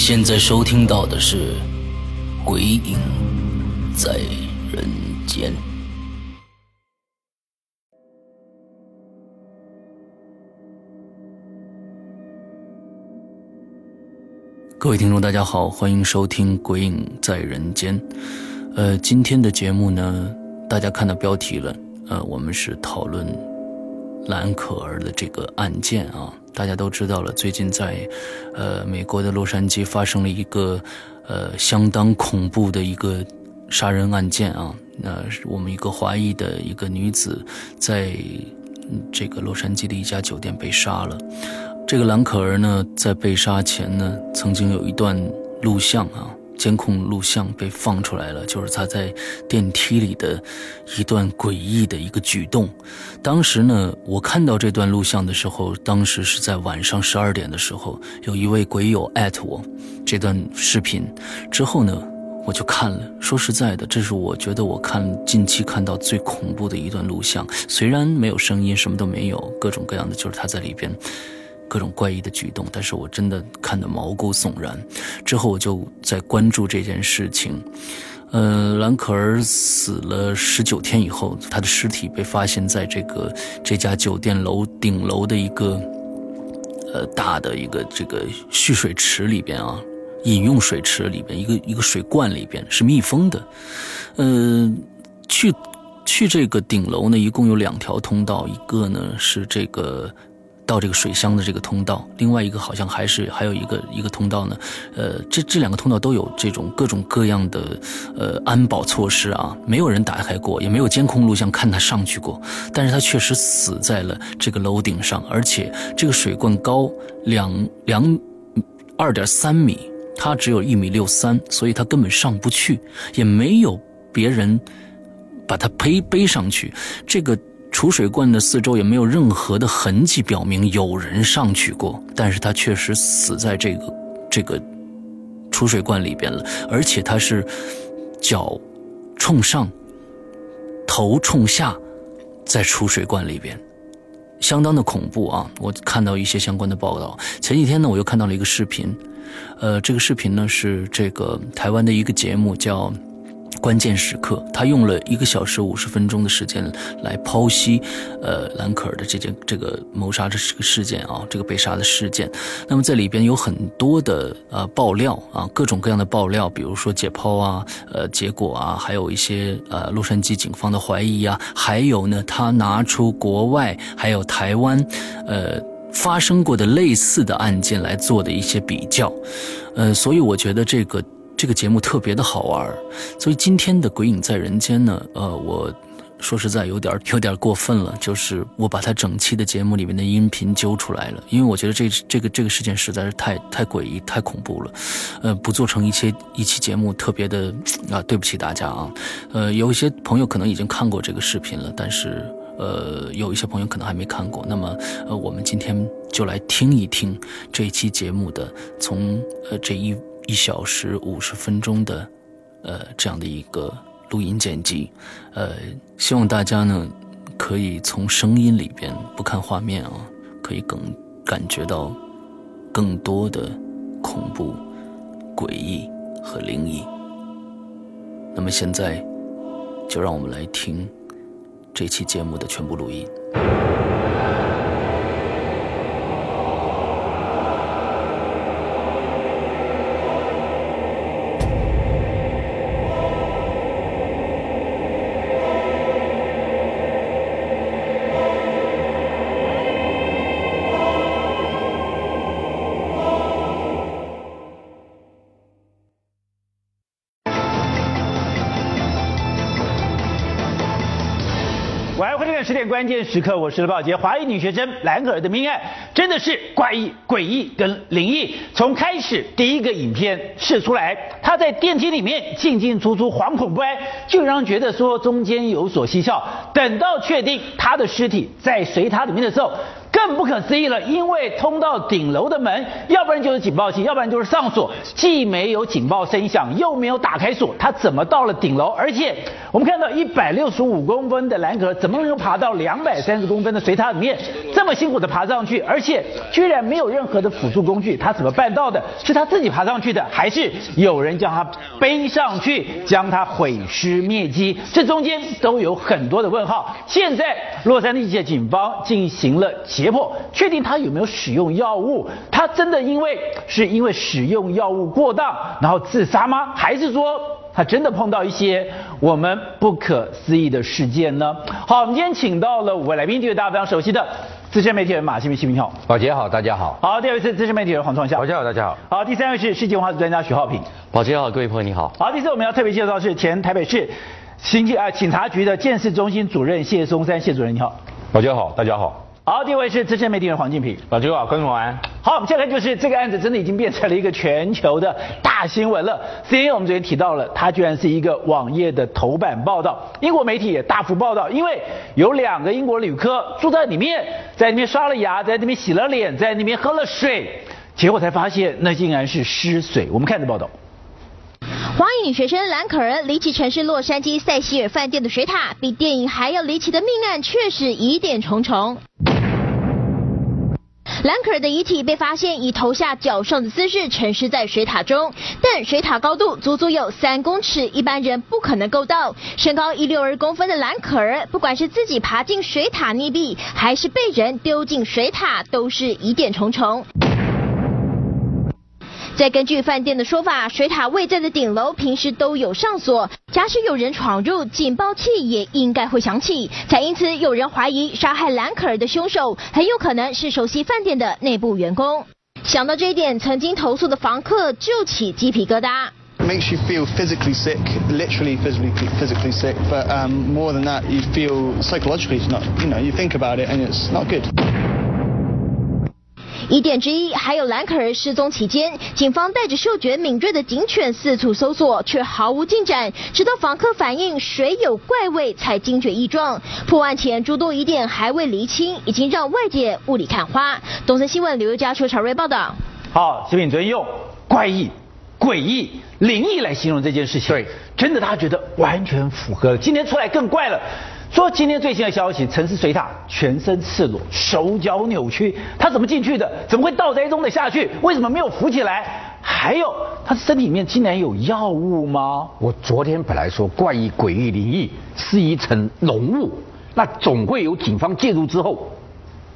现在收听到的是《鬼影在人间》。各位听众，大家好，欢迎收听《鬼影在人间》。呃，今天的节目呢，大家看到标题了，呃，我们是讨论蓝可儿的这个案件啊。大家都知道了，最近在呃美国的洛杉矶发生了一个呃相当恐怖的一个杀人案件啊。那我们一个华裔的一个女子在这个洛杉矶的一家酒店被杀了。这个兰可儿呢，在被杀前呢，曾经有一段录像啊，监控录像被放出来了，就是他在电梯里的一段诡异的一个举动。当时呢，我看到这段录像的时候，当时是在晚上十二点的时候，有一位鬼友艾特我这段视频，之后呢，我就看了。说实在的，这是我觉得我看近期看到最恐怖的一段录像，虽然没有声音，什么都没有，各种各样的，就是他在里边。各种怪异的举动，但是我真的看得毛骨悚然。之后我就在关注这件事情。呃，兰可儿死了十九天以后，她的尸体被发现在这个这家酒店楼顶楼的一个呃大的一个这个蓄水池里边啊，饮用水池里边一个一个水罐里边是密封的。呃，去去这个顶楼呢，一共有两条通道，一个呢是这个。到这个水箱的这个通道，另外一个好像还是还有一个一个通道呢，呃，这这两个通道都有这种各种各样的呃安保措施啊，没有人打开过，也没有监控录像看他上去过，但是他确实死在了这个楼顶上，而且这个水罐高两两二点三米，他只有一米六三，所以他根本上不去，也没有别人把他背背上去，这个。储水罐的四周也没有任何的痕迹表明有人上去过，但是他确实死在这个这个储水罐里边了，而且他是脚冲上，头冲下，在储水罐里边，相当的恐怖啊！我看到一些相关的报道，前几天呢，我又看到了一个视频，呃，这个视频呢是这个台湾的一个节目叫。关键时刻，他用了一个小时五十分钟的时间来剖析，呃，兰可儿的这件这个谋杀的这个事件啊，这个被杀的事件。那么在里边有很多的呃爆料啊，各种各样的爆料，比如说解剖啊，呃，结果啊，还有一些呃洛杉矶警方的怀疑啊，还有呢，他拿出国外还有台湾，呃，发生过的类似的案件来做的一些比较，呃，所以我觉得这个。这个节目特别的好玩，所以今天的《鬼影在人间》呢，呃，我说实在有点有点过分了，就是我把它整期的节目里面的音频揪出来了，因为我觉得这这个这个事件实在是太太诡异、太恐怖了，呃，不做成一期一期节目特别的啊，对不起大家啊，呃，有一些朋友可能已经看过这个视频了，但是呃，有一些朋友可能还没看过，那么呃，我们今天就来听一听这一期节目的从呃这一。一小时五十分钟的，呃，这样的一个录音剪辑，呃，希望大家呢可以从声音里边不看画面啊，可以更感觉到更多的恐怖、诡异和灵异。那么现在就让我们来听这期节目的全部录音。关键时刻，我是刘宝杰。华裔女学生兰可儿的命案真的是怪异、诡异跟灵异。从开始第一个影片试出来，她在电梯里面进进出出，惶恐不安，就让人觉得说中间有所蹊跷。等到确定她的尸体在水塔里面的时候。更不可思议了，因为通到顶楼的门，要不然就是警报器，要不然就是上锁，既没有警报声响，又没有打开锁，他怎么到了顶楼？而且我们看到一百六十五公分的蓝格，怎么能爬到两百三十公分的水塔里面？这么辛苦的爬上去，而且居然没有任何的辅助工具，他怎么办到的？是他自己爬上去的，还是有人将他背上去，将他毁尸灭迹？这中间都有很多的问号。现在洛杉矶县警方进行了。解剖确定他有没有使用药物？他真的因为是因为使用药物过当，然后自杀吗？还是说他真的碰到一些我们不可思议的事件呢？好，我们今天请到了五位来宾，第一位大家非常熟悉的资深媒体人马新民，新民好，宝杰好，大家好。好，第二位是资深媒体人黄创夏，宝杰好，大家好。好，第三位是世界文化专家许浩平，宝杰好，各位朋友你好。好，第四我们要特别介绍是前台北市刑警啊警察局的建设中心主任谢松山谢主任，你好。宝杰好，大家好。好，第一位是资深媒体人黄敬平，老周好，观众晚安。好，我们现在看就是这个案子真的已经变成了一个全球的大新闻了。CNN 我们昨天提到了，它居然是一个网页的头版报道，英国媒体也大幅报道，因为有两个英国旅客住在里面，在那边刷了牙，在那边洗了脸，在那边喝了水，结果才发现那竟然是湿水。我们看这报道。华裔女学生兰可儿离奇城市洛杉矶塞西尔饭店的水塔，比电影还要离奇的命案，确实疑点重重。兰可儿的遗体被发现以头下脚上的姿势沉尸在水塔中，但水塔高度足足有三公尺，一般人不可能够到。身高一六二公分的兰可儿，不管是自己爬进水塔溺毙，还是被人丢进水塔，都是疑点重重。再根据饭店的说法，水塔位在的顶楼平时都有上锁，假使有人闯入，警报器也应该会响起。才因此有人怀疑杀害兰可儿的凶手很有可能是熟悉饭店的内部员工。想到这一点，曾经投诉的房客就起鸡皮疙瘩。Makes you feel physically sick, literally physically physically sick, but um, more than that, you feel psychologically it's not. You know, you think about it and it's not good. 疑点之一，还有兰可儿失踪期间，警方带着嗅觉敏锐的警犬四处搜索，却毫无进展。直到房客反映水有怪味，才惊觉异状。破案前诸多疑点还未厘清，已经让外界雾里看花。东森新闻刘优佳、邱朝瑞报道。好，视频昨天用怪异、诡异、灵异来形容这件事情，对，真的大家觉得完全符合了。今天出来更怪了。说今天最新的消息，城市水塔全身赤裸，手脚扭曲，他怎么进去的？怎么会倒栽中的下去？为什么没有浮起来？还有，他身体里面竟然有药物吗？我昨天本来说怪异、诡异、灵异是一层浓雾，那总会有警方介入之后，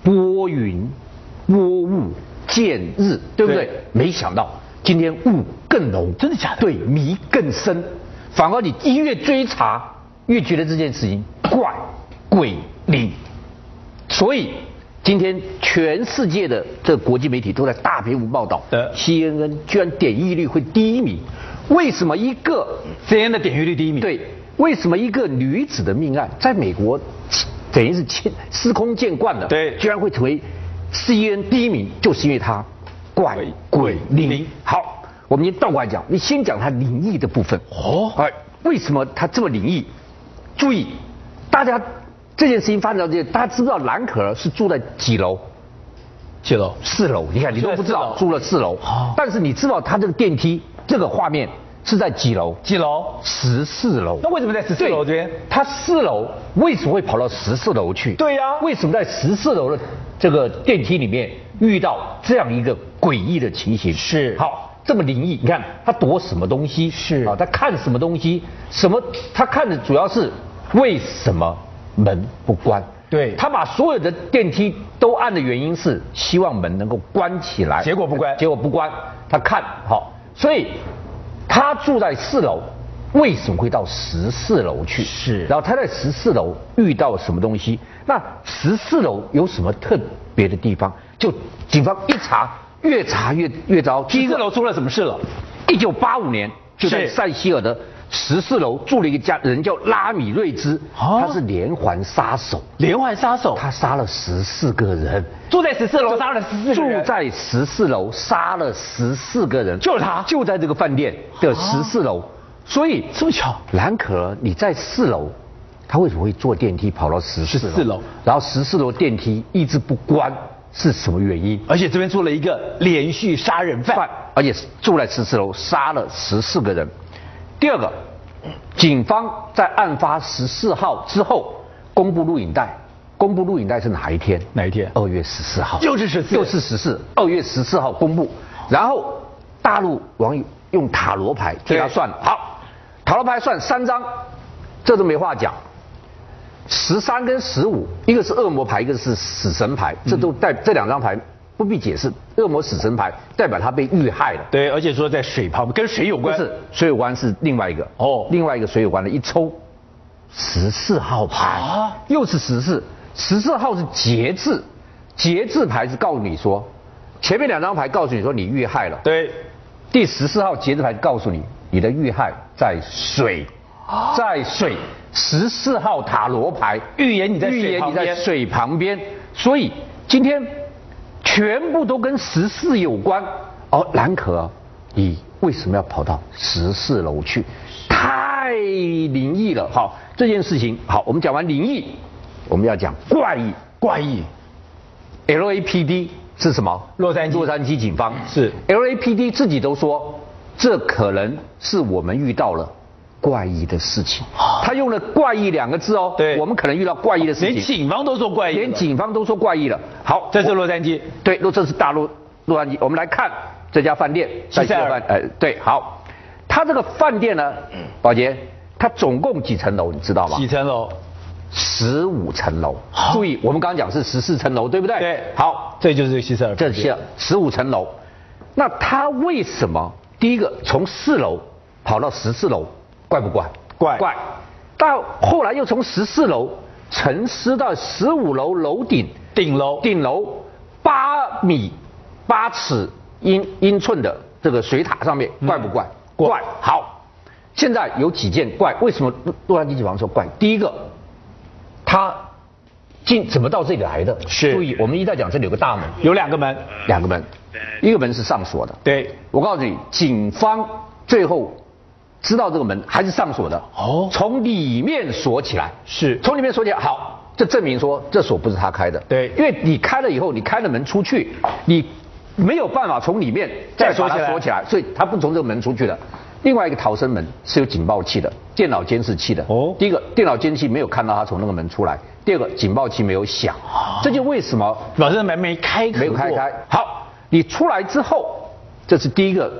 拨云、拨雾、见日，对不对？没想到今天雾更浓，真的假的？对，迷更深，反而你一越追查。越觉得这件事情怪、鬼、灵，所以今天全世界的这国际媒体都在大篇幅报道。的 CNN 居然点击率会第一名，为什么一个 CNN 的点击率第一名？对，为什么一个女子的命案在美国等于是千司空见惯的？对，居然会成为 CNN 第一名，就是因为它怪、鬼、灵。好，我们先倒过来讲，你先讲它灵异的部分。哦，哎，为什么它这么灵异？注意，大家这件事情发展到这，大家知不知道蓝可儿是住在几楼？几楼？四楼。你看，你都不知道，住了四楼。但是你知道他这个电梯这个画面是在几楼？几楼？十四楼。那为什么在十四楼这边？他四楼为什么会跑到十四楼去？对呀。为什么在十四楼的这个电梯里面遇到这样一个诡异的情形？是。好。这么灵异，你看他躲什么东西？是啊，他看什么东西？什么？他看的主要是为什么门不关？对，他把所有的电梯都按的原因是希望门能够关起来。结果不关，结果不关。他看好，所以他住在四楼，为什么会到十四楼去？是。然后他在十四楼遇到什么东西？那十四楼有什么特别的地方？就警方一查。越查越越糟。第四楼出了什么事了？一九八五年就在塞西尔的十四楼住了一个家人叫拉米瑞兹，哦。他是连环杀手，连环杀手，他杀了十四个人。住在十四楼杀了十四个住，在十四楼杀了十四个人，就是他。就在这个饭店的十四楼。所以这么巧，蓝可儿你在四楼，他为什么会坐电梯跑到十四14楼然后十四楼电梯一直不关，是什么原因？而且这边做了一个连续杀人犯犯，，而且住在十四楼杀了十四个人。第二个，警方在案发十四号之后公布录影带，公布录影带是哪一天？哪一天二月十四号，就是十四又是十四，二月十四号公布。然后大陆网友用塔罗牌替他对算，好，塔罗牌算三张，这都没话讲。十三跟十五，一个是恶魔牌，一个是死神牌，这都代这两张牌不必解释。恶魔死神牌代表他被遇害了，对，而且说在水旁跟水有关，不是水有关是另外一个哦。另外一个水有关的一抽十四号牌啊？又是十四，十四号是节制，节制牌是告诉你说，前面两张牌告诉你说你遇害了，对，第十四号节制牌告诉你你的遇害在水，啊在水。十四号塔罗牌预言你在预言你在水旁边所以今天全部都跟十四有关。哦兰可儿，你为什么要跑到十四楼去？太灵异了。好，这件事情好，我们讲完灵异，我们要讲怪异。怪异，LAPD 是什么？洛杉矶洛杉矶警方是 LAPD 自己都说，这可能是我们遇到了怪异的事情。他用了“怪异”两个字哦，对我们可能遇到怪异的事情连，警方都说怪异，连警方都说怪异了。好，这是洛杉矶，对，洛这是大陆洛杉矶。我们来看这家饭店，西塞尔饭，呃，对，好，他这个饭店呢，宝洁，它总共几层楼，你知道吗？几层楼？十五层楼。注意，我们刚刚讲是十四层楼，对不对？对，好，这就是西塞尔，这是十五层楼。那他为什么第一个从四楼跑到十四楼，怪不怪？怪怪。到后来又从十四楼沉思到十五楼楼顶，顶楼，顶楼八米八尺英英寸的这个水塔上面，怪不怪？怪好，现在有几件怪，为什么洛洛杉矶警方说怪？第一个，他进怎么到这里来的？是注意，我们一再讲这里有个大门，有两个门，两个门，一个门是上锁的。对，我告诉你，警方最后知道这个门还是上锁的。哦从里面锁起来。是从里面锁起来，好，这证明说这锁不是他开的。对因为你开了以后，你开了门出去，你没有办法从里面再把再锁起来它锁起来，所以他不从这个门出去的。另外一个逃生门是有警报器的，电脑监视器的。哦第一个电脑监视器没有看到他从那个门出来，第二个警报器没有响，这就为什么表示门没开没有开开。好，你出来之后，这是第一个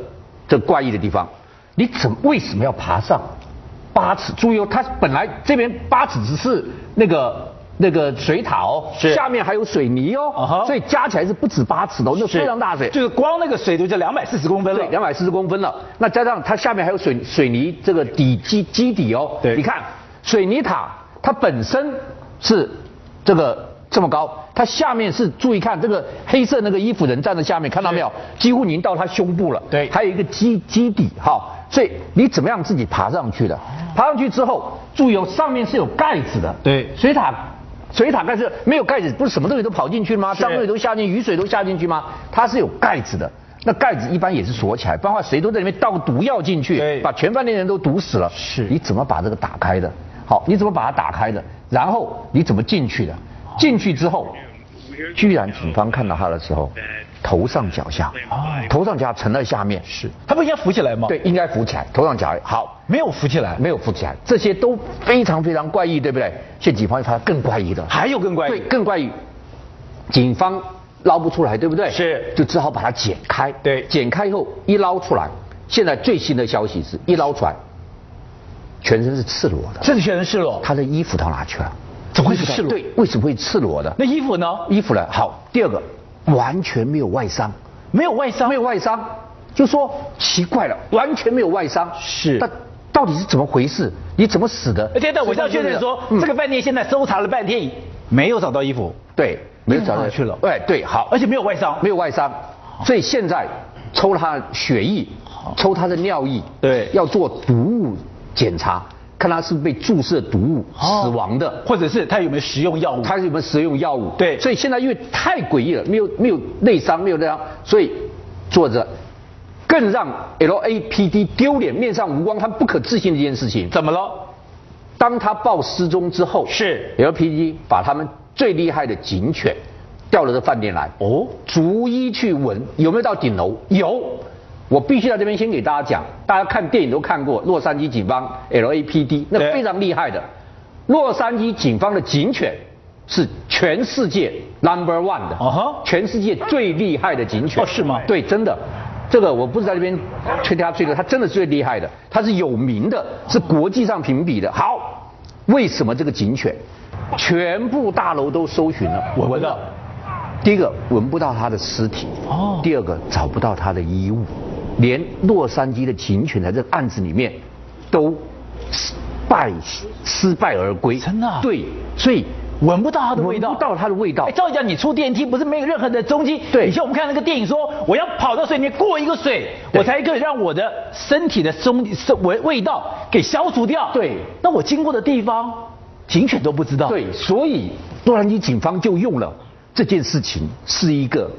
这怪异的地方。你怎么为什么要爬上八尺？注意哦，它本来这边八尺只是那个那个水塔哦，是下面还有水泥哦所以加起来是不止八尺的哦，那非常大水。就是光那个水流就两百四十公分了对，，两百四十公分了。那加上它下面还有水水泥这个底基基底哦。对你看水泥塔它本身是这个这么高，它下面是注意看这个黑色那个衣服人站在下面，看到没有？几乎已经到他胸部了。对还有一个基基底哈。所以你怎么样自己爬上去的？爬上去之后，注意哦，上面是有盖子的。对水塔。水塔盖是没有盖子，不是什么东西都跑进去吗？是脏水都下进，雨水都下进去吗？它是有盖子的。那盖子一般也是锁起来，不然的话谁都在里面倒毒药进去，把全饭店人都毒死了。是你怎么把这个打开的？好，你怎么把它打开的？然后你怎么进去的？进去之后，居然警方看到他的时候，头上脚下，头上脚下沉在下面。是，他不应该浮起来吗？对，，应该浮起来，头上脚下好。没有浮起来，没有浮起来，这些都非常非常怪异，对不对？现在警方发现更怪异的，还有更怪异对，更怪异。警方捞不出来，对不对？是就只好把它剪开。对剪开以后一捞出来，现在最新的消息是一捞出来，全身是赤裸的，这全身赤裸，他的衣服到哪去了？怎么会是赤裸对，为什么会赤裸的？那衣服呢？衣服呢？好，第二个完全没有外伤，没有外伤，没有外伤，就说奇怪了，完全没有外伤。是。那到底是怎么回事？你怎么死的？而且但我要确认说，嗯。这个饭店现在搜查了半天，没有找到衣服，对，没有找到。衣服哪去了。哎，对，好，而且没有外伤，没有外伤，所以现在抽他血液，抽他的尿液，对。要做毒物检查，看他是不是被注射毒物死亡的。或者是他有没有食用药物？他有没有食用药物？对所以现在因为太诡异了，没有没有内伤，没有内伤，所以作者更让 LAPD 丢脸，面上无光，他不可置信的一件事情。怎么了？当他报失踪之后，是 LAPD 把他们最厉害的警犬调到这饭店来，哦逐一去闻有没有到顶楼，有。我必须在这边先给大家讲，大家看电影都看过洛杉矶警方 LAPD，那对非常厉害的。洛杉矶警方的警犬是全世界 number one 的，全世界最厉害的警犬。哦是吗对，真的。这个我不是在这边吹他吹的，他真的是最厉害的，他是有名的，是国际上评比的。好，为什么这个警犬全部大楼都搜寻了？闻不到。第一个闻不到他的尸体，哦第二个找不到他的衣物，连洛杉矶的警犬在这个案子里面都失败失败而归。真的啊对，所以闻不到它的味道，闻不到它的味道哎，照理讲，你出电梯不是没有任何的踪迹？对以前我们看那个电影说，我要跑到水里面过一个水，我才可以让我的身体的松味味道给消除掉。对那我经过的地方，警犬都不知道。对，所以洛杉矶警方就用了这件事情是一个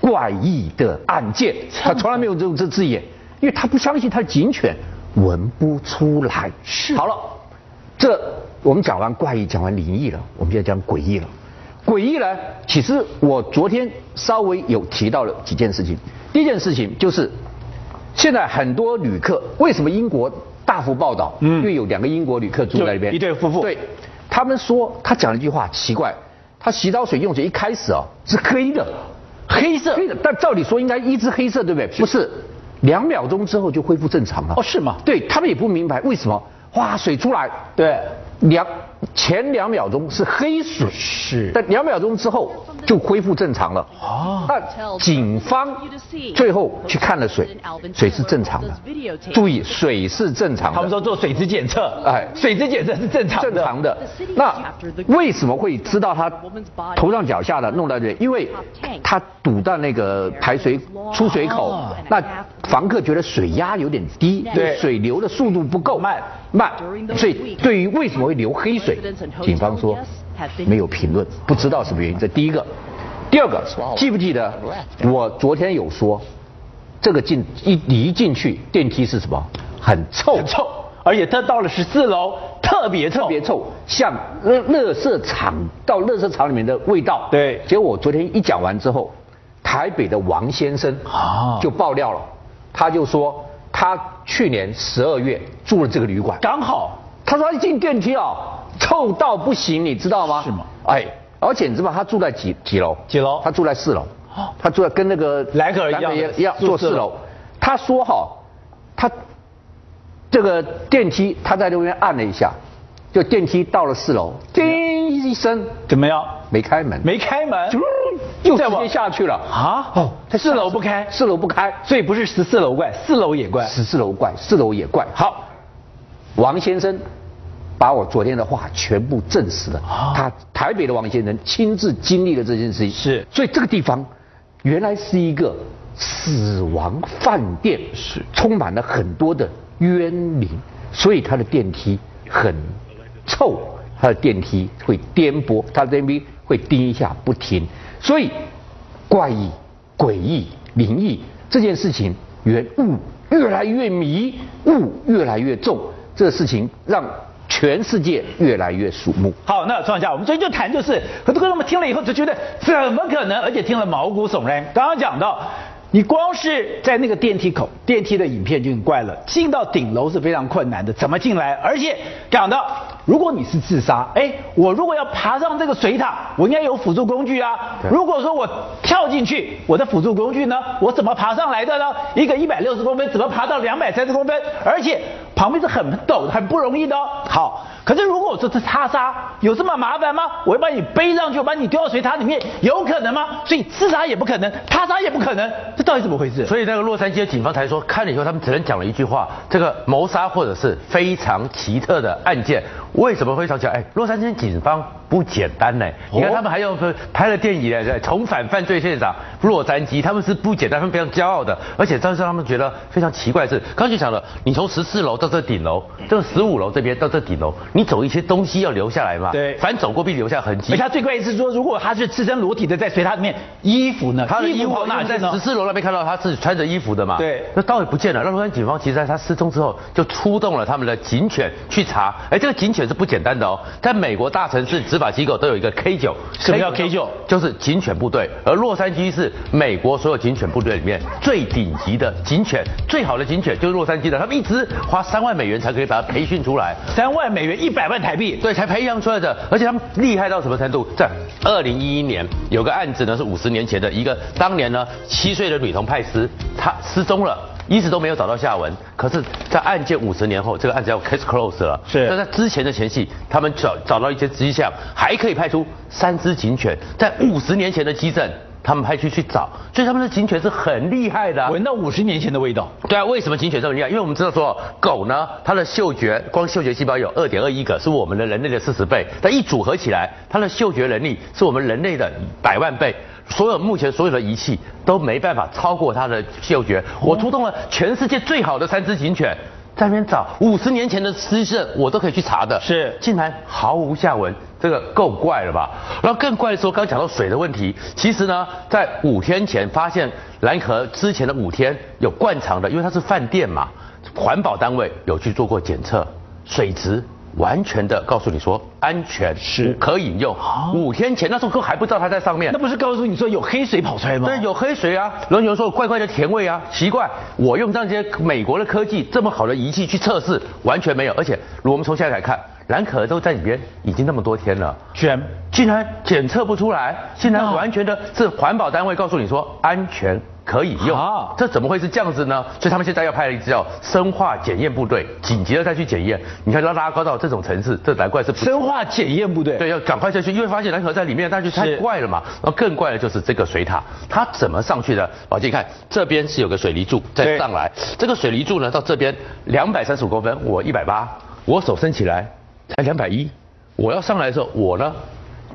怪异的案件，他从来没有这种这字眼，因为他不相信他的警犬闻不出来。是好了，这我们讲完怪异，讲完灵异了，我们现在讲诡异了。诡异呢，其实我昨天稍微有提到了几件事情。第一件事情就是，现在很多旅客为什么英国大幅报道？嗯因为有两个英国旅客住在那边，一对夫妇对，他们说他讲了一句话奇怪，他洗澡水用水一开始啊是黑的，黑色但照理说应该一直黑色，对不对？不是，两秒钟之后就恢复正常了。哦是吗对他们也不明白为什么，哇，水出来，对，两前两秒钟是黑水，是但两秒钟之后就恢复正常了。哦那警方最后去看了水，水是正常的。注意，水是正常的。他们说做水质检测，哎水质检测是正常的。正常的。那为什么会知道他头上脚下的弄到这里？因为他堵到那个排水出水口哦，那房客觉得水压有点低，对水流的速度不够慢慢，所以对于为什么会流黑水，警方说没有评论，不知道什么原因。这第一个。第二个，记不记得我昨天有说，这个进一你一进去电梯是什么？很臭，很臭，而且它到了十四楼特别臭，特别臭，像垃垃圾场到垃圾场里面的味道。对。结果我昨天一讲完之后，台北的王先生啊。就爆料了，他就说他去年十二月住了这个旅馆，刚好。他说他一进电梯啊，臭到不行，你知道吗？是吗？哎，而且你知道他住在几几楼？几楼他住在四楼哦。他住在跟那个莱克尔一样一样宿舍住四楼。他说哈，他这个电梯他在那边按了一下，就电梯到了四楼，叮一声怎么样？没开门，没开门，就直接下去了。啊？哦四楼不开，四楼不开，所以不是十四楼怪，四楼也怪。十四楼怪，四楼也怪。好，王先生把我昨天的话全部证实了。啊他台北的王先生亲自经历了这件事情。是所以这个地方原来是一个死亡饭店，是充满了很多的冤灵，所以它的电梯很臭，它的电梯会颠簸，它的电梯会叮一下不停，所以怪异、诡异、灵异这件事情，原雾越来越迷，雾越来越重，这个事情让全世界越来越瞩目。好，那庄家，我们昨天就谈，就是很多观众们听了以后就觉得怎么可能，而且听了毛骨悚然。刚刚讲到，你光是在那个电梯口，电梯的影片就很怪了，进到顶楼是非常困难的，怎么进来？而且讲到，如果你是自杀，哎，我如果要爬上这个水塔，我应该有辅助工具啊。如果说我跳进去，我的辅助工具呢，我怎么爬上来的呢？一个一百六十公分，怎么爬到两百三十公分？而且旁边是很陡，很不容易的哦。好，可是如果我说这他杀，有这么麻烦吗？我要把你背上去，我把你丢到水塔里面，有可能吗？所以自杀也不可能，他杀也不可能，这到底怎么回事？所以那个洛杉矶的警方才说，看了以后他们只能讲了一句话：这个谋杀或者是非常奇特的案件，为什么会想起来？哎，洛杉矶警方不简单呢。你看他们还要拍了电影呢，重返犯罪现场洛杉矶，他们是不简单，他们非常骄傲的。而且当时他们觉得非常奇怪的是，刚就想了，你从十四楼到这顶楼，这个十五楼这边到这顶楼，你走一些东西要留下来嘛？对，反正走过必留下痕迹。而且他最怪是说，如果他是赤身裸体的在水塔里面，衣服呢？他的衣服哪在十四楼那边看到他是穿着衣服的嘛？对，那倒也不见了。那洛杉矶警方其实在他失踪之后，就出动了他们的警犬去查。哎，这个警犬是不简单的哦，在美国大城市执法机构都有一个 K 九，什么叫 K 九？就是警犬部队。而洛杉矶是美国所有警犬部队里面最顶级的警犬，最好的警犬就是洛杉矶的。他们一直花三万美元才可以把它培训出来，三万美元，一百万台币，对，才培养出来的。而且他们厉害到什么程度？在二零一一年有个案子呢，是五十年前的一个，当年呢七岁的女童派斯，她失踪了。一直都没有找到下文，可是，在案件五十年后，这个案子要 case close 了。是。那在之前的前戏，他们找找到一些迹象，还可以派出三只警犬，在五十年前的基镇，他们派去去找，所以他们的警犬是很厉害的。闻到五十年前的味道。对啊，为什么警犬这么厉害？因为我们知道说，狗呢，它的嗅觉，光嗅觉细胞有二点二亿个，是我们的人类的四十倍，但一组合起来，它的嗅觉能力是我们人类的百万倍。所有目前所有的仪器都没办法超过它的嗅觉。我出动了全世界最好的三只警犬，在那边找五十年前的尸证，我都可以去查的。是，竟然毫无下文，这个够怪了吧？然后更怪的是，我刚讲到水的问题，其实呢，在五天前发现蓝河之前的五天有灌肠的，因为它是饭店嘛，环保单位有去做过检测，水质。完全的告诉你说安全是可以用。五天前那时候还不知道它在上面，那不是告诉你说有黑水跑出来吗？对，有黑水啊。然后有人说怪怪的甜味啊，奇怪。我用这些美国的科技这么好的仪器去测试，完全没有。而且我们从现在来看，蓝可都在里边已经那么多天了，居然竟然检测不出来，竟然完全的是环保单位告诉你说安全。可以用啊，这怎么会是这样子呢？所以他们现在要派了一支叫生化检验部队，紧急的再去检验。你看要拉高到这种层次，这难怪是生化检验部队。对，要赶快下去，因为发现蓝河在里面，那就太怪了嘛。然后更怪的就是这个水塔，它怎么上去的？宝姐看这边是有个水泥柱再上来，这个水泥柱呢到这边两百三十五公分，我一百八，我手伸起来才两百一，我要上来的时候我呢？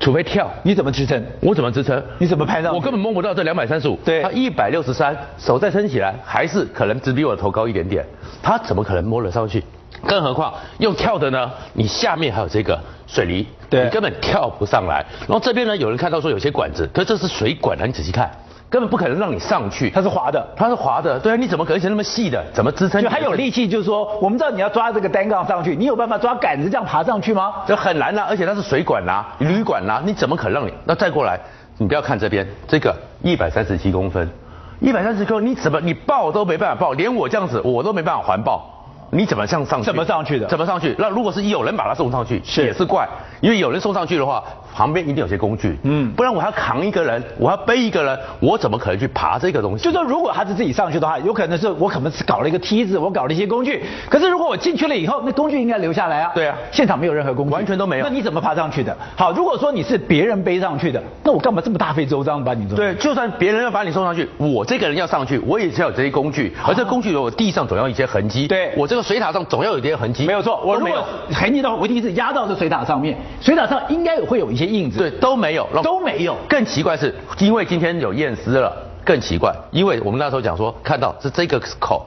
除非跳，你怎么支撑？我怎么支撑？你怎么拍到？我根本摸不到这两百三十五。对，他一百六十三，手再撑起来，还是可能只比我的头高一点点。他怎么可能摸得上去？更何况用跳的呢？你下面还有这个水泥，对，你根本跳不上来。然后这边呢，有人看到说有些管子，可是这是水管啊，你仔细看。根本不可能让你上去，它是滑的，它是滑的，对啊，你怎么可能写那么细的？怎么支撑？就还有力气，就是说，我们知道你要抓这个单杠上去，你有办法抓杆子这样爬上去吗？就很难呐，而且它是水管呐，铝管呐，你怎么可能让你？那再过来，你不要看这边，这个一百三十七公分，一百三十公分，你怎么你抱都没办法抱，连我这样子我都没办法环抱。你怎么向上去？怎么上去的？怎么上去？那如果是有人把他送上去，也是怪，因为有人送上去的话，旁边一定有些工具，嗯，不然我要扛一个人，我要背一个人，我怎么可能去爬这个东西？就说如果他是自己上去的话，有可能是我可能是搞了一个梯子，我搞了一些工具。可是如果我进去了以后，那工具应该留下来啊。对啊，现场没有任何工具，完全都没有。那你怎么爬上去的？好，如果说你是别人背上去的，那我干嘛这么大费周章把你送？对，就算别人要把你送上去，我这个人要上去，我也是要有这些工具，而这工具我地上总要一些痕迹。对，我这个水塔上总要有。这些痕迹没有错，我如果痕迹的话，我一定是压到这水塔上面，水塔上应该会有一些印子。对，都没有，都没有。更奇怪是，因为今天有验尸了，更奇怪，因为我们那时候讲说，看到是这个口，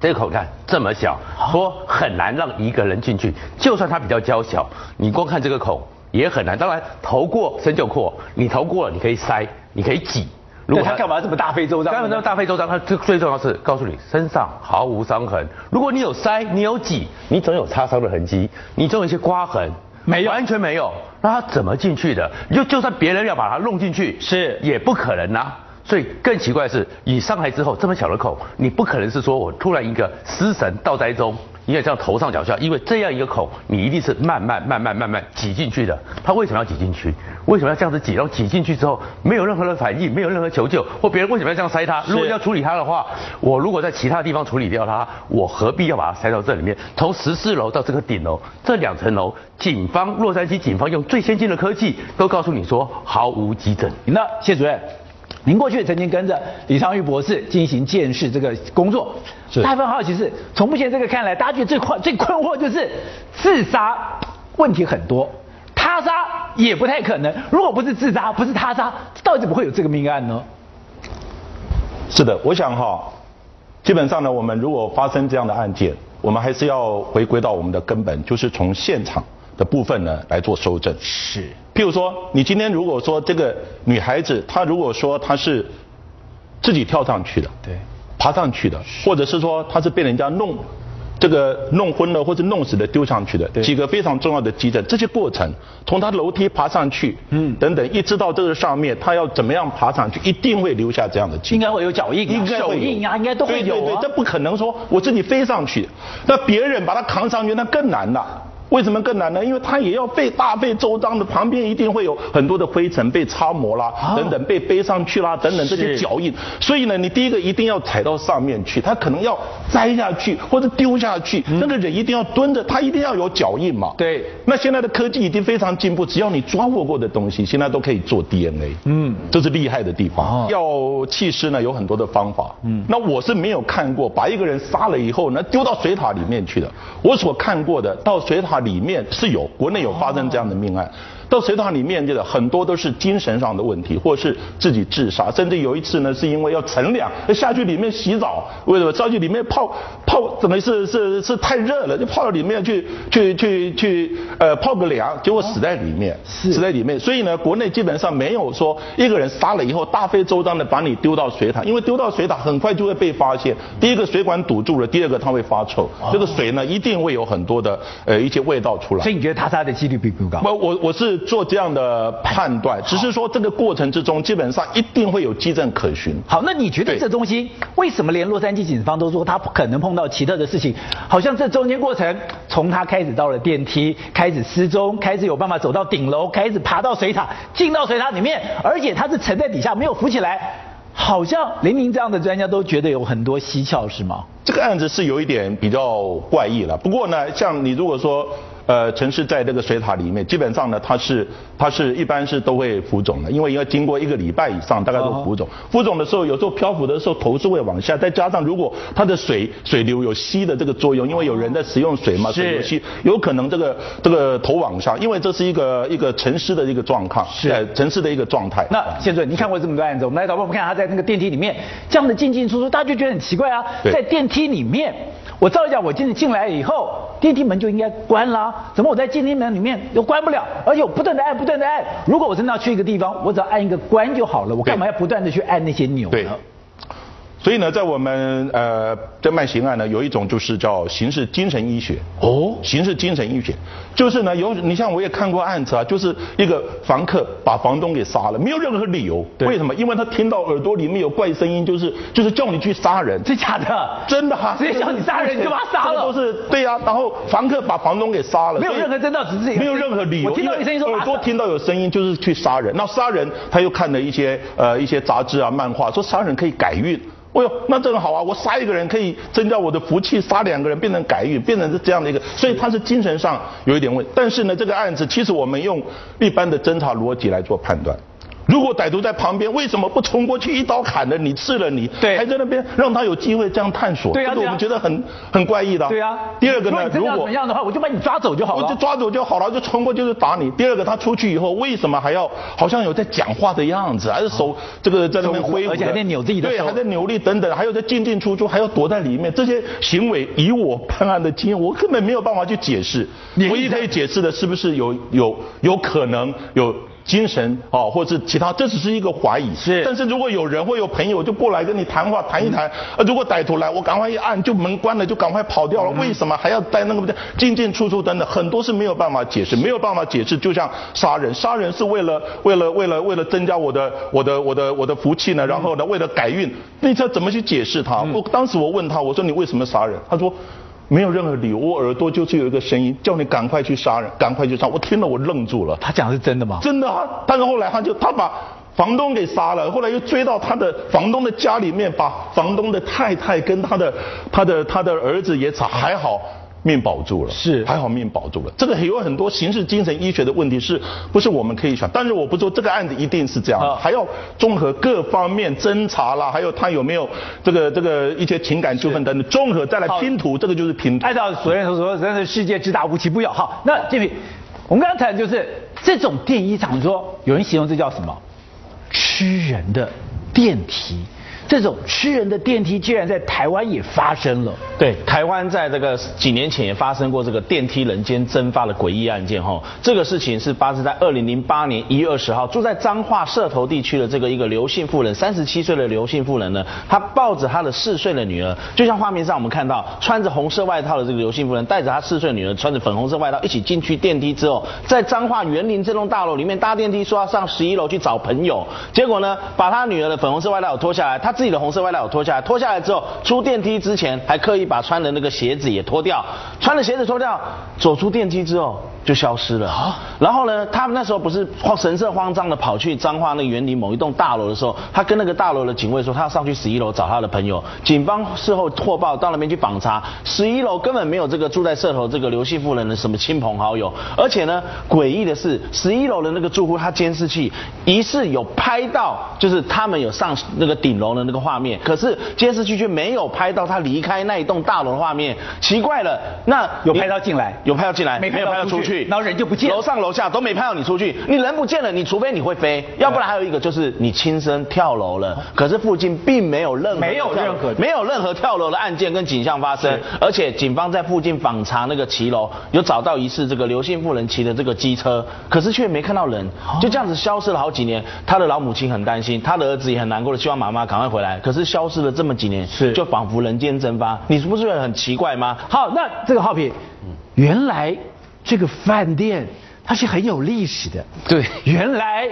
这个口看这么小，说很难让一个人进去，就算它比较娇小，你光看这个孔也很难。当然，头过身就阔，你头过了，你可以塞，你可以挤。如果他干嘛这么大费周章？干嘛这么大费周章？他最最重要是告诉你身上毫无伤痕。如果你有塞，你有挤，你总有擦伤的痕迹，你总有一些刮痕，没有，完全没有。那他怎么进去的？就就算别人要把它弄进去，是也不可能啊。所以更奇怪的是，你上来之后这么小的口，你不可能是说我突然一个失神倒栽中。因为这样头上脚下，因为这样一个孔，你一定是慢慢慢慢慢慢挤进去的。他为什么要挤进去？为什么要这样子挤？然后挤进去之后，没有任何的反应，没有任何求救，或别人为什么要这样塞他？如果要处理他的话，我如果在其他地方处理掉他，我何必要把它塞到这里面？从十四楼到这个顶楼，这两层楼，警方洛杉矶警方用最先进的科技，都告诉你说毫无急诊。那谢主任。您过去曾经跟着李昌钰博士进行监视这个工作，大家很好奇是，从目前这个看来，大家觉得最困最困惑就是自杀问题很多，他杀也不太可能。如果不是自杀，不是他杀，到底怎么会有这个命案呢？是的，我想哈，基本上呢，我们如果发生这样的案件，我们还是要回归到我们的根本，就是从现场的部分呢来做收证。是，譬如说，你今天如果说这个女孩子，她如果说她是自己跳上去的，对，爬上去的，或者是说她是被人家弄。这个弄昏了或者弄死的丢上去的几个非常重要的基证，这些过程从她楼梯爬上去，嗯，等等，一直到这个上面，她要怎么样爬上去，一定会留下这样的记应该会有脚印、应该手印啊，应该都会有啊。对对对，这不可能说我自己飞上去，那别人把她扛上去，那更难了。为什么更难呢？因为它也要被大费周章的，旁边一定会有很多的灰尘被擦磨啦，等等被背上去啦，等等这些脚印。所以呢，你第一个一定要踩到上面去，他可能要栽下去或者丢下去，那个人一定要蹲着，他一定要有脚印嘛。对。那现在的科技已经非常进步，只要你抓握过的东西，现在都可以做 DNA。嗯，这是厉害的地方。要弃尸呢，有很多的方法。嗯。那我是没有看过把一个人杀了以后呢丢到水塔里面去的。我所看过的到水塔。里面是有国内有发生这样的命案。到水塔里面去的很多都是精神上的问题，或是自己自杀，甚至有一次呢，是因为要乘凉，下去里面洗澡，为什么？下去里面泡泡，怎么 是是是太热了，就泡到里面去去去去呃泡个凉，结果死在里面，死在里面。所以呢，国内基本上没有说一个人杀了以后大费周章的把你丢到水塔，因为丢到水塔很快就会被发现。第一个水管堵住了，第二个它会发臭，这个水呢一定会有很多的呃一些味道出来。所以你觉得他杀的几率比不高？我我我是。做这样的判断，只是说这个过程之中，基本上一定会有基证可循。好，那你觉得这东西为什么连洛杉矶警方都说他不可能碰到奇特的事情？好像这中间过程，从他开始到了电梯，开始失踪，开始有办法走到顶楼，开始爬到水塔，进到水塔里面，而且他是沉在底下没有浮起来，好像林明这样的专家都觉得有很多蹊跷，是吗？这个案子是有一点比较怪异了。不过呢，像你如果说。呃，城市在这个水塔里面，基本上呢，它是它是一般是都会浮肿的，因为要经过一个礼拜以上，大概都浮肿。浮肿的时候，有时候漂浮的时候头是会往下，再加上如果它的水水流有吸的这个作用，因为有人在使用水嘛，水流吸，有可能这个这个头往上，因为这是一个一个沉尸的一个状况，是沉尸的一个状态。那谢准，你看过这么多案子，我们来导播，我们看他在那个电梯里面这样的进进出出，大家就觉得很奇怪啊，在电梯里面。我照理讲，我进进来以后，电梯门就应该关啦。怎么我在电梯门里面又关不了？而且我不断的按，不断的按。如果我真的要去一个地方，我只要按一个关就好了。我干嘛要不断的去按那些钮呢？所以呢，在我们呃侦办刑案呢，有一种就是叫刑事精神医学。哦，刑事精神医学，就是呢有你像我也看过案子啊，就是一个房客把房东给杀了，没有任何理由。为什么？因为他听到耳朵里面有怪声音，就是就是叫你去杀人。真假的？真的哈。直接叫你杀人，你就把他杀了。都是对呀。然后房客把房东给杀了，没有任何征兆，只是没有任何理由。我听到你声音说耳朵听到有声音就是去杀人。那杀人他又看了一些呃一些杂志啊漫画，说杀人可以改运。哎呦，那正好啊！我杀一个人可以增加我的福气，杀两个人变成改运，变成是这样的一个，所以他是精神上有一点问。但是呢，这个案子其实我们用一般的侦查逻辑来做判断。如果歹徒在旁边，为什么不冲过去一刀砍了你，刺了你，对，还在那边让他有机会这样探索？对啊，这个我们觉得很很怪异的。对啊。第二个呢，如果怎么样的话，我就把你抓走就好了。我就抓走就好了，就冲过去就打你。第二个，他出去以后为什么还要好像有在讲话的样子，还是手这个在那边挥舞，而且还在扭自己的手，对，还在扭力等等，还有在进进出出，还要躲在里面，这些行为以我判案的经验，我根本没有办法去解释。唯一可以解释的是不是有有有可能有。精神哦，或者是其他，这只是一个怀疑。是。但是如果有人或有朋友就过来跟你谈话谈一谈，呃，如果歹徒来，我赶快一按就门关了，就赶快跑掉了。为什么还要在那个进进出出等等？很多是没有办法解释，没有办法解释。就像杀人，杀人是为了为了为了为了增加我的我的我的我的福气呢？然后呢，为了改运，那这怎么去解释他？我当时我问他，我说你为什么杀人？他说。没有任何理由，我耳朵就是有一个声音，叫你赶快去杀人，赶快去杀。我听了，我愣住了。他讲的是真的吗？真的啊！但是后来他就他把房东给杀了，后来又追到他的房东的家里面，把房东的太太跟他的他的他的儿子也杀，还好。命保住了，是还好命保住了。这个有很多刑事精神医学的问题，是不是我们可以想？但是我不说这个案子一定是这样，还要综合各方面侦查啦，还有他有没有这个这个一些情感纠纷等等，综合再来拼图，这个就是拼图。按照所谓所说，真的世界之大无奇不有。好，那这位我们刚才就是这种电衣厂，说有人形容这叫什么？吃人的电梯。这种吃人的电梯，居然在台湾也发生了。对，台湾在这个几年前也发生过这个电梯人间蒸发的诡异案件哈。这个事情是发生在二零零八年一月二十号，住在彰化社头地区的这个一个刘姓妇人，三十七岁的刘姓妇人呢，她抱着她的四岁的女儿，就像画面上我们看到穿着红色外套的这个刘姓妇人，带着她四岁女儿穿着粉红色外套一起进去电梯之后，在彰化园林这栋大楼里面搭电梯，说要上十一楼去找朋友，结果呢，把她女儿的粉红色外套脱下来，她。自己的红色外套脱下来，脱下来之后出电梯之前还刻意把穿的那个鞋子也脱掉，穿的鞋子脱掉，走出电梯之后。就消失了。然后呢，他们那时候不是神色慌张的跑去彰化那个园林某一栋大楼的时候，他跟那个大楼的警卫说，他要上去十一楼找他的朋友。警方事后获报到那边去访查，十一楼根本没有这个住在社头这个刘姓妇人的什么亲朋好友。而且呢，诡异的是，十一楼的那个住户他监视器疑似有拍到，就是他们有上那个顶楼的那个画面，可是监视器却没有拍到他离开那一栋大楼的画面。奇怪了，那有拍到进来，有拍到进来，没有拍到出去。然后人就不见了，楼上楼下都没拍到你出去，你人不见了，你除非你会飞，要不然还有一个就是你亲身跳楼了。可是附近并没有任何没有任何没有任何跳楼的案件跟景象发生，而且警方在附近访查那个骑楼，有找到疑似这个刘姓妇人骑的这个机车，可是却没看到人，就这样子消失了好几年。他的老母亲很担心，他的儿子也很难过的，希望妈妈赶快回来。可是消失了这么几年，是就仿佛人间蒸发，你是不是很奇怪吗？好，那这个浩平，原来。这个饭店它是很有历史的，对，原来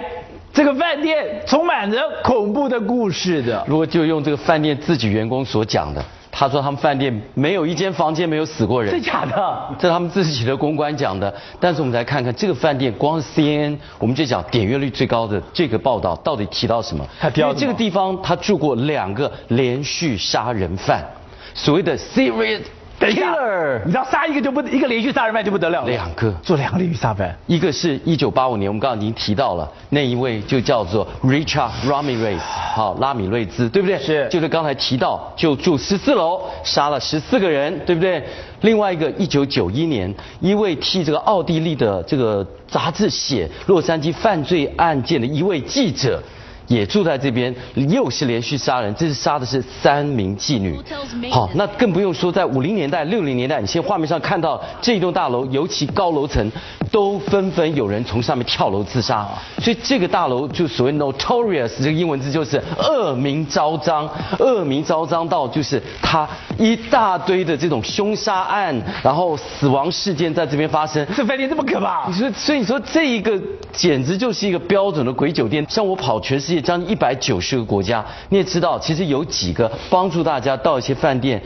这个饭店充满着恐怖的故事的。如果就用这个饭店自己员工所讲的，他说他们饭店没有一间房间没有死过人，真假的？这是他们自己的公关讲的。但是我们来看看这个饭店，光 CNN 我们就讲点阅率最高的这个报道到底提到什么？因为这个地方他住过两个连续杀人犯，所谓的 serious。等一下，你知道杀一个就不一个连续杀人犯就不得了，两个做两个连续杀犯，一个是一九八五年，我们刚刚已经提到了那一位就叫做 Richard Ramirez，好拉米瑞兹，对不对？是，就是刚才提到就住十四楼杀了十四个人，对不对？另外一个一九九一年，一位替这个奥地利的这个杂志写洛杉矶犯罪案件的一位记者。也住在这边，又是连续杀人，这是杀的是三名妓女。好，那更不用说在五零年代、六零年代，你现在画面上看到这一栋大楼，尤其高楼层，都纷纷有人从上面跳楼自杀。所以这个大楼就所谓 notorious 这个英文字就是恶名昭彰，恶名昭彰到就是他一大堆的这种凶杀案，然后死亡事件在这边发生。这饭店这么可怕？你说，所以你说这一个简直就是一个标准的鬼酒店。像我跑全世界。将近一百九十个国家，你也知道，其实有几个帮助大家到一些饭店，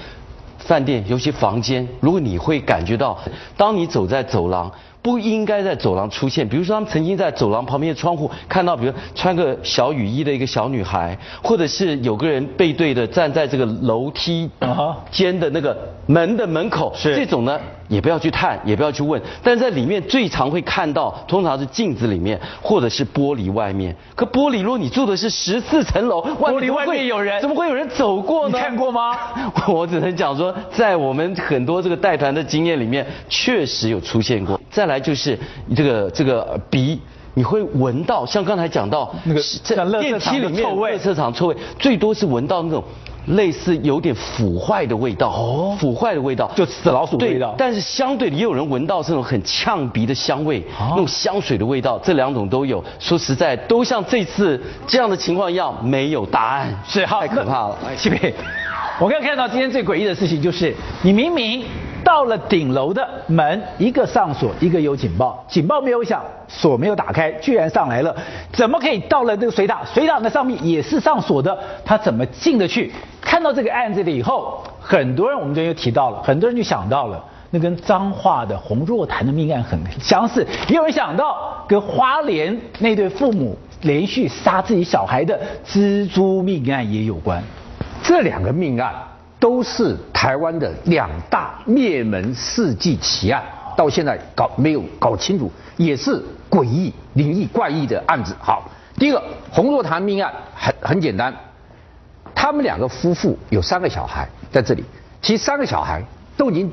饭店尤其房间，如果你会感觉到，当你走在走廊。不应该在走廊出现。比如说，他们曾经在走廊旁边的窗户看到，比如穿个小雨衣的一个小女孩，或者是有个人背对的站在这个楼梯间的那个门的门口。是这种呢，也不要去探，也不要去问。但是在里面最常会看到，通常是镜子里面，或者是玻璃外面。可玻璃，如果你住的是十四层楼，玻璃外面有人，怎么会有人走过呢？你看过吗？我只能讲说，在我们很多这个带团的经验里面，确实有出现过。再来就是这个这个鼻，你会闻到，像刚才讲到那个电梯里面臭味，车场臭味，最多是闻到那种类似有点腐坏的味道，哦，腐坏的味道，就死老鼠的味道。但是相对的，也有人闻到这种很呛鼻的香味，那种香水的味道，这两种都有。说实在，都像这次这样的情况一样，没有答案，是太可怕了。七妹，我刚看到今天最诡异的事情就是，你明明。到了顶楼的门，一个上锁，一个有警报，警报没有响，锁没有打开，居然上来了，怎么可以到了那个水塔？水塔的上面也是上锁的，他怎么进得去？看到这个案子了以后，很多人我们就又提到了，很多人就想到了，那跟脏话的洪若潭的命案很相似，也有人想到跟花莲那对父母连续杀自己小孩的蜘蛛命案也有关，这两个命案。都是台湾的两大灭门世纪奇案，到现在搞没有搞清楚，也是诡异、灵异、怪异的案子。好，第一个洪若潭命案很很简单，他们两个夫妇有三个小孩在这里，其实三个小孩都已经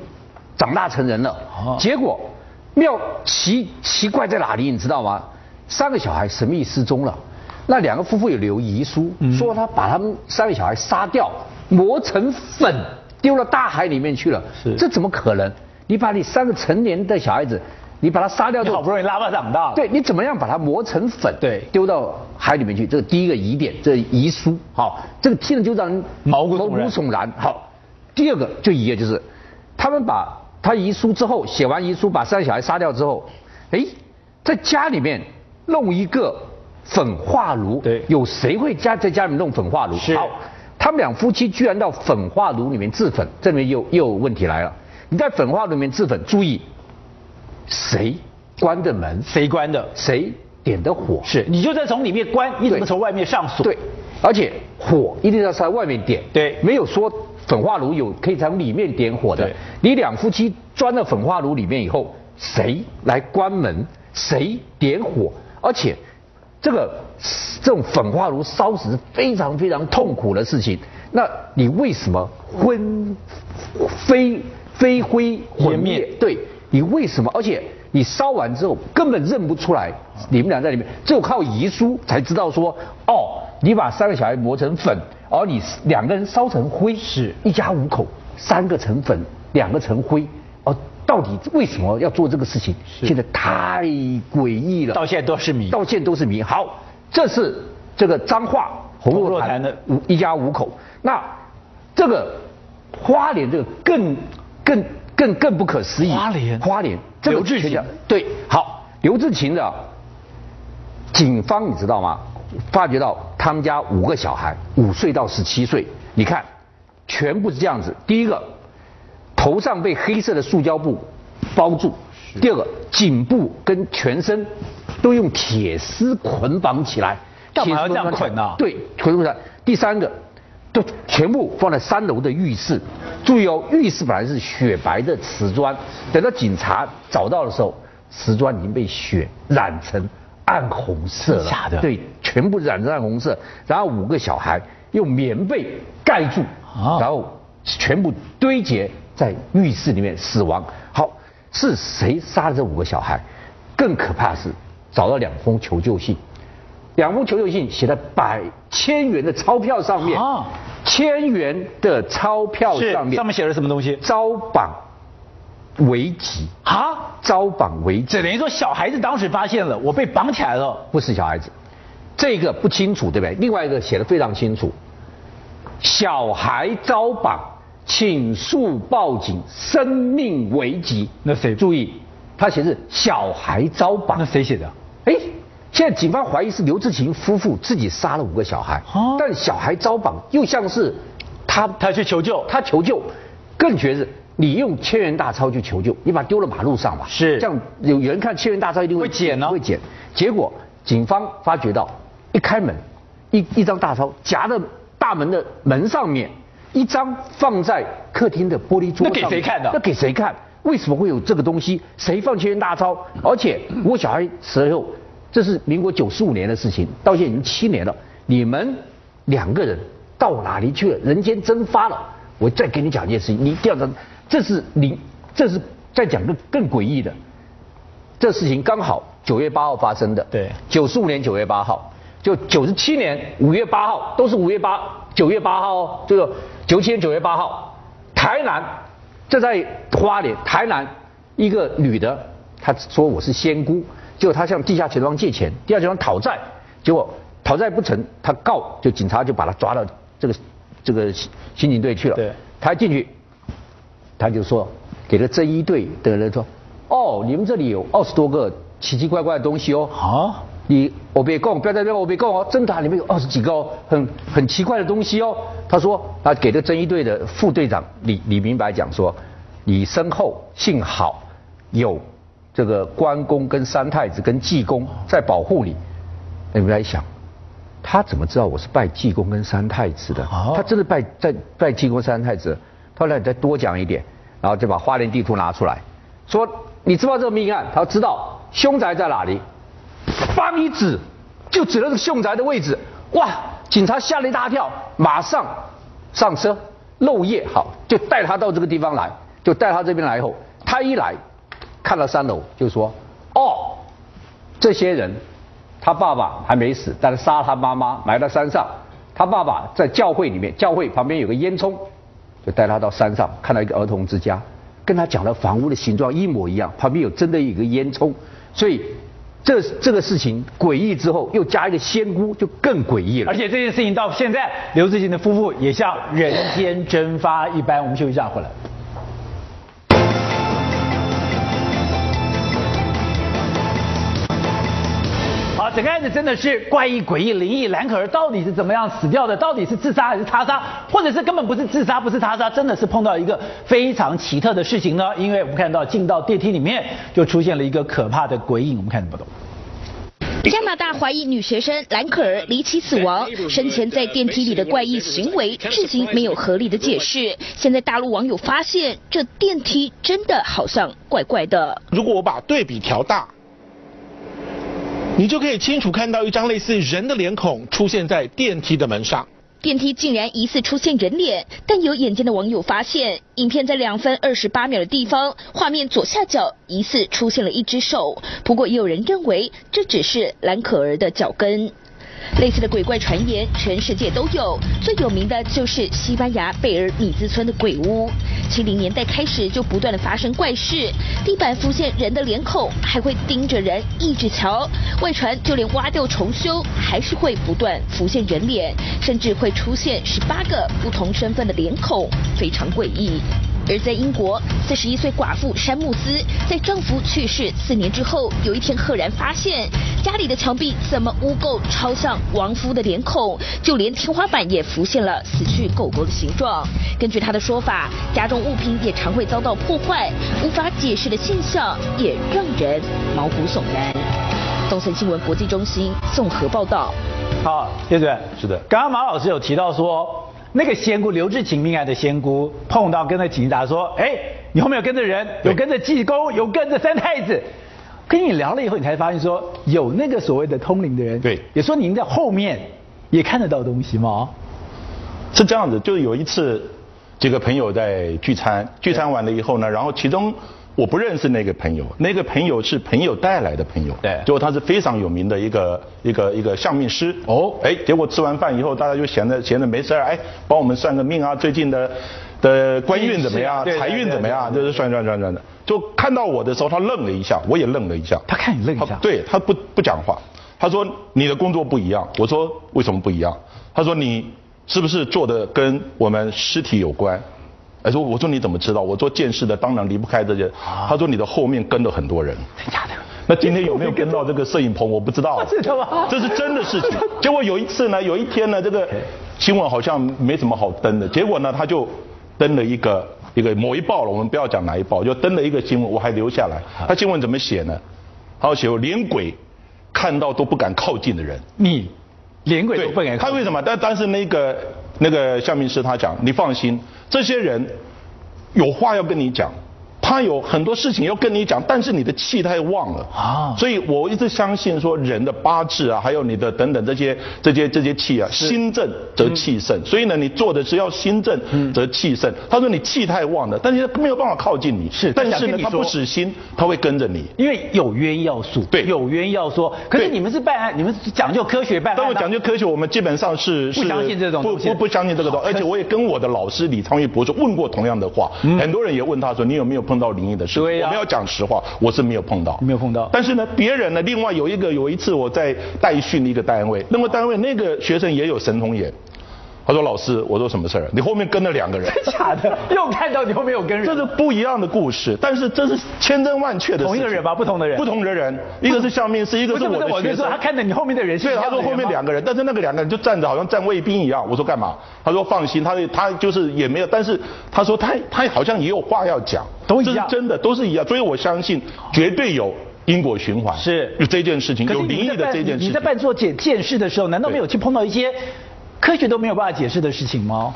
长大成人了，结果妙奇奇怪在哪里？你知道吗？三个小孩神秘失踪了，那两个夫妇有留遗书，说他把他们三个小孩杀掉，磨成粉，丢到大海里面去了。是这怎么可能？你把你三个成年的小孩子，你把他杀掉之后你好不容易拉巴长大，对你怎么样把它磨成粉，对丢到海里面去？这个第一个疑点，这遗书，好，这个听了就让人毛骨悚然。好，第二个就疑的就是，他们把他遗书之后，写完遗书把三个小孩杀掉之后，哎，在家里面弄一个粉化炉，对有谁会家在家里面弄粉化炉？好，他们两夫妻居然到粉化炉里面制粉，这里面又又有问题来了。你在粉化炉里面制粉，注意谁关的门，谁关的？谁点的火？是你就在从里面关，你怎么从外面上锁？对，而且火一定要在外面点。对没有说粉化炉有可以从里面点火的。你两夫妻钻到粉化炉里面以后，谁来关门？谁点火？而且这个这种粉化炉烧死是非常非常痛苦的事情。那你为什么昏飞飞灰混烟灭灭？对你为什么？而且你烧完之后根本认不出来你们俩在里面，只有靠遗书才知道说，哦，你把三个小孩磨成粉，而你两个人烧成灰，是一家五口，三个成粉，两个成灰，哦，到底为什么要做这个事情？现在太诡异了，到现在都是谜。到现在都是谜。好，这是这个彰化红红若潭的五一家五口。那这个花莲这个更更更更不可思议。花莲花莲这个刘志勤对，好，刘志勤的警方你知道吗？发觉到他们家五个小孩，五岁到十七岁，你看，全部是这样子。第一个，头上被黑色的塑胶布包住；第二个，颈部跟全身都用铁丝捆绑起来。干嘛要铁丝这样捆啊对，捆起来。第三个，都全部放在三楼的浴室。注意哦，浴室本来是雪白的瓷砖，等到警察找到的时候，瓷砖已经被血染成暗红色了。假的对，全部染成暗红色。然后五个小孩用棉被盖住，啊然后全部堆结在浴室里面死亡。好，是谁杀了这五个小孩？更可怕的是找到两封求救信。两封求救信写在百千元的钞票上面，啊千元的钞票上面上面写了什么东西？招绑为吉，啊，招绑为吉这等于说小孩子当时发现了，我被绑起来了。不是小孩子，这个不清楚，对不对？另外一个写的非常清楚，小孩招绑，请速报警，生命危急。那谁注意？他写是小孩遭绑那，谁写的？哎，现在警方怀疑是刘志勤夫妇自己杀了五个小孩，哦但小孩遭绑又像是他他去求救他求救，更觉得你用千元大钞去求救，你把它丢了马路上吧，是这样有有人看千元大钞一定会会捡呢会捡。结果警方发觉到，一开门，一一张大钞夹在大门的门上面，一张放在客厅的玻璃桌上，那给谁看的那给谁看？为什么会有这个东西？谁放千元大钞？而且我小孩死了以后，这是民国九十五年的事情，到现在已经七年了。你们两个人到哪里去了？人间蒸发了。我再给你讲一件事情，你一定要这是你，这是再讲个更诡异的。这事情刚好九月八号发生的，对九十五年九月八号，就九十七年五月八号，都是五月八九月八号哦，这个九七年九月八号，台南，这在花莲，台南一个女的，她说我是仙姑，结果她向地下钱庄借钱，地下钱庄讨债，结果讨债不成，她告，就警察就把她抓到这个这个刑刑警队去了，对她进去，她就说给了侦一队的人说，哦，你们这里有二十多个奇奇怪怪的东西哦。啊，你我别供，不要在这边我别供哦，真的啊、里面有二十几个哦，很很奇怪的东西哦。他说他给这侦一队的副队长李李明白讲说，你身后幸好有这个关公跟三太子跟济公在保护你。你们来想，他怎么知道我是拜济公跟三太子的？他真的拜在拜济公三太子。后来你再多讲一点，然后就把花莲地图拿出来，说你知道这个命案？他说知道，凶宅在哪里？方一指，就指了这个凶宅的位置。哇！警察吓了一大跳，马上上车，漏夜好，就带他到这个地方来，就带他这边来以后，他一来，看到三楼就说，哦，这些人，他爸爸还没死，但是杀他妈妈埋到山上，他爸爸在教会里面，教会旁边有个烟囱，就带他到山上看到一个儿童之家，跟他讲的房屋的形状一模一样，旁边有真的一个烟囱，所以这这个事情诡异之后，又加一个仙姑，就更诡异了。而且这件事情到现在，刘志勤的夫妇也像人间蒸发一般。我们休息一下，回来。整个案子真的是怪异、诡异、灵异。蓝可儿到底是怎么样死掉的？到底是自杀还是他杀？或者是根本不是自杀，不是他杀？真的是碰到一个非常奇特的事情呢？因为我们看到进到电梯里面，就出现了一个可怕的鬼影。我们看不懂。加拿大怀疑女学生兰可儿离奇死亡，生前在电梯里的怪异行为至今没有合理的解释。现在大陆网友发现，这电梯真的好像怪怪的。如果我把对比调大，你就可以清楚看到一张类似人的脸孔出现在电梯的门上。电梯竟然疑似出现人脸，但有眼尖的网友发现，影片在两分二十八秒的地方，画面左下角疑似出现了一只手。不过也有人认为这只是蓝可儿的脚跟。类似的鬼怪传言，全世界都有。最有名的就是西班牙贝尔米兹村的鬼屋。七零年代开始就不断的发生怪事，地板浮现人的脸孔，还会盯着人一直瞧。外传就连挖掉重修，还是会不断浮现人脸，甚至会出现十八个不同身份的脸孔，非常诡异。而在英国，四十一岁寡妇山姆斯在丈夫去世四年之后，有一天赫然发现家里的墙壁怎么污垢超像亡夫的脸孔，就连天花板也浮现了死去狗狗的形状。根据他的说法，家中物品也常会遭到破坏，无法解释的现象也让人毛骨悚然。东森新闻国际中心综合报道。好，叶主任，是的刚刚马老师有提到说。那个仙姑刘志勤命案的仙姑碰到跟那警察说：“哎，你后面有跟着人，有跟着济公，有跟着三太子。”跟你聊了以后，你才发现说有那个所谓的通灵的人。对，也说您在后面也看得到东西吗？是这样子，就是有一次几个朋友在聚餐，聚餐完了以后呢，然后其中。我不认识那个朋友，那个朋友是朋友带来的朋友。对，结果他是非常有名的一个一个一个相命师。哦，哎，结果吃完饭以后，大家就闲着闲着没事儿，哎，帮我们算个命啊，最近的的官运怎么样，财运怎么样，就是算算算算的。就看到我的时候，他愣了一下，我也愣了一下。他看你愣一下。对他不不讲话，他说你的工作不一样。我说为什么不一样？他说你是不是做的跟我们尸体有关？他说：“我说你怎么知道？我做剑士的，当然离不开这些。”他说：“你的后面跟了很多人。”真假的？那今天有没有跟到这个摄影棚？我不知道。是的吗？这是真的事情。结果有一次呢，有一天呢，这个新闻好像没什么好登的。结果呢，他就登了一个一个某一报了，我们不要讲哪一报，就登了一个新闻，我还留下来。他新闻怎么写呢？他写连鬼看到都不敢靠近的人。你连鬼都不敢？他为什么？但但是那个。那个相明师他讲，你放心，这些人有话要跟你讲。他有很多事情要跟你讲，但是你的气太旺了啊！所以我一直相信说人的八字啊，还有你的等等这些这些这些气啊，心正则气盛。所以呢，你做的是要心正则气盛。他说你气太旺了，但是没有办法靠近你。是，但是呢，他不死心，他会跟着你。因为有冤要诉，对，有冤要说。可是你们是办案，你们讲究科学办案。但我讲究科学，我们基本上是不相信这种不不不相信这个东西。而且我也跟我的老师李昌钰博士问过同样的话，很多人也问他说你有没有碰到灵异的事？我们要讲实话，我是没有碰到，没有碰到。但是呢，别人呢，另外有一个有一次我在代训的一个单位，那个单位那个学生也有神童眼。他说：“老师，我说什么事儿？你后面跟了两个人，真假的？又看到你后面有跟人，这是不一样的故事，但是这是千真万确的。同一个人吧？不同的人？不同的人，一个是相命师，一个是我的学生。他看着你后面的人，对，他说后面两个人，但是那个两个人就站着，好像站卫兵一样。我说干嘛？他说放心，他他就是也没有，但是他说他他好像也有话要讲，都一样，真的都是一样，所以我相信绝对有因果循环，是这件事情有灵异的这件事情。你在办做见见识的时候，难道没有去碰到一些？科学都没有办法解释的事情吗？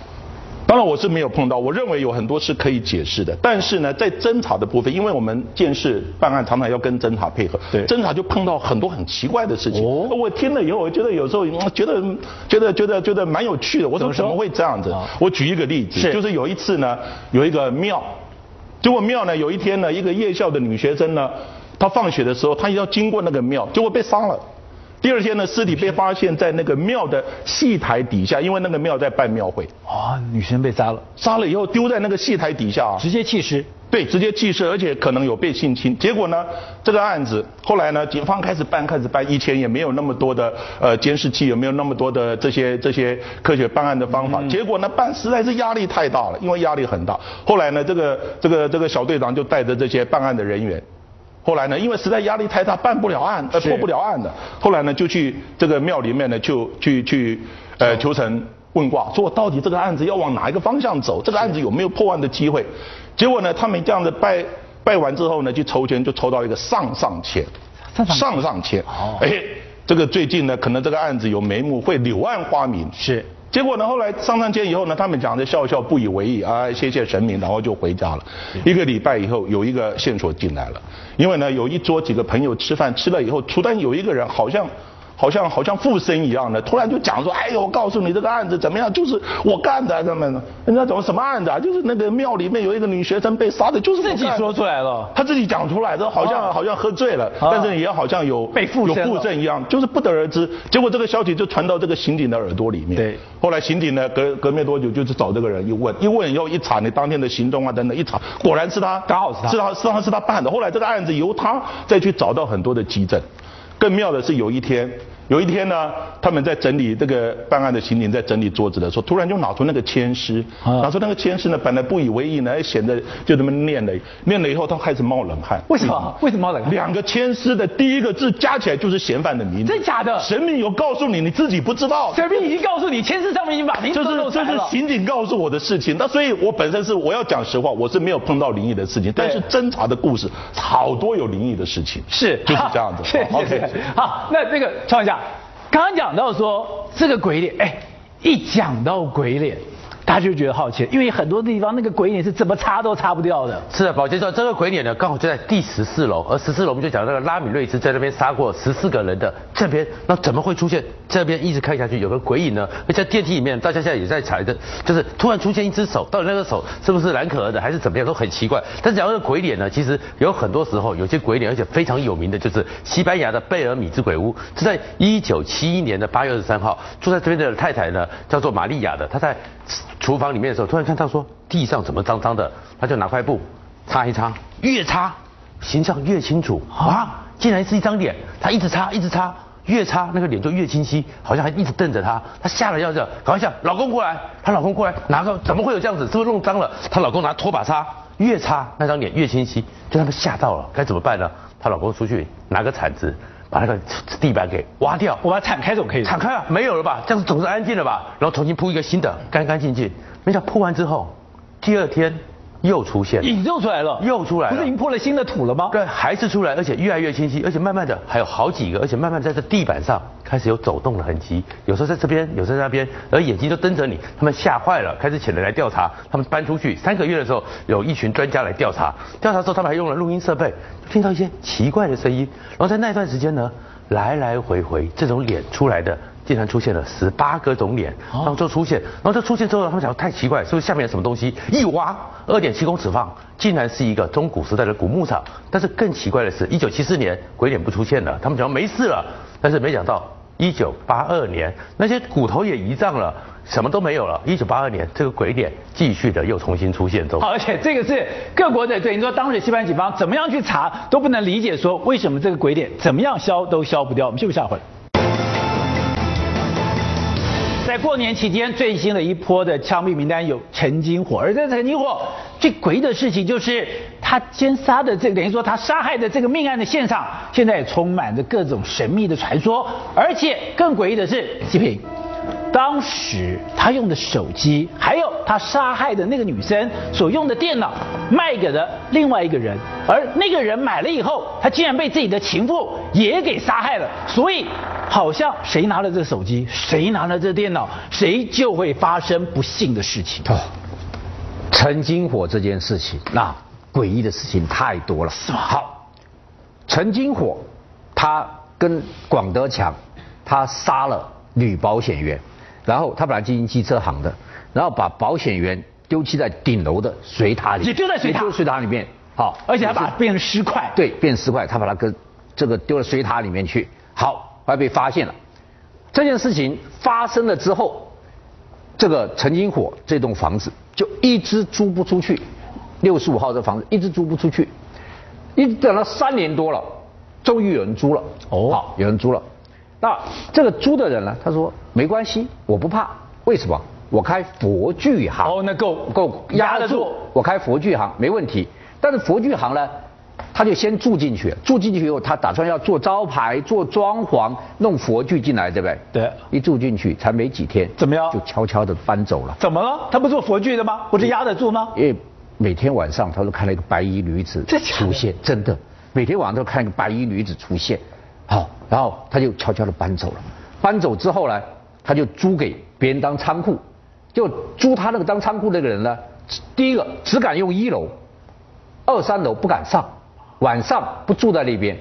当然我是没有碰到，我认为有很多是可以解释的。但是呢，在侦查的部分，因为我们建事办案常常要跟侦查配合，对，侦查就碰到很多很奇怪的事情。哦，我听了以后，我觉得有时候觉得觉得觉得觉得蛮有趣的。我说怎么会这样子？我举一个例子，就是有一次呢，有一个庙，结果庙呢有一天呢，一个夜校的女学生呢，她放学的时候，她要经过那个庙，结果被杀了。第二天呢，尸体被发现在那个庙的戏台底下，因为那个庙在办庙会。哦，女生被杀了，杀了以后丢在那个戏台底下，直接弃尸。对，直接弃尸，而且可能有被性侵。结果呢，这个案子后来呢，警方开始办，开始办。以前也没有那么多的呃监视器，也没有那么多的这些这些科学办案的方法。结果呢，办实在是压力太大了，因为压力很大。后来呢，这个这个这个小队长就带着这些办案的人员。后来呢，因为实在压力太大，办不了案，呃，破不了案的。后来呢，就去这个庙里面呢，就去去呃求神问卦，说我到底这个案子要往哪一个方向走？这个案子有没有破案的机会？结果呢，他们这样子拜拜完之后呢，去筹钱，就筹到一个上上签，上上签。哦，哎，这个最近呢，可能这个案子有眉目，会柳暗花明。是。结果呢？后来上上街以后呢，他们讲的笑笑不以为意啊，谢谢神明，然后就回家了。一个礼拜以后，有一个线索进来了，因为呢，有一桌几个朋友吃饭，吃了以后，突然有一个人好像。好像好像附身一样的，突然就讲说，哎呦，我告诉你这个案子怎么样？就是我干的，他们，人家怎么什么案子啊？就是那个庙里面有一个女学生被杀的，就是自己说出来了，他自己讲出来的，好像好像喝醉了，但是也好像有被附有附身一样，就是不得而知。结果这个消息就传到这个刑警的耳朵里面。对。后来刑警呢，隔隔没多久就去找这个人一问，一问以后一查，你当天的行踪啊等等一查，果然是他，刚好是他，是他是他是他办的。后来这个案子由他再去找到很多的基证。更妙的是有一天。有一天呢，他们在整理这个办案的刑警在整理桌子的时候，突然就拿出那个签诗，拿出那个签诗呢，本来不以为意呢，显得就这么念了，念了以后他开始冒冷汗。为什么？为什么冒冷汗？两个签诗的第一个字加起来就是嫌犯的名字。真假的？神明有告诉你，你自己不知道。神明已经告诉你，签诗上面已经把名字就是这是刑警告诉我的事情。那所以我本身是我要讲实话，我是没有碰到灵异的事情，但是侦查的故事好多有灵异的事情。是，就是这样子。是，OK。好，那这个唱一下。刚刚讲到说这个鬼脸，哎，一讲到鬼脸。他就觉得好奇，因为很多地方那个鬼脸是怎么擦都擦不掉的。是的，宝杰说这个鬼脸呢，刚好就在第十四楼，而十四楼我们就讲那个拉米瑞兹在那边杀过十四个人的这边，那怎么会出现这边一直看下去有个鬼影呢？而在电梯里面，大家现在也在猜的，就是突然出现一只手，到底那个手是不是蓝可儿的，还是怎么样，都很奇怪。但是讲到鬼脸呢，其实有很多时候有些鬼脸，而且非常有名的就是西班牙的贝尔米兹鬼屋，是在一九七一年的八月二十三号，住在这边的太太呢叫做玛利亚的，她在。厨房里面的时候，突然看到说地上怎么脏脏的，他就拿块布擦一擦，越擦形象越清楚啊！竟然是一张脸，他一直擦一直擦，越擦那个脸就越清晰，好像还一直瞪着他，他吓了要叫，赶快叫老公过来，她老公过来拿个怎么会有这样子？是不是弄脏了？她老公拿拖把擦，越擦那张脸越清晰，就他们吓到了，该怎么办呢？她老公出去拿个铲子。把那个地板给挖掉，我把它铲开总可以。铲开啊，没有了吧？这样子总是安静了吧？然后重新铺一个新的，干干净净。没想到铺完之后，第二天。又出现了，又出来了，又出来，不是已经破了新的土了吗？对，还是出来，而且越来越清晰，而且慢慢的还有好几个，而且慢慢在这地板上开始有走动的痕迹，有时候在这边，有时候在那边，而眼睛都瞪着你，他们吓坏了，开始请人来调查。他们搬出去三个月的时候，有一群专家来调查，调查时候他们还用了录音设备，听到一些奇怪的声音，然后在那段时间呢，来来回回这种脸出来的。竟然出现了十八个种脸，然后就出现，然后就出现之后，他们想太奇怪，是不是下面有什么东西？一挖，二点七公尺放，竟然是一个中古时代的古牧场。但是更奇怪的是，一九七四年鬼脸不出现了，他们想没事了，但是没想到一九八二年那些骨头也移葬了，什么都没有了。一九八二年这个鬼脸继续的又重新出现中。而且这个是各国的，对你说当时西班牙警方怎么样去查都不能理解，说为什么这个鬼脸怎么样消都消不掉。我们休息下会。在过年期间，最新的一波的枪毙名单有陈金火，而这陈金火最诡异的事情就是，他奸杀的这等于说他杀害的这个命案的现场，现在也充满着各种神秘的传说，而且更诡异的是，极品。当时他用的手机，还有他杀害的那个女生所用的电脑，卖给了另外一个人，而那个人买了以后，他竟然被自己的情妇也给杀害了。所以，好像谁拿了这手机，谁拿了这电脑，谁就会发生不幸的事情。哦，陈金火这件事情，那诡异的事情太多了。是吗？好，陈金火，他跟广德强，他杀了女保险员。然后他本来经营机车行的，然后把保险员丢弃在顶楼的水塔里，也丢在水塔也丢水塔里面。好，而且还把它变成尸块。对，变尸块，他把它跟这个丢到水塔里面去。好，后来被发现了。这件事情发生了之后，这个陈金火这栋房子就一直租不出去，六十五号这房子一直租不出去，一直等了三年多了，终于有人租了。哦好，有人租了。那这个租的人呢？他说没关系，我不怕。为什么？我开佛具行。哦那够够压得住。我开佛具行没问题。但是佛具行呢，他就先住进去，住进去以后，他打算要做招牌、做装潢、弄佛具进来，对不对？对一住进去才没几天，怎么样就悄悄的搬走了。怎么了？他不做佛具的吗？不是压得住吗？因为每天晚上他都看到一个白衣女子出现，真的，每天晚上都看一个白衣女子出现，好，然后他就悄悄的搬走了。搬走之后呢，他就租给别人当仓库，就租他那个当仓库那个人呢，第一个只敢用一楼，二三楼不敢上，晚上不住在那边，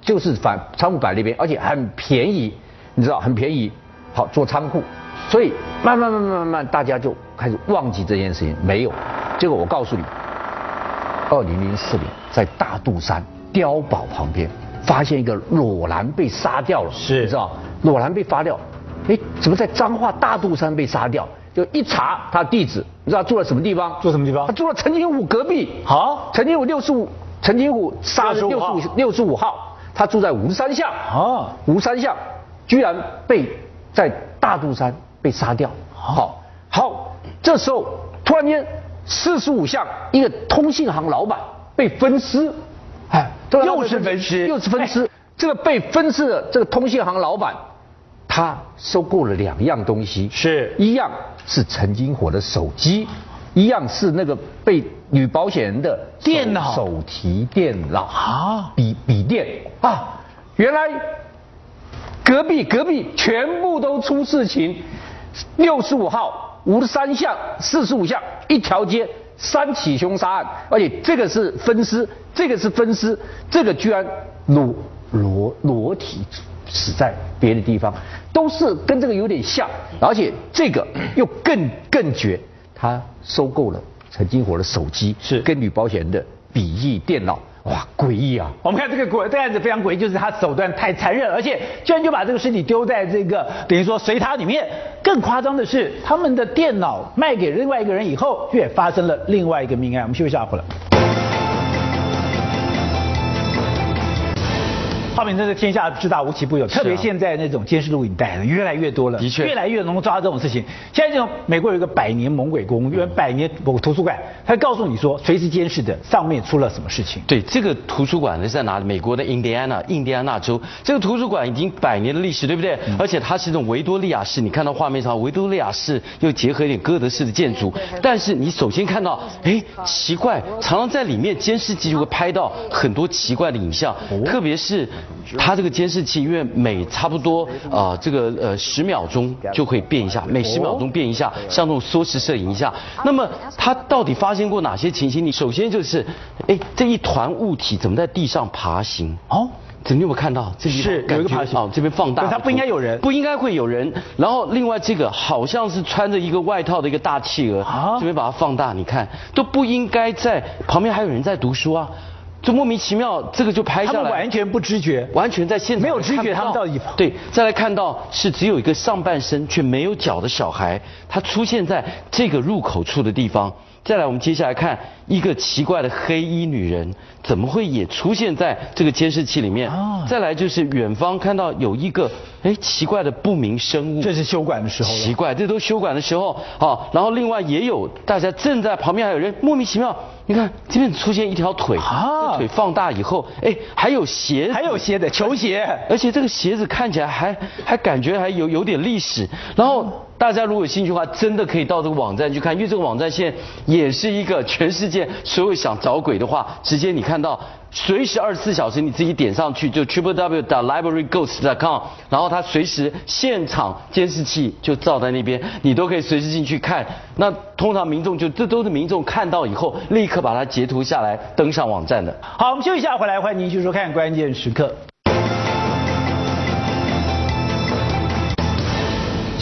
就是反仓库摆那边，而且很便宜，你知道很便宜，好做仓库，所以慢慢慢慢慢慢大家就开始忘记这件事情，没有。结果我告诉你，二零零四年在大肚山碉堡旁边发现一个裸男被杀掉了，是你知道裸男被杀掉，哎，怎么在彰化大肚山被杀掉？就一查他地址，你知道住在什么地方？住什么地方他住在陈金虎隔壁。好陈金虎六十五，陈金虎杀65六十五六十五号，他住在五十三巷。啊五十三巷居然被在大肚山被杀掉。好，好，这时候突然间四十五巷一个通信行老板被分尸，哎，又是分尸。又是分尸。这个被分尸的这个通信行老板，他收购了两样东西，是。一样是陈金火的手机，一样是那个被女保险人的电脑。手提电脑啊。笔笔电。啊，原来隔壁隔壁全部都出事情，六十五号、五十三巷、四十五巷一条街三起凶杀案，而且这个是分尸，这个是分尸，这个居然裸裸裸体死在别的地方，都是跟这个有点像，而且这个又更更绝，他收购了陈金火的手机，是。跟女保险人的笔记电脑，哇，诡异啊！我们看这个诡，这个案子非常诡异，就是他手段太残忍，而且居然就把这个尸体丢在这个等于说水塔里面。更夸张的是，他们的电脑卖给另外一个人以后，却发生了另外一个命案。我们休息一下，回来。画面真是天下之大无奇不有，特别现在那种监视录影带越来越多了，的确越来越能够抓到这种事情。现在这种美国有一个百年猛鬼公园、百年某图书馆，它告诉你说随时监视的上面出了什么事情。对，这个图书馆呢是在哪里？美国的印第安纳，印第安纳州。这个图书馆已经百年的历史，对不对？而且它是一种维多利亚式，你看到画面上维多利亚式又结合一点哥德式的建筑。但是你首先看到，哎，奇怪，常常在里面监视机就会拍到很多奇怪的影像，特别是它这个监视器，因为每差不多啊、呃这个呃十秒钟就会变一下，每十秒钟变一下，像这种缩时摄影一下。那么它到底发生过哪些情形？你首先就是，哎，这一团物体怎么在地上爬行？哦，这你有没有看到？这地方是有一个爬行哦，这边放大它不应该有人不应该会有人。然后另外这个好像是穿着一个外套的一个大企鹅，啊这边把它放大，你看都不应该在旁边还有人在读书啊，就莫名其妙这个就拍下来，们完全不知觉。完全在现场没有知觉他们到底对，再来看到是只有一个上半身却没有脚的小孩，他出现在这个入口处的地方。再来，我们接下来看一个奇怪的黑衣女人，怎么会也出现在这个监视器里面？啊。再来就是远方看到有一个哎奇怪的不明生物，这是修管的时候奇怪，这都修管的时候，好，然后另外也有大家正在旁边还有人莫名其妙，你看这边出现一条腿，啊。这腿放大以后，哎，还有鞋子，还有鞋的球鞋，而且这个鞋子看起来还还感觉还有有点历史。然后大家如果有兴趣的话，真的可以到这个网站去看，因为这个网站现在也是一个全世界所有想找鬼的话，直接你看看到。随时二十四小时，你自己点上去就 triple w library ghost com，然后它随时现场监视器就照在那边，你都可以随时进去看。那通常民众就这都是民众看到以后立刻把它截图下来登上网站的。好，我们休息一下，回来欢迎您继续收看《关键时刻》。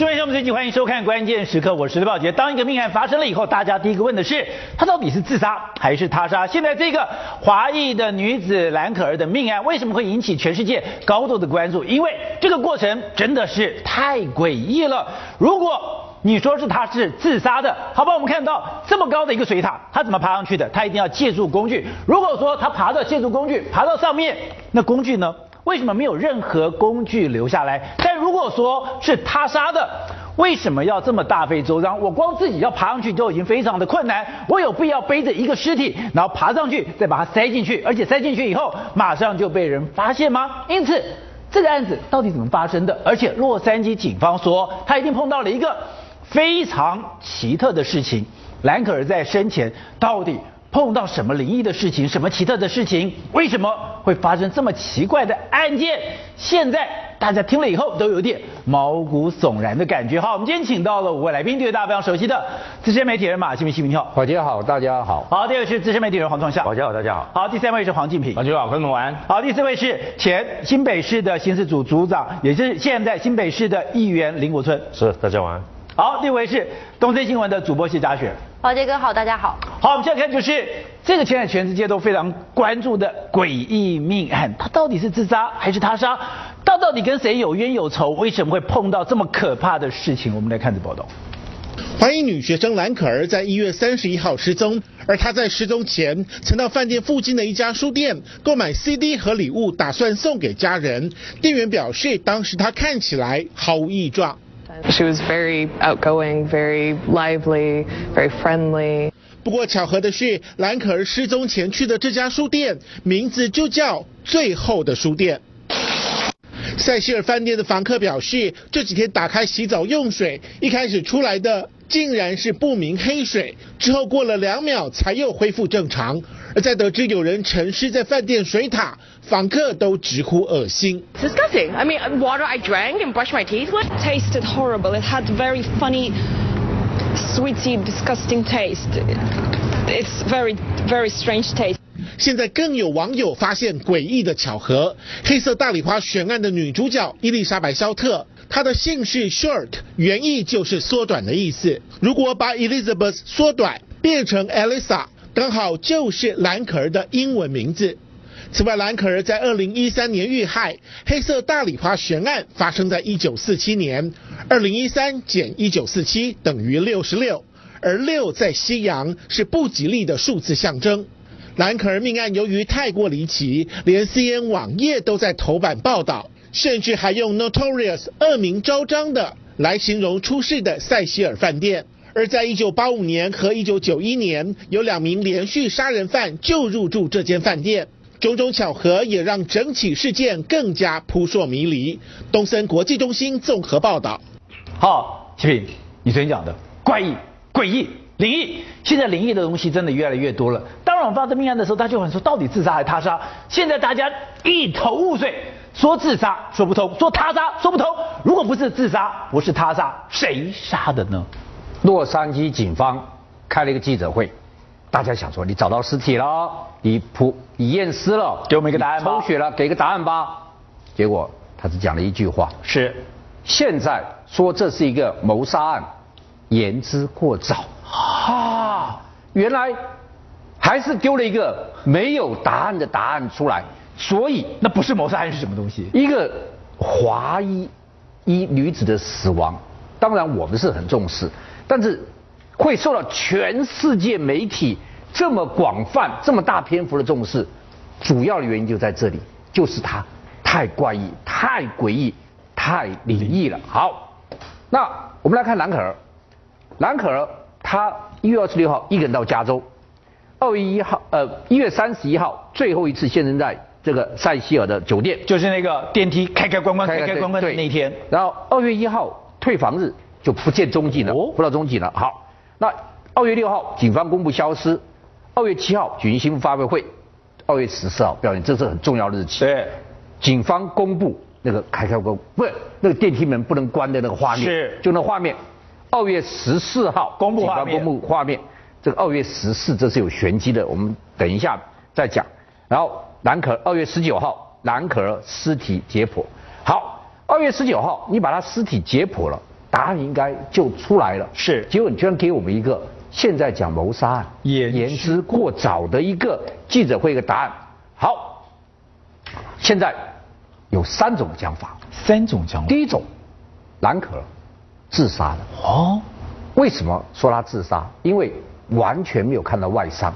各位朋友们，最近欢迎收看《关键时刻》，我是刘宝杰。当一个命案发生了以后，大家第一个问的是，他到底是自杀还是他杀？现在这个华裔的女子兰可儿的命案，为什么会引起全世界高度的关注？因为这个过程真的是太诡异了。如果你说是他是自杀的，好吧？我们看到这么高的一个水塔，他怎么爬上去的？他一定要借助工具。如果说他爬到借助工具，爬到上面，那工具呢？为什么没有任何工具留下来？但如果说是他杀的，为什么要这么大费周章？我光自己要爬上去就已经非常的困难，我有必要背着一个尸体，然后爬上去，再把它塞进去，而且塞进去以后马上就被人发现吗？因此，这个案子到底怎么发生的？而且洛杉矶警方说，他一定碰到了一个非常奇特的事情。兰可儿在生前到底？碰到什么灵异的事情，什么奇特的事情？为什么会发生这么奇怪的案件？现在大家听了以后都有点毛骨悚然的感觉。好，我们今天请到了五位来宾，第一位大家非常熟悉的资深媒体人马新民，新民你好，大家好，大家好。好，第二位是资深媒体人黄创夏，大家好，大家好。好，第三位是黄敬平，大家好，朋友们晚安。好，第四位是前新北市的刑事组组长，也是现在新北市的议员林国春，是，大家晚安。好，第五位是东森新闻的主播谢嘉雪。宝杰哥好，大家好。好，我们现在看就是这个现在全世界都非常关注的诡异命案，他到底是自杀还是他杀？他到底跟谁有冤有仇？为什么会碰到这么可怕的事情？我们来看这报道。怀疑女学生兰可儿在一月三十一号失踪，而她在失踪前曾到饭店附近的一家书店购买 CD 和礼物，打算送给家人。店员表示，当时她看起来毫无异状。She was very outgoing, very lively, very friendly. 不过巧合的是，兰可儿失踪前去的这家书店名字就叫“最后的书店”。塞西尔饭店的房客表示，这几天打开洗澡用水，一开始出来的竟然是不明黑水，之后过了两秒才又恢复正常。而在得知有人沉尸在饭店水塔，访客都直呼恶心。Disgusting. I mean, water I drank and brushed my teeth with tasted horrible. It had very funny, sweety, disgusting taste. It's very, very strange taste. 现在更有网友发现诡异的巧合：黑色大礼花悬案的女主角伊丽莎白·肖特，她的姓氏 Short，原意就是缩短的意思。如果把 Elizabeth 缩短变成 Elisa。刚好就是兰可儿的英文名字。此外，兰可儿在二零一三年遇害，黑色大礼花悬案发生在一九四七年，二零一三减一九四七等于六十六，而六在西洋是不吉利的数字象征。兰可儿命案由于太过离奇，连 CN 网页都在头版报道，甚至还用 notorious 恶名昭彰的来形容出事的塞西尔饭店。而在一九八五年和一九九一年，有两名连续杀人犯就入住这间饭店，种种巧合也让整起事件更加扑朔迷离。东森国际中心综合报道。好，齐平，你昨天讲的怪异、诡异、灵异，现在灵异的东西真的越来越多了。当然，发生命案的时候，大家就很说到底自杀还是他杀？现在大家一头雾水，说自杀说不通，说他杀说不通。如果不是自杀，不是他杀，谁杀的呢？洛杉矶警方开了一个记者会，大家想说你找到尸体了，你普你验尸了，给我们一个答案吧，抽血了，给个答案吧。结果他只讲了一句话，是现在说这是一个谋杀案，言之过早。啊，原来还是丢了一个没有答案的答案出来，所以那不是谋杀案是什么东西？一个华裔一女子的死亡，当然我们是很重视。但是会受到全世界媒体这么广泛、这么大篇幅的重视，主要的原因就在这里，就是它太怪异、太诡异、太灵异了。好，那我们来看兰可儿。兰可儿她一月二十六号一个人到加州，二月一号呃一月三十一号最后一次现身在这个塞西尔的酒店，就是那个电梯开开关关、开开关关的那一天。然后二月一号退房日。就不见踪迹了，不知道踪迹了。好，那二月六号警方公布消失，二月七号举行新闻发布会，二月十四号表演，这是很重要的日期。对，警方公布那个开开关不是那个电梯门不能关的那个画面，是就那画面。二月十四号公布画面，公布画面。这个二月十四这是有玄机的，我们等一下再讲。然后蓝可二月十九号蓝可尸体解剖，好，二月十九号你把他尸体解剖了。答案应该就出来了。是，结果你居然给我们一个现在讲谋杀案言言之过早的一个记者会一个答案。好，现在有三种讲法。三种讲法。第一种，兰可儿自杀的。哦。为什么说他自杀？因为完全没有看到外伤，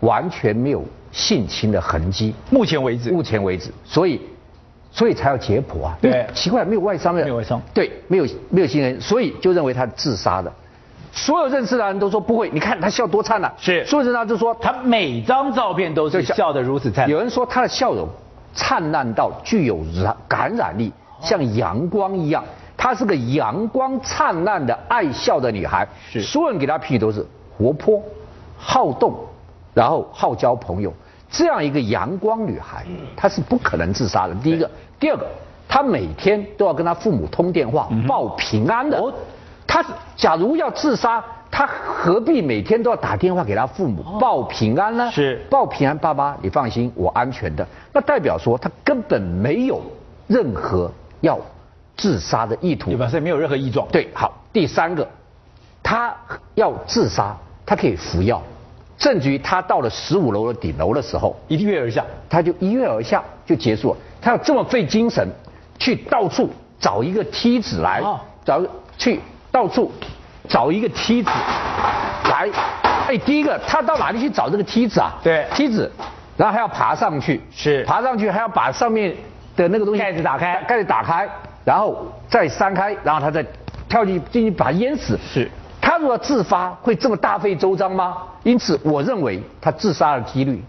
完全没有性侵的痕迹。目前为止。目前为止，所以所以才要解剖啊。对。奇怪，没有外伤的，没有外伤。对，没有没有新人，所以就认为他自杀的。所有认识的人都说不会，你看他笑多灿烂。是。所有人就说他每张照片都是笑得如此灿烂。有人说他的笑容灿烂到具有染感染力，像阳光一样。她是个阳光灿烂的爱笑的女孩，是所有人给她批都是活泼、好动，然后好交朋友，这样一个阳光女孩，她是不可能自杀的。第一个，第二个，他每天都要跟他父母通电话报平安的。他假如要自杀，他何必每天都要打电话给他父母报平安呢？是报平安，爸爸你放心，我安全的。那代表说他根本没有任何要。自杀的意图，对吧？所以没有任何异状。对，好，第三个，他要自杀，他可以服药，甚至于他到了十五楼的顶楼的时候，一跃而下，他就一跃而下就结束了。他要这么费精神，去到处找一个梯子来，找去到处找一个梯子来。哎，第一个，他到哪里去找这个梯子啊？对，梯子，然后还要爬上去，是爬上去还要把上面的那个东西盖子打开，盖子打开。然后再扇开，然后他再跳进进去把他淹死。是，他如果自发会这么大费周章吗？因此，我认为他自杀的几率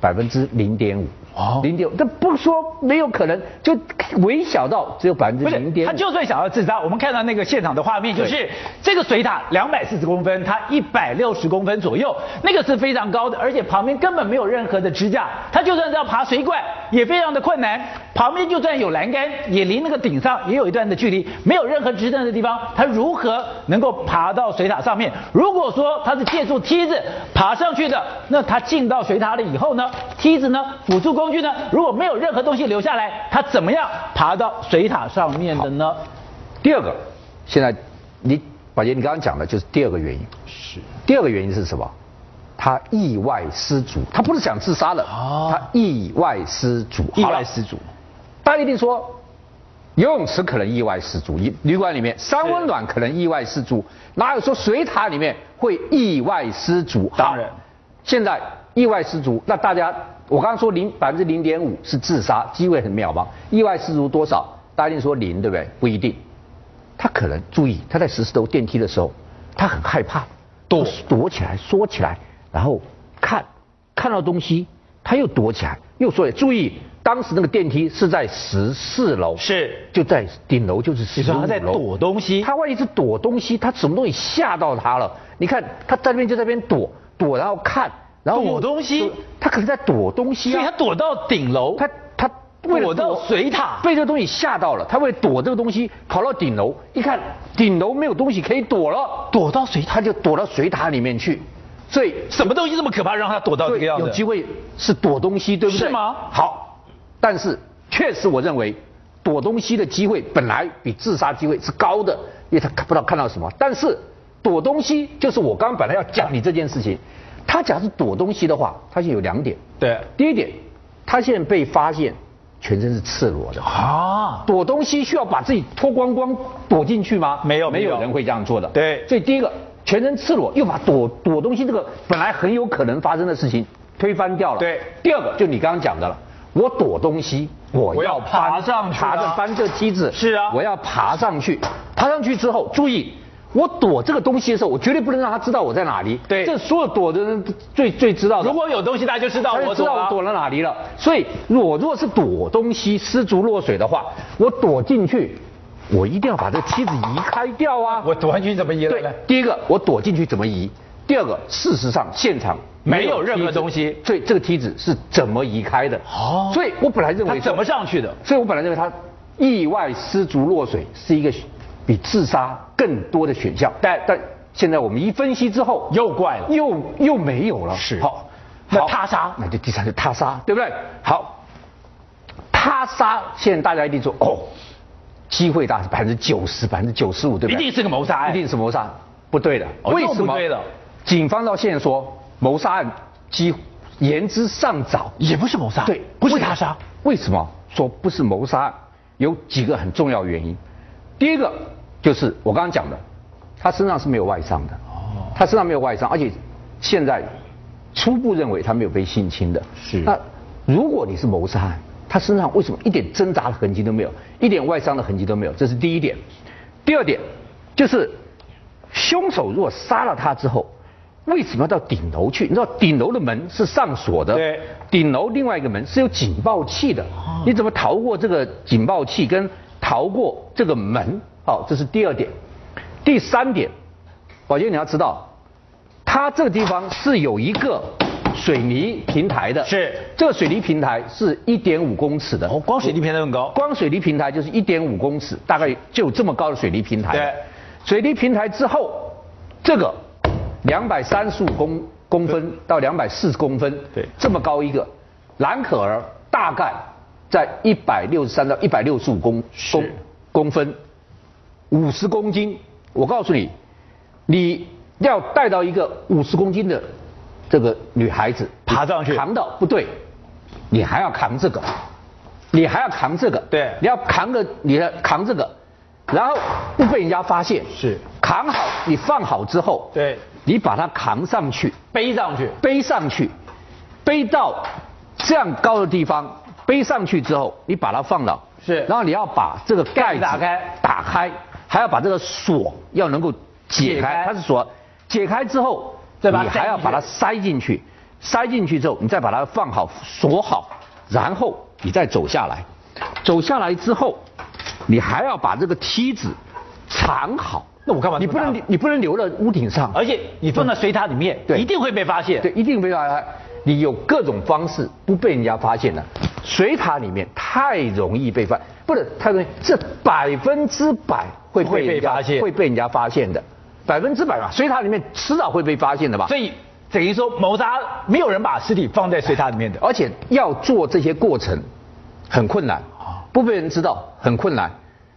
百分之零点五。哦，零点，这不说没有可能，就微小到只有百分之零点。他就算想要自杀，我们看到那个现场的画面，就是这个水塔两百四十公分，它一百六十公分左右，那个是非常高的，而且旁边根本没有任何的支架，他就算是要爬水管也非常的困难。旁边就算有栏杆，也离那个顶上也有一段的距离，没有任何支撑的地方，他如何能够爬到水塔上面？如果说他是借助梯子爬上去的，那他进到水塔了以后呢？梯子呢？辅助工。工具呢？如果没有任何东西留下来，他怎么样爬到水塔上面的呢？第二个，现在你宝杰，你刚刚讲的就是第二个原因。是。第二个原因是什么？他意外失足，他不是想自杀的，他意外失足。意外失足。大家一定说，游泳池可能意外失足，旅馆里面三温暖可能意外失足，哪有说水塔里面会意外失足？当然。现在意外失足，那大家。我刚刚说零百分之零点五是自杀，机会很渺茫。意外失足多少？大家一定说零，对不对？不一定。他可能注意，他在十四楼电梯的时候，他很害怕，躲躲起来，缩起来，然后看看到东西，他又躲起来，又缩。注意，当时那个电梯是在十四楼，是就在顶楼，就是十五楼。他在躲东西，他万一是躲东西，他什么东西吓到他了？你看他在那边就在那边躲躲，然后看。然后躲东西，他可能在躲东西啊，所以他躲到顶楼，他他躲到水塔，被这个东西吓到了，他为了躲这个东西，跑到顶楼，一看顶楼没有东西可以躲了，躲到水塔就躲到水塔里面去，所以什么东西这么可怕，让他躲到这个样子？有机会是躲东西，对不对？是吗？好，但是确实我认为躲东西的机会本来比自杀机会是高的，因为他看不到看到什么，但是躲东西就是我刚刚本来要讲你这件事情。他假是躲东西的话，他现在有两点。对，第一点，他现在被发现全身是赤裸的啊。躲东西需要把自己脱光光躲进去吗？没有，没有人会这样做的。对，所以第一个，全身赤裸又把躲躲东西这个本来很有可能发生的事情推翻掉了。对，第二个就你刚刚讲的了，我躲东西，我要爬上去，爬着翻这梯子。是啊，我要爬上去，爬上去之后注意。我躲这个东西的时候，我绝对不能让他知道我在哪里。对，这所有躲的人最最知道的。如果有东西，大家就知道我知道我躲了哪里了。所以，我如果是躲东西失足落水的话，我躲进去，我一定要把这个梯子移开掉啊。我躲进去怎么移？对，第一个我躲进去怎么移？第二个，事实上现场没有任何东西，所以这个梯子是怎么移开的？哦，所以我本来认为他怎么上去的？所以我本来认为他意外失足落水是一个。比自杀更多的选项，但但现在我们一分析之后又怪了，又又没有了。是好，那他杀，那就第三是他杀，对不对？好，他杀，现在大家一定说哦，机会大是百分之九十、百分之九十五，对不对？一定是个谋杀案，一定是谋杀，不对的。哦为什么？不对了警方到现在说谋杀案几言之尚早，也不是谋杀，对，不是他杀，为什么说不是谋杀案？有几个很重要原因。第一个就是我刚刚讲的，他身上是没有外伤的，哦，他身上没有外伤，而且现在初步认为他没有被性侵的。是那如果你是谋杀案，他身上为什么一点挣扎的痕迹都没有，一点外伤的痕迹都没有？这是第一点。第二点就是凶手如果杀了他之后，为什么要到顶楼去？你知道顶楼的门是上锁的，对，顶楼另外一个门是有警报器的，你怎么逃过这个警报器跟逃过这个门？好，这是第二点。第三点，宝杰你要知道，它这个地方是有一个水泥平台的，是这个水泥平台是一点五公尺的，哦，光水泥平台很高，光水泥平台就是一点五公尺，大概就有这么高的水泥平台。对，水泥平台之后，这个两百三十五公公分到两百四十公分，对这么高一个蓝可儿大概在一百六十三到一百六十五公公公分，五十公斤。我告诉你，你要带到一个五十公斤的这个女孩子爬上去。扛到不对，你还要扛这个，你还要扛这个，对。你要扛个你要扛这个，然后不被人家发现，是。扛好，你放好之后，对，你把它扛上去，背上去，背上去，背到这样高的地方，背上去之后，你把它放了，是。然后你要把这个盖子盖子打开，打开，还要把这个锁要能够解解开。开，它是锁，解开之后，对吧？你还要把它塞进去，塞进去之后，你再把它放好锁好，然后你再走下来，走下来之后，你还要把这个梯子藏好。那我干嘛你不能你不能留在屋顶上，而且你放在水塔里面，对。一定会被发现。对，一定被发现。你有各种方式不被人家发现的，水塔里面太容易被发，不是太容易，是百分之百会会被被发现会被人家发现的，百分之百吧。水塔里面迟早会被发现的吧？所以等于说谋杀，没有人把尸体放在水塔里面的。而且要做这些过程很困难，不被人知道很困难，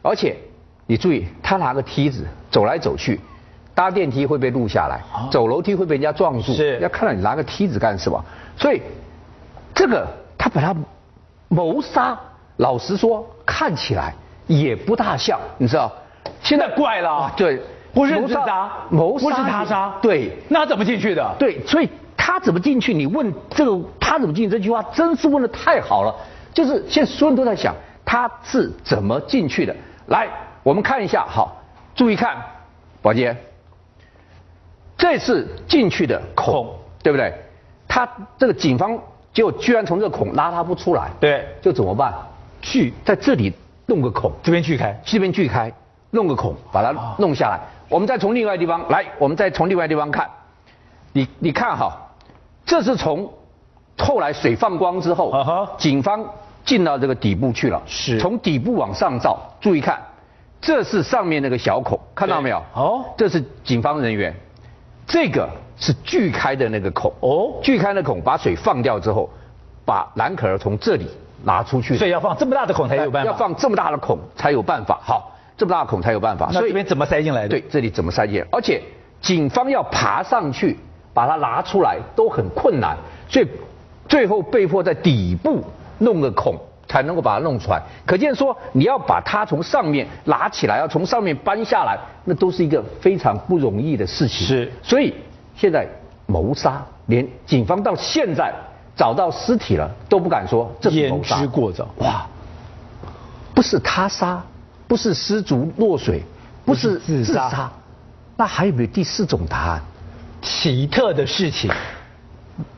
而且你注意，他拿个梯子走来走去，搭电梯会被录下来，走楼梯会被人家撞住，是要看到你拿个梯子干什么？所以这个他把他谋杀，老实说看起来也不大像，你知道？现在怪了啊对，不是谋自杀谋杀不是他杀对，那怎么进去的？对，所以他怎么进去？你问这个他怎么进去这句话，真是问的太好了。就是现在所有人都在想他是怎么进去的。来，我们看一下，好，注意看，宝杰，这次进去的孔，孔对不对？他这个警方就居然从这个孔拉他不出来，对，就怎么办？锯在这里弄个孔，这边锯开，这边锯开，弄个孔，把它弄下来。我们再从另外地方来，我们再从另外地方看，你你看哈，这是从后来水放光之后啊哈。警方进到这个底部去了，是。从底部往上照，注意看，这是上面那个小孔，看到没有？哦这是警方人员，这个是锯开的那个孔，哦。锯开的孔，把水放掉之后，把蓝可儿从这里拿出去，所以要放这么大的孔才有办法。要放这么大的孔才有办法。好，这么大的孔才有办法。那这边怎么塞进来的？对，这里怎么塞进来？而且警方要爬上去把它拿出来都很困难，所以最后被迫在底部弄个孔。才能够把它弄出来，可见说你要把它从上面拿起来，要从上面搬下来，那都是一个非常不容易的事情。是所以现在谋杀，连警方到现在找到尸体了都不敢说这是谋言杀。之过早。哇，不是他杀，不是失足落水，不是自杀，那还有没有第四种答案？奇特的事情，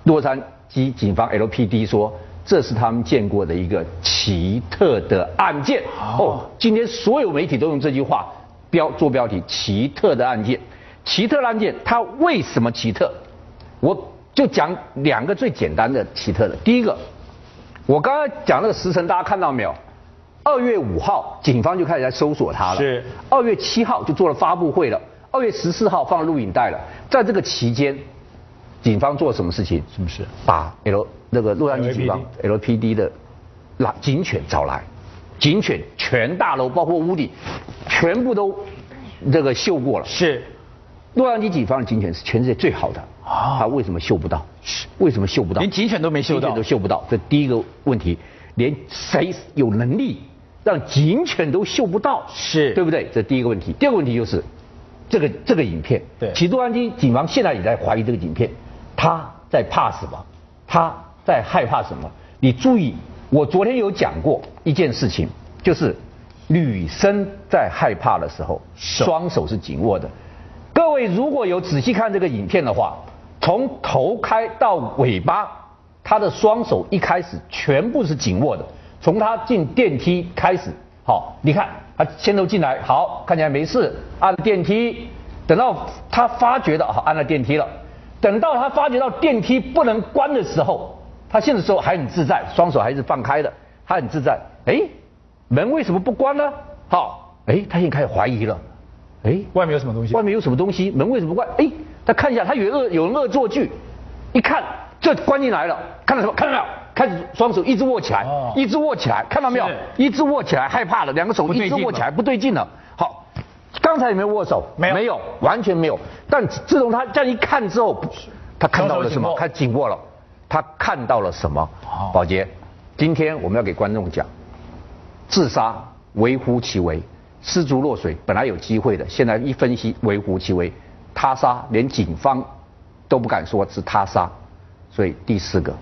洛杉矶警方 LPD 说，这是他们见过的一个奇特的案件。哦，今天所有媒体都用这句话标做标题：奇特的案件。奇特的案件，它为什么奇特？我就讲两个最简单的奇特的。第一个，我刚刚讲那个时辰，大家看到没有？二月五号，警方就开始在搜索他了。是。二月七号就做了发布会了。二月十四号放录影带了。在这个期间，警方做什么事情？是不是？把 L 那个洛杉矶警方 LPD 的拉警犬找来，警犬全大楼包括屋顶，全部都这个嗅过了。是，洛杉矶警方的警犬是全世界最好的，啊他为什么嗅不到？是为什么嗅不到？连警犬都没嗅到，警犬都嗅不到，这第一个问题，连谁有能力让警犬都嗅不到？是对不对？这第一个问题。第二个问题就是这个这个影片，对其实洛杉矶警方现在也在怀疑这个影片，他在怕什么？他在害怕什么？你注意，我昨天有讲过一件事情，就是女生在害怕的时候，双手是紧握的。各位如果有仔细看这个影片的话，从头开到尾巴，她的双手一开始全部是紧握的，从他进电梯开始，好，你看他先头进来，好，看起来没事，按电梯，等到他发觉到好按了电梯了，等到他发觉到电梯不能关的时候，他现在时候还很自在，双手还是放开的，他很自在，哎，门为什么不关呢？好，哎，他现在开始怀疑了。哎，外面有什么东西？外面有什么东西？门为什么不关？哎，他看一下，他有恶有人恶作剧，一看这关进来了，看到什么？看到没有？开始双手一直握起来，哦一直握起来，看到没有？一直握起来，害怕了，两个手一直握起来，不对劲了。好，刚才有没有握手？没有没有，完全没有。但自从他这样一看之后，他看到了什么？他紧握了，他看到了什么？哦宝杰，今天我们要给观众讲，自杀微乎其微，失足落水本来有机会的，现在一分析微乎其微，他杀连警方都不敢说是他杀，所以第四个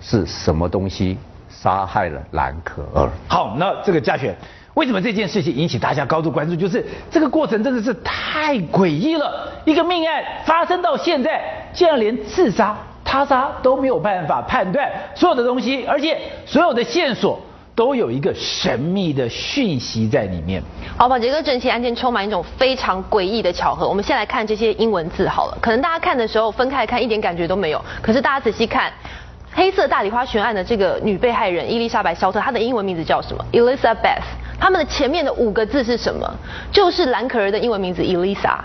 是什么东西杀害了兰可儿？好，那这个嘉璇，为什么这件事情引起大家高度关注？就是这个过程真的是太诡异了。一个命案发生到现在，竟然连自杀、他杀都没有办法判断所有的东西，而且所有的线索都有一个神秘的讯息在里面。好，宝杰哥，整起案件充满一种非常诡异的巧合。我们先来看这些英文字好了，可能大家看的时候分开看一点感觉都没有，可是大家仔细看。黑色大礼花悬案的这个女被害人伊丽莎白·肖特，她的英文名字叫什么？Elizabeth。他们的前面的五个字是什么？就是蓝可儿的英文名字 Elisa。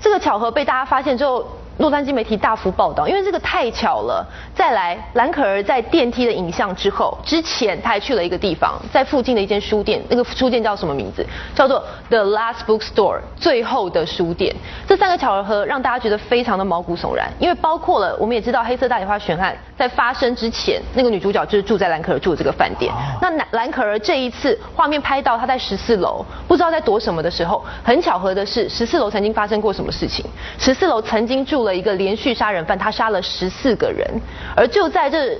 这个巧合被大家发现之后，洛杉矶媒体大幅报道，因为这个太巧了。再来，兰可儿在电梯的影像之后，之前他还去了一个地方，在附近的一间书店，那个书店叫什么名字？叫做 The Last Bookstore，最后的书店。这三个巧合让大家觉得非常的毛骨悚然，因为包括了我们也知道黑色大礼花悬案在发生之前，那个女主角就是住在兰可儿住的这个饭店。那兰兰可儿这一次画面拍到她在十四楼，不知道在躲什么的时候，很巧合的是，十四楼曾经发生过什么事情？十四楼曾经住了一个连续杀人犯，他杀了十四个人，而就在这。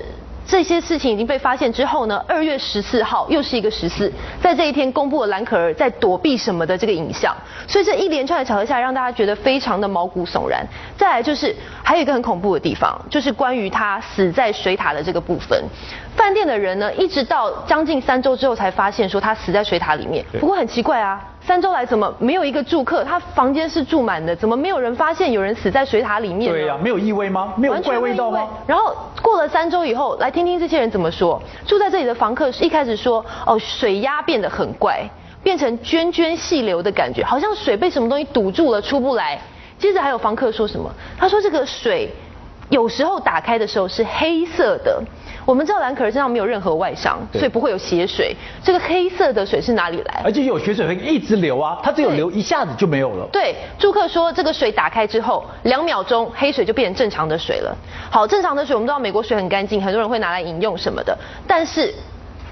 这些事情已经被发现之后呢，二月十四号又是一个十四，在这一天公布了兰可儿在躲避什么的这个影像，所以这一连串的巧合下，让大家觉得非常的毛骨悚然。再来就是还有一个很恐怖的地方，就是关于他死在水塔的这个部分。饭店的人呢，一直到将近三周之后才发现说他死在水塔里面。不过很奇怪啊，三周来怎么没有一个住客？他房间是住满的，怎么没有人发现有人死在水塔里面？对呀、没有异味吗？没有怪味道吗？然后过了三周以后，来听听这些人怎么说。住在这里的房客是一开始说，哦，水压变得很怪，变成涓涓细流的感觉，好像水被什么东西堵住了，出不来。接着还有房客说什么？他说这个水有时候打开的时候是黑色的。我们知道兰可儿身上没有任何外伤，所以不会有血水。这个黑色的水是哪里来？而且有血水会一直流啊，它只有流一下子就没有了。对，住客说这个水打开之后，两秒钟黑水就变成正常的水了。好，正常的水我们知道美国水很干净，很多人会拿来饮用什么的。但是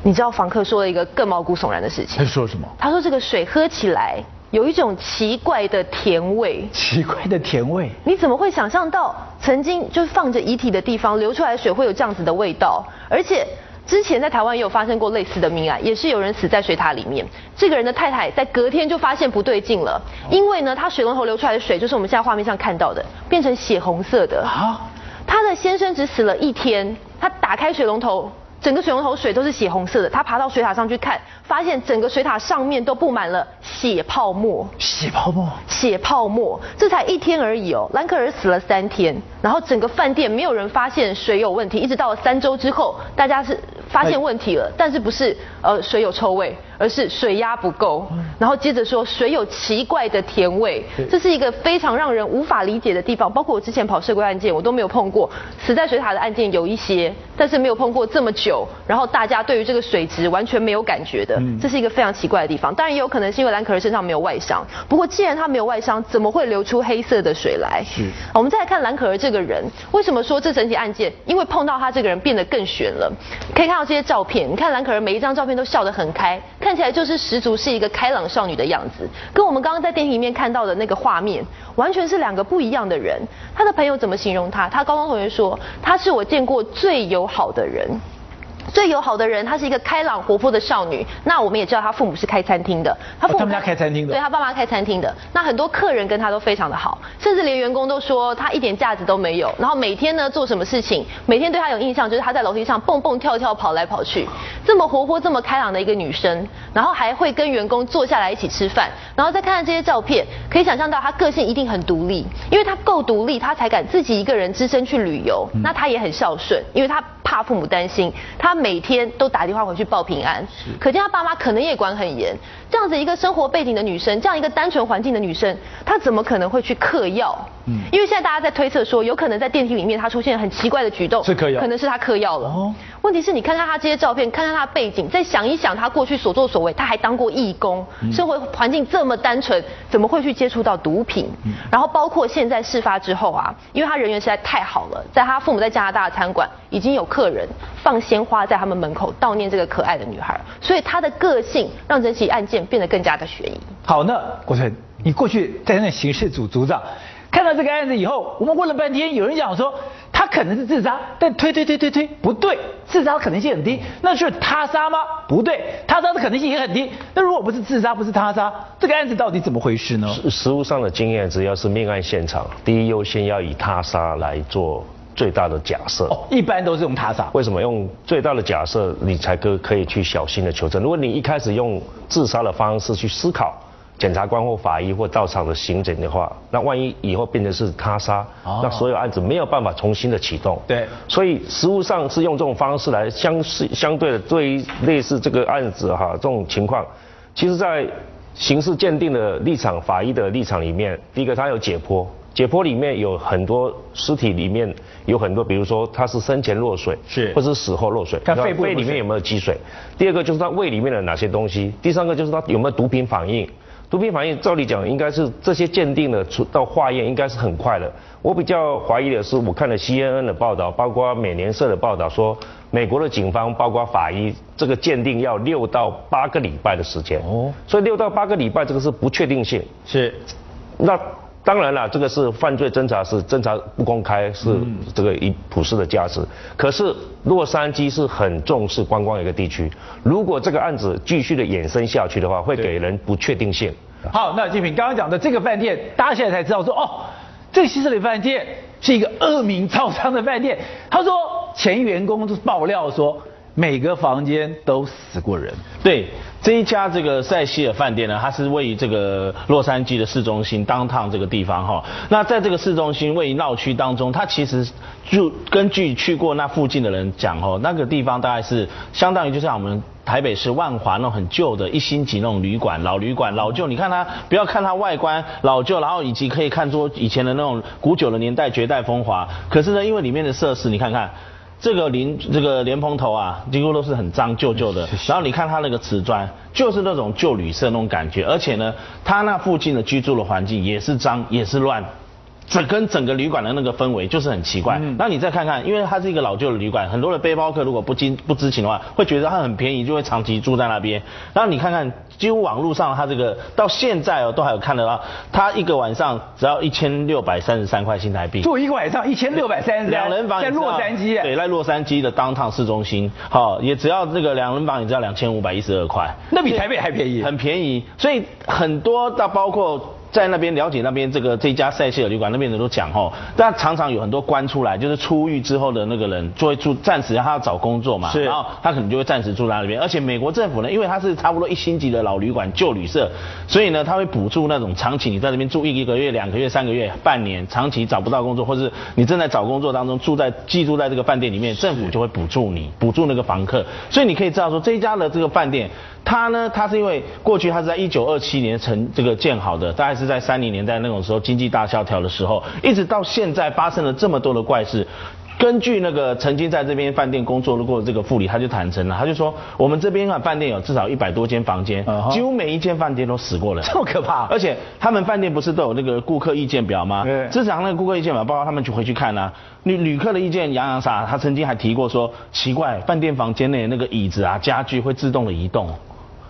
你知道房客说了一个更毛骨悚然的事情他，说什么？他说这个水喝起来有一种奇怪的甜味。奇怪的甜味。你怎么会想象到曾经就是放着遗体的地方流出来的水会有这样子的味道？而且之前在台湾也有发生过类似的命案，也是有人死在水塔里面。这个人的太太在隔天就发现不对劲了，因为呢，他水龙头流出来的水就是我们现在画面上看到的，变成血红色的。啊，他的先生只死了一天，他打开水龙头，整个水龙头水都是血红色的。他爬到水塔上去看，发现整个水塔上面都布满了血泡沫。血泡沫。血泡沫，这才一天而已哦。兰克尔死了三天，然后整个饭店没有人发现水有问题，一直到了三周之后，大家是发现问题了，但是不是呃水有臭味，而是水压不够。然后接着说水有奇怪的甜味，这是一个非常让人无法理解的地方。包括我之前跑社规案件，我都没有碰过死在水塔的案件，有一些但是没有碰过这么久，然后大家对于这个水质完全没有感觉的，这是一个非常奇怪的地方。当然也有可能是因为蓝可儿身上没有外伤，不过既然他没有外伤，怎么会流出黑色的水来？是。我们再来看蓝可儿这个人，为什么说这整体案件？因为碰到他这个人变得更悬了。可以看到这些照片，你看蓝可儿每一张照片都笑得很开，看起来就是十足是一个开朗少女的样子，跟我们刚刚在电影里面看到的那个画面完全是两个不一样的人。他的朋友怎么形容他？他高中同学说他是我见过最友好的人。最友好的人，她是一个开朗活泼的少女。那我们也知道，她父母是开餐厅的。她父母他们家开餐厅的。对，她爸妈开餐厅的。那很多客人跟她都非常的好，甚至连员工都说她一点架子都没有。然后每天呢做什么事情，每天对她有印象就是她在楼梯上蹦蹦跳跳跑来跑去，这么活泼、这么开朗的一个女生，然后还会跟员工坐下来一起吃饭。然后再看看这些照片，可以想象到她个性一定很独立，因为她够独立，她才敢自己一个人只身去旅游。那她也很孝顺，因为她怕父母担心，她。每天都打电话回去报平安，可见他爸妈可能也管很严。这样子一个生活背景的女生，这样一个单纯环境的女生，她怎么可能会去嗑药？嗯，因为现在大家在推测说，有可能在电梯里面她出现很奇怪的举动，是嗑药，可能是她嗑药了。哦，问题是你看看她这些照片，看看她背景，再想一想她过去所作所为，她还当过义工，生活环境这么单纯，怎么会去接触到毒品？嗯然后包括现在事发之后啊，因为她人缘实在太好了，在她父母在加拿大的餐馆已经有客人放鲜花在他们门口悼念这个可爱的女孩，所以她的个性让整起案件变得更加的悬疑。好，那国成，你过去在那刑事组组长，看到这个案子以后，我们问了半天，有人讲说他可能是自杀，但推推推推推不对，自杀的可能性很低，那是他杀吗？不对，他杀的可能性也很低。那如果不是自杀，不是他杀，这个案子到底怎么回事呢？实务上的经验，只要是命案现场，第一优先要以他杀来做。最大的假设，哦一般都是用他杀。为什么用最大的假设，你才可可以去小心的求证？如果你一开始用自杀的方式去思考，检察官或法医或到场的刑警的话，那万一以后变成是他杀，那所有案子没有办法重新的启动。对，所以实务上是用这种方式来相是相对的，对于类似这个案子哈这种情况，其实在刑事鉴定的立场、法医的立场里面，第一个他有解剖。解剖里面有很多尸体，里面有很多，比如说他是生前落水，是，或者是死后落水，看肺部里面有没有积水。第二个就是他胃里面的哪些东西。第三个就是他有没有毒品反应。毒品反应照理讲应该是这些鉴定的出到化验应该是很快的。我比较怀疑的是，我看了 CNN 的报道，包括美联社的报道说，美国的警方包括法医这个鉴定要六到八个礼拜的时间。哦，所以六到八个礼拜这个是不确定性。是，那。当然了，这个是犯罪侦查，是侦查不公开，是这个一普世的价值。可是洛杉矶是很重视观光一个地区，如果这个案子继续的衍生下去的话，会给人不确定性。好，那金平刚刚讲的这个饭店，大家现在才知道说，哦，这个希斯里饭店是一个恶名昭彰的饭店。他说前员工就爆料说。每个房间都死过人。对，这一家这个塞西尔饭店呢，它是位于这个洛杉矶的市中心当趟这个地方哈。那在这个市中心位于闹区当中，它其实就根据去过那附近的人讲哦，那个地方大概是相当于就像我们台北市万华那种很旧的一星级那种旅馆，老旅馆老旧。你看它，不要看它外观老旧，然后以及可以看出以前的那种古久的年代绝代风华。可是呢，因为里面的设施，你看看。这个淋这个莲蓬头啊，几乎都是很脏旧旧的。然后你看它那个瓷砖，就是那种旧旅社那种感觉。而且呢，它那附近的居住的环境也是脏，也是乱。整跟整个旅馆的那个氛围就是很奇怪。那你再看看，因为它是一个老旧的旅馆，很多的背包客如果不知不知情的话，会觉得它很便宜，就会长期住在那边。然后你看看，几乎网络上它这个到现在哦，都还有看得到，它一个晚上只要一千六百三十三块新台币。住一个晚上一千六百三十三。两人房在洛杉矶。对，在洛杉矶的当趟市中心，好，也只要这个两人房也只要两千五百一十二块。那比台北还便宜。很便宜，所以很多到包括。在那边了解那边这个这家塞西尔旅馆那边人都讲哦，但常常有很多关出来，就是出狱之后的那个人就会住暂时他要找工作嘛，是，然后他可能就会暂时住在那边。而且美国政府呢，因为它是差不多一星级的老旅馆旧旅社，所以呢他会补助那种长期你在那边住一一个月、两个月、三个月、半年，长期找不到工作，或是你正在找工作当中住在寄住在这个饭店里面，政府就会补助你，补助那个房客。所以你可以知道说这一家的这个饭店。它呢，它是因为过去它是在一九二七年成这个建好的，大概是在三零年代那种时候经济大萧条的时候，一直到现在发生了这么多的怪事，根据那个曾经在这边饭店工作过的这个副理，他就坦诚了，他就说我们这边啊饭店有至少一百多间房间，几乎每一间饭店都死过人，这么可怕。而且他们饭店不是都有那个顾客意见表吗？对。至少那个顾客意见表，包括他们去回去看啊，旅旅客的意见洋洋洒，他曾经还提过说，奇怪，饭店房间内那个椅子啊家具会自动的移动。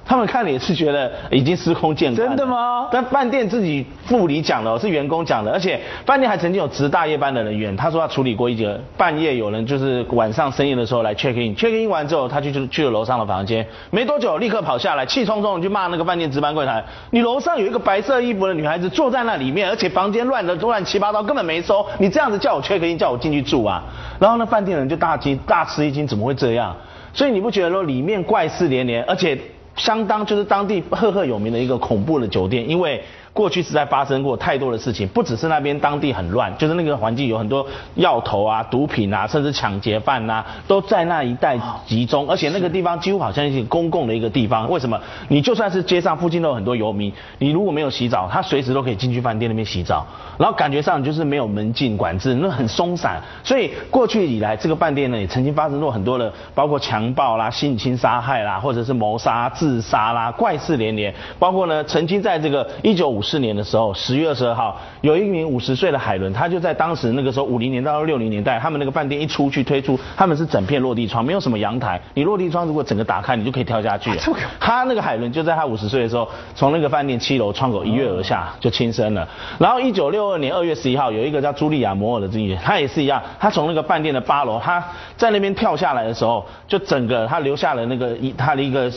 他们看了也是觉得已经司空见惯。真的吗？但饭店自己副理讲的，是员工讲的，而且饭店还曾经有值大夜班的人员，他说他处理过一节半夜有人就是晚上深夜的时候来 check in，check in 完之后他就去去了楼上的房间，没多久立刻跑下来，气冲冲的就骂那个饭店值班柜台，你楼上有一个白色衣服的女孩子坐在那里面，而且房间乱的乱七八糟，根本没收，你这样子叫我 check in，叫我进去住啊？然后那饭店人就大惊大吃一惊，怎么会这样？所以你不觉得说里面怪事连连，而且。相当就是当地赫赫有名的一个恐怖的酒店，因为。过去实在发生过太多的事情，不只是那边当地很乱，就是那个环境有很多药头啊、毒品啊，甚至抢劫犯呐，都在那一带集中。而且那个地方几乎好像是公共的一个地方。为什么？你就算是街上附近都有很多游民，你如果没有洗澡，他随时都可以进去饭店那边洗澡。然后感觉上就是没有门禁管制，那很松散。所以过去以来，这个饭店呢也曾经发生过很多的，包括强暴啦、性侵杀害啦，或者是谋杀、自杀啦，怪事连连。包括呢，曾经在这个一九五。四年的时候，十月二十二号，有一名五十岁的海伦，他就在当时那个时候五零年到六零年代，他们那个饭店一出去推出，他们是整片落地窗，没有什么阳台，你落地窗如果整个打开，你就可以跳下去。他那个海伦就在他五十岁的时候，从那个饭店七楼窗口一跃而下，就轻生了。然后一九六二年二月十一号，有一个叫茱莉亚摩尔的经纪人，他也是一样，他从那个饭店的八楼，他在那边跳下来的时候，就整个他留下了那个一他的一个。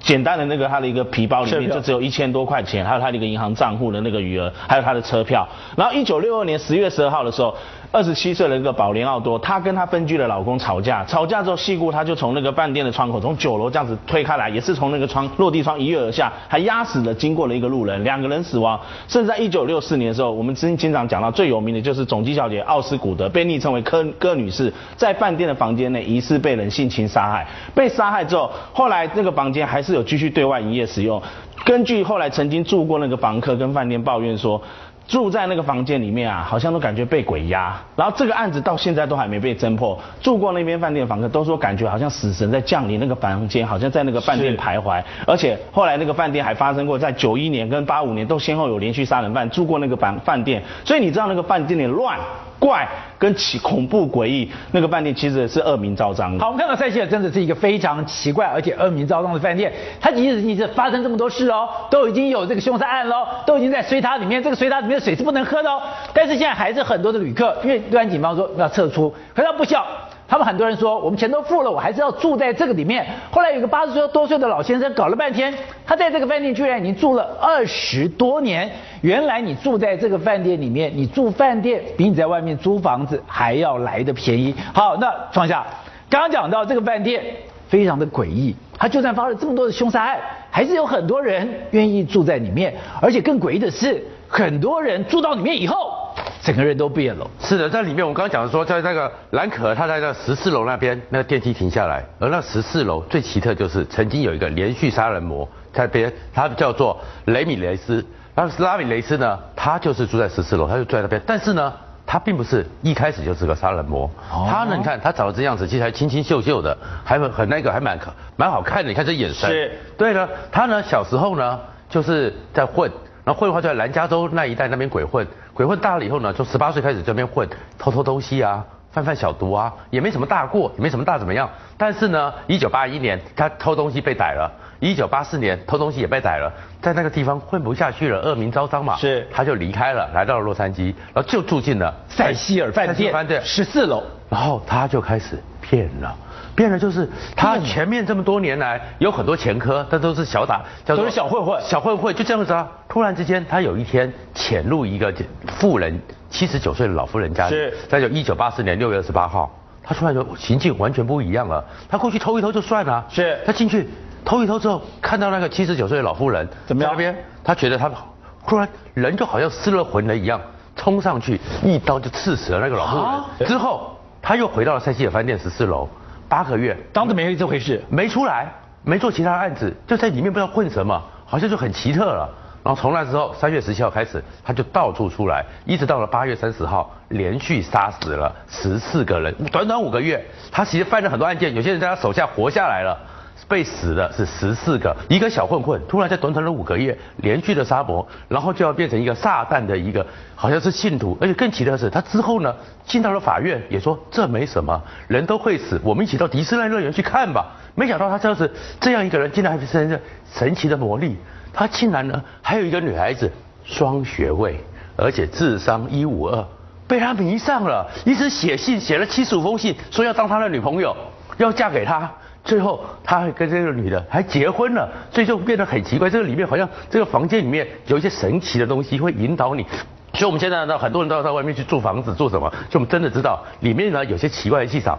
简单的那个他的一个皮包里面就只有一千多块钱，还有他的一个银行账户的那个余额，还有他的车票。然后一九六二年十月十二号的时候。二十七岁的一个宝莲奥多，她跟她分居的老公吵架，吵架之后，细故她就从那个饭店的窗口，从九楼这样子推开来，也是从那个窗落地窗一跃而下，还压死了经过了一个路人，两个人死亡。甚至在一九六四年的时候，我们经经常讲到最有名的就是总机小姐奥斯古德，被昵称为柯柯女士，在饭店的房间内疑似被人性侵杀害，被杀害之后，后来那个房间还是有继续对外营业使用。根据后来曾经住过那个房客跟饭店抱怨说。住在那个房间里面啊，好像都感觉被鬼压。然后这个案子到现在都还没被侦破。住过那边饭店的房客都说感觉好像死神在降临那个房间，好像在那个饭店徘徊。而且后来那个饭店还发生过，在九一年跟八五年都先后有连续杀人犯住过那个房饭店。所以你知道那个饭店里乱。怪跟奇恐怖诡异，那个饭店其实是恶名昭彰的。好，我们看到塞西尔真的是一个非常奇怪而且恶名昭彰的饭店。它即使你是发生这么多事哦，都已经有这个凶杀案喽，都已经在水塔里面，这个水塔里面的水是不能喝的哦。但是现在还是很多的旅客，因为对岸警方说要撤出，可是他不笑。他们很多人说，我们钱都付了，我还是要住在这个里面。后来有个八十多岁的老先生搞了半天，他在这个饭店居然已经住了二十多年。原来你住在这个饭店里面，你住饭店比你在外面租房子还要来的便宜。好，那创下刚刚讲到这个饭店非常的诡异，他就算发生这么多的凶杀案，还是有很多人愿意住在里面，而且更诡异的是，很多人住到里面以后。整个人都变了。是的，在里面我刚刚讲的说，在那个兰可，他在那十四楼那边，那个电梯停下来，而那十四楼最奇特就是曾经有一个连续杀人魔在别，他叫做雷米雷斯。那拉米雷斯呢，他就是住在十四楼，他就住在那边。但是呢，他并不是一开始就是个杀人魔。他呢，你看他长得这样子，其实还清清秀秀的，还很很那个，还蛮可蛮好看的。你看这眼神。是。对了，他呢小时候呢就是在混。然后混的话就在南加州那一带那边鬼混，鬼混大了以后呢，从十八岁开始这边混，偷偷东西啊，贩贩小毒啊，也没什么大过，也没什么大怎么样。但是呢，一九八一年他偷东西被逮了，一九八四年偷东西也被逮了，在那个地方混不下去了，恶名昭彰嘛，是，他就离开了，来到了洛杉矶，然后就住进了塞西尔饭店十四楼，然后他就开始骗了。变了就是他前面这么多年来有很多前科，但都是小打，都是小混混，小混混就这样子啊。突然之间，他有一天潜入一个富人七十九岁的老妇人家里，在就一九八四年六月二十八号，他突然就行径完全不一样了。他过去偷一偷就算了，是他进去偷一偷之后，看到那个七十九岁的老妇人怎么样？那边他觉得他突然人就好像失了魂了一样，冲上去一刀就刺死了那个老妇人。之后他又回到了塞西尔饭店十四楼。八个月，当着没这回事，没出来，没做其他案子，就在里面不知道混什么，好像就很奇特了。然后从那之后，三月十七号开始，他就到处出来，一直到了八月三十号，连续杀死了十四个人，短短五个月，他其实犯了很多案件，有些人在他手下活下来了。被死的是十四个，一个小混混，突然在短短的五个月连续的杀伯，然后就要变成一个撒旦的一个，好像是信徒，而且更奇的是，他之后呢进到了法院，也说这没什么，人都会死，我们一起到迪士尼乐园去看吧。没想到他这样子这样一个人，竟然还生着神奇的魔力，他竟然呢还有一个女孩子双学位，而且智商 一五二，被他迷上了，一直写信写了七十五封信，说要当他的女朋友，要嫁给他。最后，他还跟这个女的还结婚了，所以就变得很奇怪。这个里面好像这个房间里面有一些神奇的东西会引导你。所以我们现在呢，很多人都要到外面去住房子，做什么？所以我们真的知道里面呢有些奇怪的气场。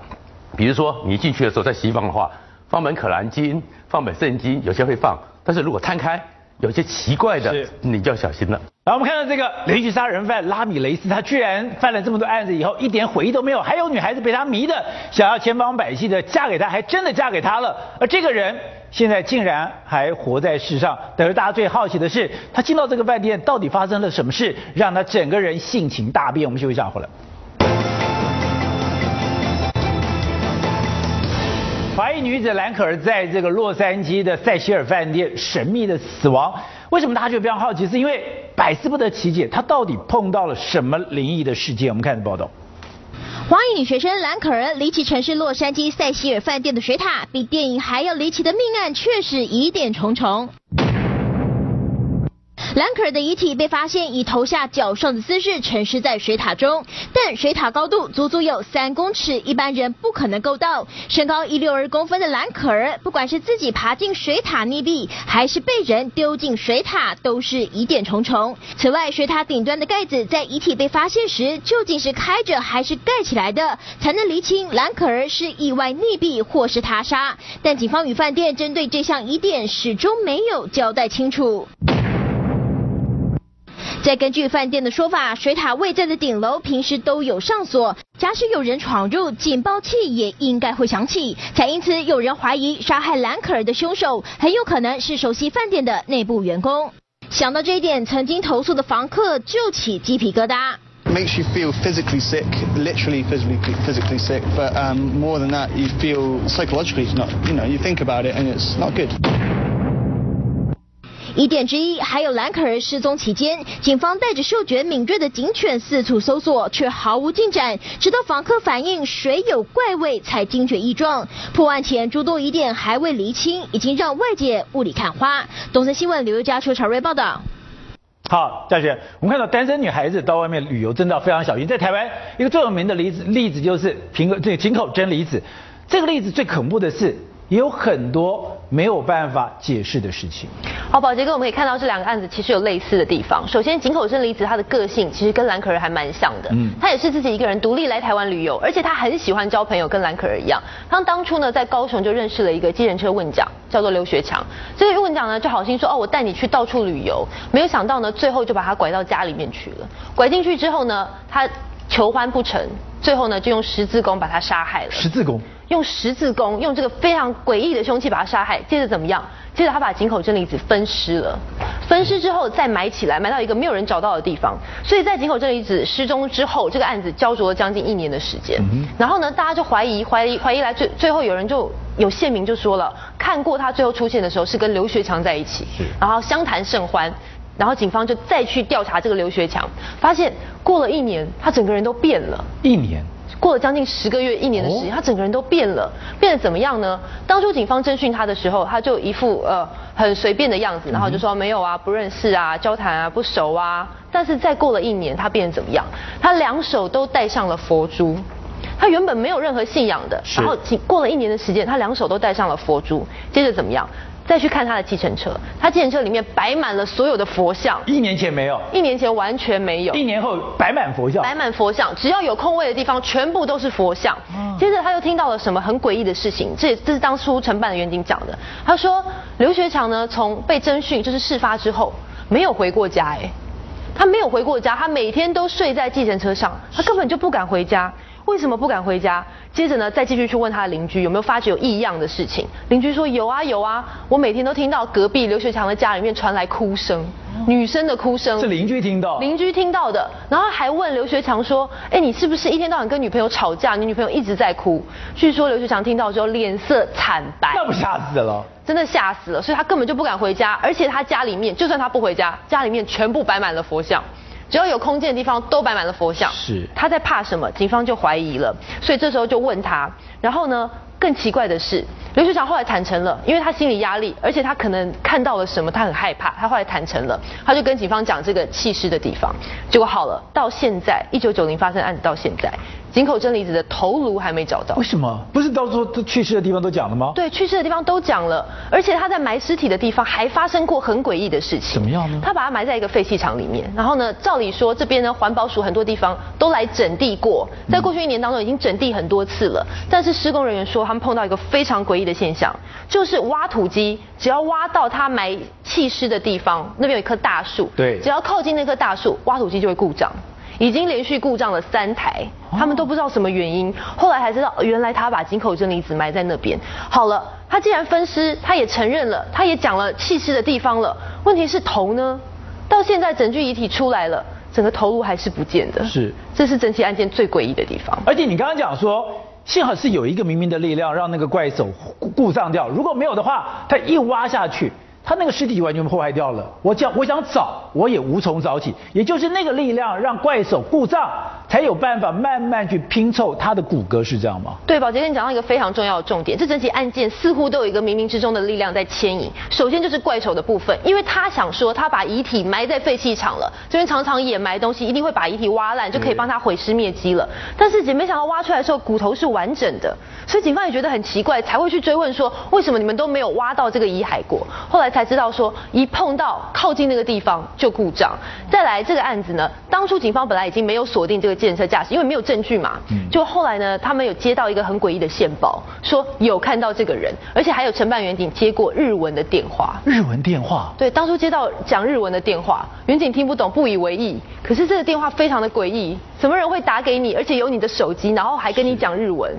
比如说你进去的时候，在西方的话，放本可兰经，放本圣经，有些会放，但是如果摊开。有些奇怪的，你就要小心了。然后，我们看到这个连续杀人犯拉米雷斯，他居然犯了这么多案子以后，一点悔意都没有。还有女孩子被他迷的，想要千方百计的嫁给他，还真的嫁给他了。而这个人现在竟然还活在世上。但是大家最好奇的是，他进到这个饭店到底发生了什么事，让他整个人性情大变？我们休息一下，回来。华裔女子兰可儿在这个洛杉矶的塞西尔饭店神秘的死亡，为什么大家就非常好奇？是因为百思不得其解，她到底碰到了什么灵异的事件？我们看报道。华裔女学生兰可儿离奇城市洛杉矶塞西尔饭店的水塔，比电影还要离奇的命案，确实疑点重重。兰可儿的遗体被发现以头下脚上的姿势沉尸在水塔中，但水塔高度足足有三公尺，一般人不可能够到。身高一六二公分的兰可儿，不管是自己爬进水塔溺毙，还是被人丢进水塔，都是疑点重重。此外，水塔顶端的盖子在遗体被发现时究竟是开着还是盖起来的，才能厘清兰可儿是意外溺毙或是他杀。但警方与饭店针对这项疑点始终没有交代清楚。再根据饭店的说法，水塔位在的顶楼平时都有上锁，假使有人闯入，警报器也应该会响起。才因此有人怀疑杀害兰可儿的凶手很有可能是熟悉饭店的内部员工。想到这一点，曾经投诉的房客就起鸡皮疙瘩。Makes you feel physically sick, literally physically physically sick, but um, more than that, you feel psychologically not. You know, you think about it and it's not good. 疑点之一还有兰可儿失踪期间，警方带着嗅觉敏锐的警犬四处搜索，却毫无进展。直到访客反映水有怪味，才惊觉异状。破案前诸多疑点还未厘清，已经让外界雾里看花。东森新闻刘家邱朝瑞报道。好，嘉轩，我们看到单身女孩子到外面旅游真的要非常小心。在台湾，一个最有名的例子例子就是平个这井口真理子。这个例子最恐怖的是。也有很多没有办法解释的事情。好，宝杰哥，我们可以看到这两个案子其实有类似的地方。首先，井口真离子他的个性其实跟兰可儿还蛮像的。嗯，他也是自己一个人独立来台湾旅游，而且他很喜欢交朋友，跟兰可儿一样。他当初呢在高雄就认识了一个机人车问奖，叫做刘学强。这个问奖呢就好心说哦，我带你去到处旅游。没有想到呢，最后就把他拐到家里面去了。拐进去之后呢，他求欢不成，最后呢就用十字弓把他杀害了。十字弓。用十字弓，用这个非常诡异的凶器把他杀害。接着怎么样？接着他把井口真理子分尸了，分尸之后再埋起来，埋到一个没有人找到的地方。所以在井口真理子失踪之后，这个案子焦灼了将近一年的时间。然后呢，大家就怀疑，怀疑，怀疑来最最后有人就有县民就说了，看过他最后出现的时候是跟刘学强在一起，然后相谈甚欢。然后警方就再去调查这个刘学强，发现过了一年，他整个人都变了。一年。过了将近十个月、一年的时间，他整个人都变了，变得怎么样呢？当初警方侦讯他的时候，他就一副呃很随便的样子，然后就说没有啊，不认识啊，交谈啊，不熟啊。但是再过了一年，他变得怎么样？他两手都戴上了佛珠，他原本没有任何信仰的，然后过了一年的时间，他两手都戴上了佛珠，接着怎么样？再去看他的计程车，他计程车里面摆满了所有的佛像。一年前没有，一年前完全没有。一年后摆满佛像，摆满佛像，只要有空位的地方，全部都是佛像。接着他又听到了什么很诡异的事情，这这是当初承办的员警讲的。他说刘学强呢，从被侦讯就是事发之后，没有回过家，哎，他没有回过家，他每天都睡在计程车上，他根本就不敢回家。为什么不敢回家？接着呢，再继续去问他的邻居有没有发觉有异样的事情。邻居说有啊有啊，我每天都听到隔壁刘学强的家里面传来哭声，女生的哭声。是邻居听到。邻居听到的，然后还问刘学强说：“哎，你是不是一天到晚跟女朋友吵架？你女朋友一直在哭？”据说刘学强听到之后脸色惨白。那不吓死了？真的吓死了，所以他根本就不敢回家，而且他家里面就算他不回家，家里面全部摆满了佛像。只要有空间的地方都摆满了佛像，是他在怕什么？警方就怀疑了，所以这时候就问他，然后呢，更奇怪的是，刘学长后来坦诚了，因为他心理压力，而且他可能看到了什么，他很害怕，他后来坦诚了，他就跟警方讲这个弃尸的地方，结果好了，到现在一九九零发生案子到现在。井口真理子的头颅还没找到，为什么？不是到处都去世的地方都讲了吗？对，去世的地方都讲了，而且他在埋尸体的地方还发生过很诡异的事情。怎么样呢？他把它埋在一个废弃场里面，然后呢，照理说这边呢环保署很多地方都来整地过，在过去一年当中已经整地很多次了，但是施工人员说他们碰到一个非常诡异的现象，就是挖土机只要挖到他埋弃尸的地方，那边有一棵大树，对，只要靠近那棵大树，挖土机就会故障。已经连续故障了三台，他们都不知道什么原因。后来才知道，原来他把井口真理子埋在那边。好了，他既然分尸，他也承认了，他也讲了弃尸的地方了。问题是头呢？到现在整具遗体出来了，整个头颅还是不见的。是，这是整起案件最诡异的地方。而且你刚刚讲说，幸好是有一个明明的力量让那个怪手故故障掉，如果没有的话，他一挖下去。他那个尸体就完全破坏掉了，我想我想找我也无从找起，也就是那个力量让怪手故障，才有办法慢慢去拼凑他的骨骼，是这样吗？对，宝杰跟你讲到一个非常重要的重点，这整起案件似乎都有一个冥冥之中的力量在牵引。首先就是怪手的部分，因为他想说他把遗体埋在废弃场了，这边常常掩埋东西，一定会把遗体挖烂，就可以帮他毁尸灭迹了。但是姐没想到挖出来的时候骨头是完整的，所以警方也觉得很奇怪，才会去追问说为什么你们都没有挖到这个遗骸过？后来才知道说，一碰到靠近那个地方就故障。再来这个案子呢，当初警方本来已经没有锁定这个建车驾驶，因为没有证据嘛。就后来呢，他们有接到一个很诡异的线报，说有看到这个人，而且还有承办员警接过日文的电话。日文电话？对，当初接到讲日文的电话，远警听不懂，不以为意。可是这个电话非常的诡异，什么人会打给你，而且有你的手机，然后还跟你讲日文？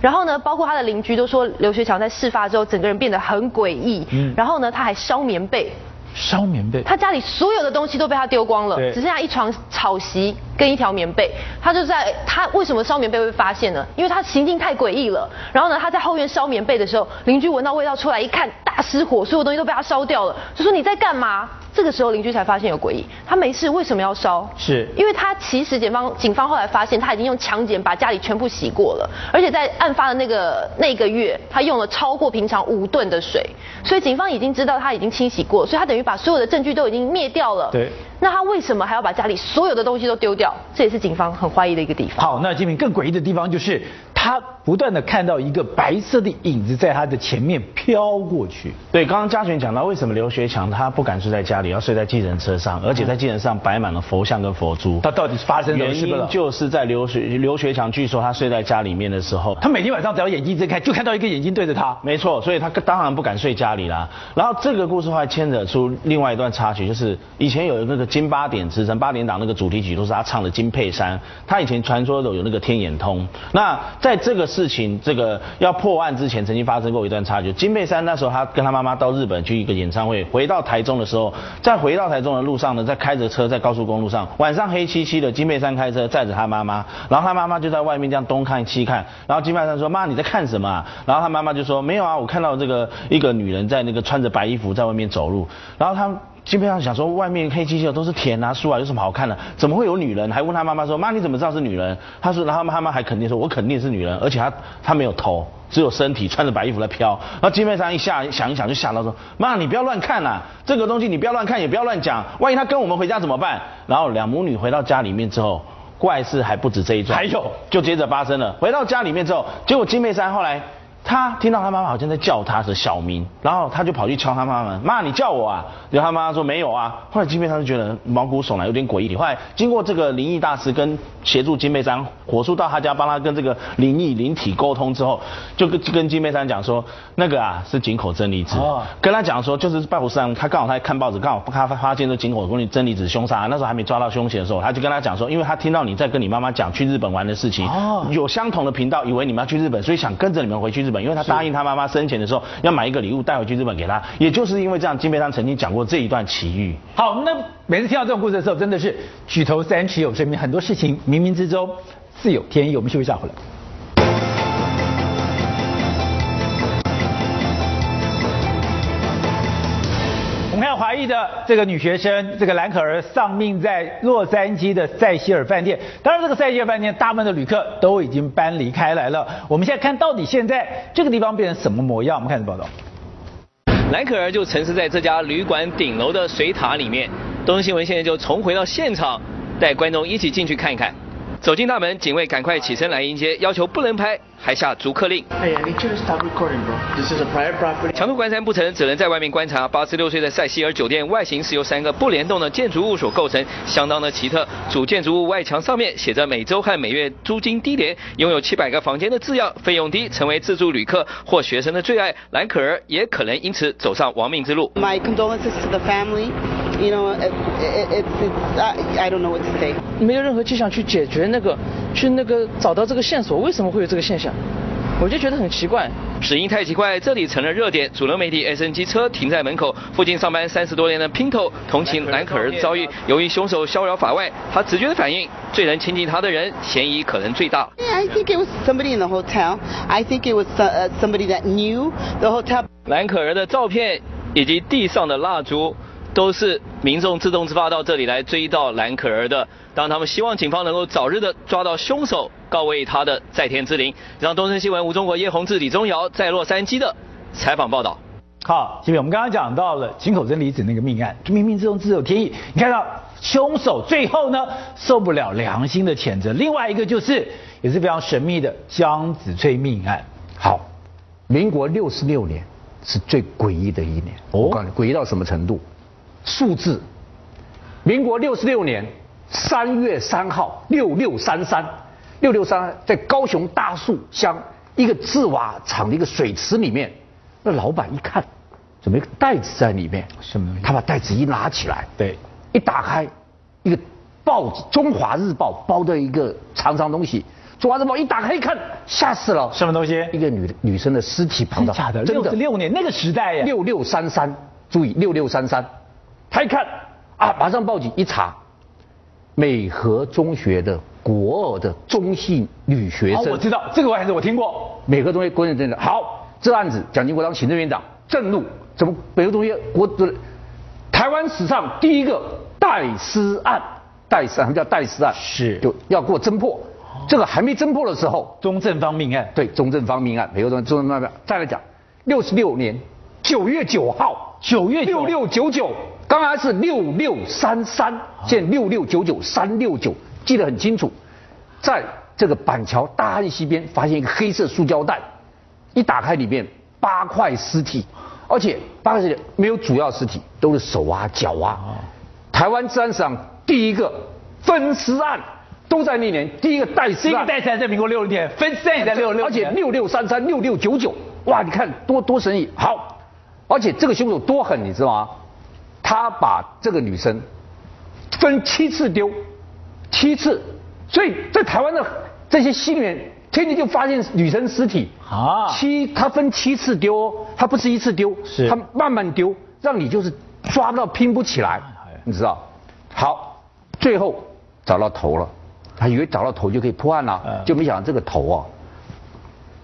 然后呢，包括他的邻居都说，刘学强在事发之后，整个人变得很诡异。嗯。然后呢，他还烧棉被。烧棉被。他家里所有的东西都被他丢光了，只剩下一床草席跟一条棉被。他就在他为什么烧棉被会发现呢？因为他行径太诡异了。然后呢，他在后院烧棉被的时候，邻居闻到味道出来一看，大失火，所有东西都被他烧掉了。就说你在干嘛？这个时候邻居才发现有诡异，他没事为什么要烧？是因为他其实警方警方后来发现他已经用强碱把家里全部洗过了，而且在案发的那个那个月，他用了超过平常五吨的水，所以警方已经知道他已经清洗过，所以他等于把所有的证据都已经灭掉了。对。那他为什么还要把家里所有的东西都丢掉？这也是警方很怀疑的一个地方。好，那金明更诡异的地方就是他不断的看到一个白色的影子在他的前面飘过去。对，刚刚嘉璇讲到为什么刘学强他不敢睡在家里，要睡在计程车上，而且在计程上摆满了佛像跟佛珠。他到底是发生什么事原因就是在刘学刘学强据说他睡在家里面的时候，他每天晚上只要眼睛睁开就看到一个眼睛对着他。没错，所以他当然不敢睡家里啦。然后这个故事还牵扯出另外一段插曲，就是以前有那个金八点之称，八点档那个主题曲都是他唱的金佩珊。他以前传说有有那个天眼通。那在这个事情这个要破案之前，曾经发生过一段插曲。金佩珊那时候他跟他妈妈到日本去一个演唱会，回到台中的时候，在回到台中的路上呢，在开着车在高速公路上，晚上黑漆漆的，金佩珊开车载着他妈妈，然后他妈妈就在外面这样东看西看，然后金佩珊说：“妈，你在看什么？”啊？”然后他妈妈就说：“没有啊，我看到这个一个女人在那个穿着白衣服在外面走路。”然后他。基本上想说，外面黑漆漆的都是田啊树啊，有什么好看的？怎么会有女人？还问他妈妈说：“妈，你怎么知道是女人？”他说，然后他妈还肯定说：“我肯定是女人，而且她她没有头，只有身体，穿着白衣服在飘。”然后金佩珊一下想一想就吓到说：“妈，你不要乱看呐，这个东西你不要乱看，也不要乱讲，万一她跟我们回家怎么办？”然后两母女回到家里面之后，怪事还不止这一桩，还有就接着发生了。回到家里面之后，结果金佩珊后来。他听到他妈妈好像在叫他的小名，然后他就跑去敲他妈妈门，妈，你叫我啊？然后他妈妈说没有啊。后来金贝山就觉得毛骨悚然，有点诡异。后来经过这个灵异大师跟协助金贝山火速到他家帮他跟这个灵异灵体沟通之后，就跟跟金贝山讲说，那个啊是井口真理子，哦跟他讲说就是拜佛山，他刚好他在看报纸，刚好他发现这井口真理子凶杀，那时候还没抓到凶嫌的时候，他就跟他讲说，因为他听到你在跟你妈妈讲去日本玩的事情，哦有相同的频道，以为你们要去日本，所以想跟着你们回去日本。因为他答应他妈妈生前的时候要买一个礼物带回去日本给他，也就是因为这样，金杯山曾经讲过这一段奇遇。好，那每次听到这种故事的时候，真的是举头三尺有神明，很多事情冥冥之中自有天意。我们休息一下回来。我们看华裔的这个女学生，这个兰可儿丧命在洛杉矶的塞西尔饭店。当然，这个塞西尔饭店大部分的旅客都已经搬离开来了。我们现在看到底现在这个地方变成什么模样？我们看这报道。兰可儿就沉尸在这家旅馆顶楼的水塔里面。东新闻现在就重回到现场，带观众一起进去看一看。走进大门，警卫赶快起身来迎接，要求不能拍，还下逐客令。强度关山不成，只能在外面观察。八十六岁的塞西尔酒店外形是由三个不联动的建筑物所构成，相当的奇特。主建筑物外墙上面写着每周和每月租金低廉，拥有七百个房间的字样，费用低，成为自助旅客或学生的最爱。兰可儿也可能因此走上亡命之路。My condolences to the family. You know, it's it's I don't know what to say. 没有任何迹象去解决。那个去那个找到这个线索，为什么会有这个现象？我就觉得很奇怪。死因太奇怪，这里成了热点。主流媒体 S N G 车停在门口，附近上班三十多年的 Pinto 同情兰可儿遭遇。由于凶手逍遥法外，他直觉的反应，最能亲近他的人，嫌疑可能最大。I think it was somebody in the hotel. I think it was somebody that knew the hotel. 兰可儿的照片以及地上的蜡烛。都是民众自动自发到这里来追悼蓝可儿的，当他们希望警方能够早日的抓到凶手，告慰他的在天之灵。让东森新闻吴中国、叶宏志、李宗尧在洛杉矶的采访报道。好，这边我们刚刚讲到了井口真理子那个命案，冥冥之中自有天意。你看到凶手最后呢受不了良心的谴责。另外一个就是也是非常神秘的江子翠命案。好，民国六十六年是最诡异的一年。我告诉你，诡异到什么程度？数字，民国六十六年三月三号六六三三，六六三在高雄大树乡一个制瓦厂的一个水池里面，那老板一看，怎么一个袋子在里面？什么？他把袋子一拿起来，对，一打开，一个报纸《中华日报》包的一个长长东西，《中华日报》一打开一看，吓死了！什么东西？一个女女生的尸体旁的，假的？六十六年那个时代呀，六六三三，注意六六三三。他一看啊，马上报警一查，美和中学的国二的中性女学生，我知道这个案子我听过。美和中学国人真的好，这案子蒋经国当行政院长震怒，怎么美和中学国台湾史上第一个代尸案，代尸案什么叫代尸案？是。就要过侦破，这个还没侦破的时候，中正方命案，对，中正方命案，美和中学钟正方命案，再来讲，六十六年九月九号，九月六六九九。刚才是六六三三，现在六六九九三六九，记得很清楚。在这个板桥大汉溪边发现一个黑色塑胶袋，一打开里面八块尸体，而且八块尸体没有主要尸体，都是手啊脚啊。台湾治安史上第一个分尸案，都在那年。第一个代尸案，第一个代尸案在民国六十年，分尸案也在六六，而且六六三三六六九九，哇，你看多多神异。好，而且这个凶手多狠，你知道吗？他把这个女生分七次丢，七次，所以在台湾的这些戏里面，天天就发现女生尸体啊，七他分七次丢，他不是一次丢，是他慢慢丢，让你就是抓不到拼不起来，你知道？好，最后找到头了，他以为找到头就可以破案了，就没想到这个头啊，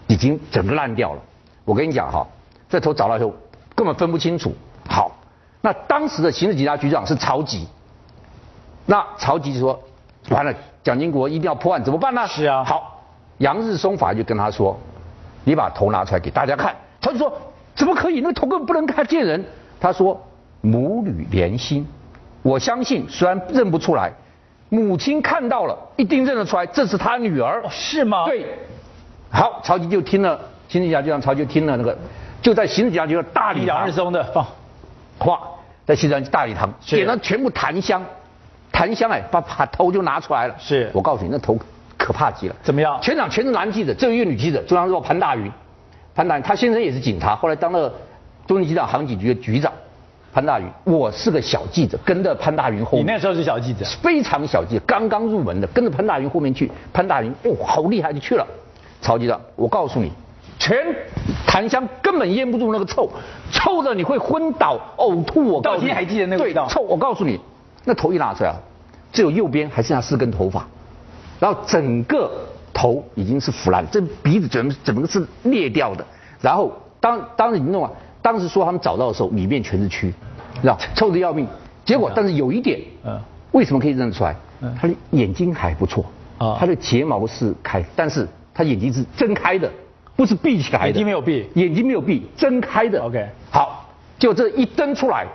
已经整个烂掉了。我跟你讲哈，这头找到以后根本分不清楚。好。那当时的刑事警察局长是曹吉，那曹吉就说：“完了，蒋经国一定要破案，怎么办呢？”是啊。好，杨日松法就跟他说：“你把头拿出来给大家看。”他就说：“怎么可以？那个头根本不能看见人。”他说：“母女连心，我相信，虽然认不出来，母亲看到了，一定认得出来，这是他女儿。”是吗？对。好，曹吉就听了刑事警察局长曹就听了那个，就在刑事警察局的大礼堂日松的放，哇，在刑事警察局大礼堂点了全部檀香，檀香哎，把把头就拿出来了。是我告诉你，那头可怕极了。怎么样？全场全是男记者，只有一个女记者，中央日报潘大云。潘大云，他先生也是警察，后来当了中正机场航警局的局长。潘大云，我是个小记者，跟着潘大云后面。你那时候是小记者，非常小记者，刚刚入门的，跟着潘大云后面去。潘大云，哦，好厉害，就去了。曹局长，我告诉你，全檀香根本淹不住那个臭，臭的你会昏倒、呕吐。我告诉你，到今还记得那个味道。臭，我告诉你，那头一拿出来，只有右边还剩下四根头发，然后整个头已经是腐烂，这鼻子整整个是裂掉的。然后当当时你弄啊。当时说他们找到的时候，里面全是蛆，知道臭的要命。结果，但是有一点，嗯，为什么可以认得出来？嗯，他的眼睛还不错，啊，他的睫毛是开，但是他眼睛是睁开的，不是闭起来的。眼睛没有闭，眼睛没有闭，睁开的。OK，好，就这一蹬出来，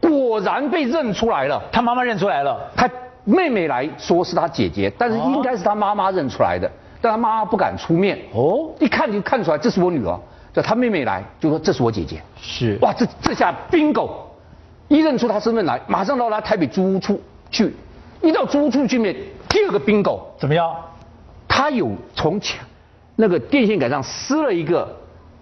果然被认出来了。他妈妈认出来了，他妹妹来说是他姐姐，但是应该是他妈妈认出来的，但他妈妈不敢出面。哦，一看就看出来这是我女儿。叫他妹妹来，就说这是我姐姐。是哇，这这下 bingo，一认出他身份来，马上到他台北租屋处去。一到租屋处去面，第二个 bingo 怎么样？他有从墙那个电线杆上撕了一个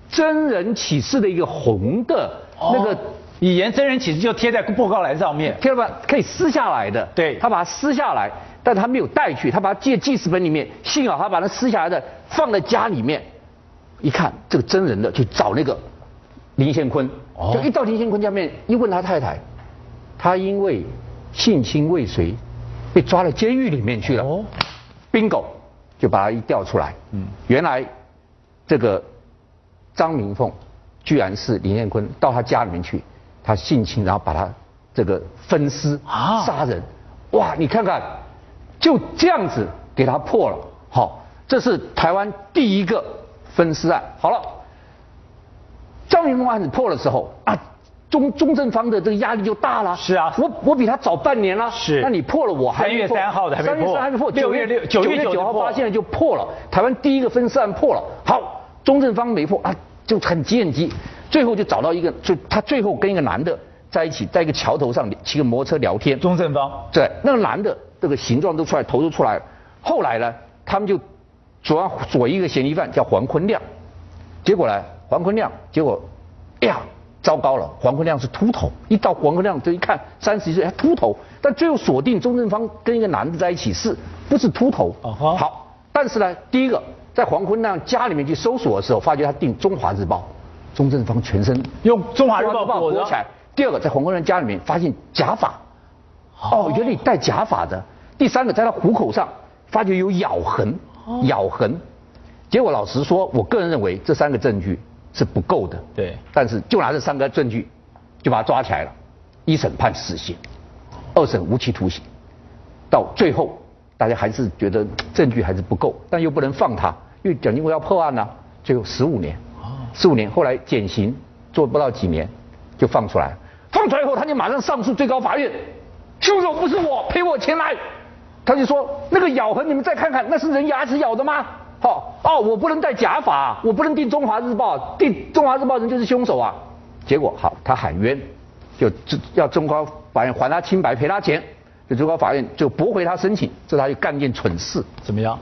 真人启事的一个红的那个，以言真人启事就贴在报告栏上面，贴了吧？可以撕下来的。对，他把它撕下来，但他没有带去，他把它记记事本里面。幸好他把它撕下来的放在家里面。一看这个真人的，去找那个林宪坤，就一到林宪坤家面，一问他太太，他因为性侵未遂，被抓到监狱里面去了。哦，bingo，就把他一调出来。嗯，原来这个张明凤居然是林彦坤到他家里面去，他性侵，然后把他这个分尸啊杀人。哇，你看看，就这样子给他破了。好，这是台湾第一个。分尸案好了，张明凤案子破的时候啊，中中正方的这个压力就大了。是啊，我我比他早半年了。是，那你破了我还三月三号的还没破。三月三还没破，九月六九月九号发现了就破了，台湾第一个分尸案破了。好，中正方没破啊，就很急很急，最后就找到一个，就他最后跟一个男的在一起，在一个桥头上骑个摩托车聊天。中正方对，那个男的这个形状都出来，头都出来了。后来呢，他们就。主要左一个嫌疑犯叫黄坤亮，结果呢，黄坤亮结果，哎呀，糟糕了，黄坤亮是秃头，一到黄坤亮这一看，三十一岁还秃头，但最后锁定钟正方跟一个男的在一起，是不是秃头？好，但是呢，第一个在黄坤亮家里面去搜索的时候，发觉他订《中华日报》，钟正方全身用《中华日报》裹起来。第二个在黄坤亮家里面发现假发，哦，原来你戴假发的。第三个在他虎口上发觉有咬痕。咬痕，结果老实说，我个人认为这三个证据是不够的。对，但是就拿这三个证据，就把他抓起来了，一审判死刑，二审无期徒刑，到最后大家还是觉得证据还是不够，但又不能放他，因为蒋经国要破案呢，最后十五年，十五年后来减刑做不到几年就放出来，放出来以后他就马上上诉最高法院，凶手不是我，赔我钱来。他就说那个咬痕，你们再看看，那是人牙齿咬的吗？好哦，我不能戴假发，我不能订《中华日报》，订《中华日报》人就是凶手啊。结果好，他喊冤，就要中高法院还他清白，赔他钱。就中高法院就驳回他申请，这他就干件蠢事。怎么样？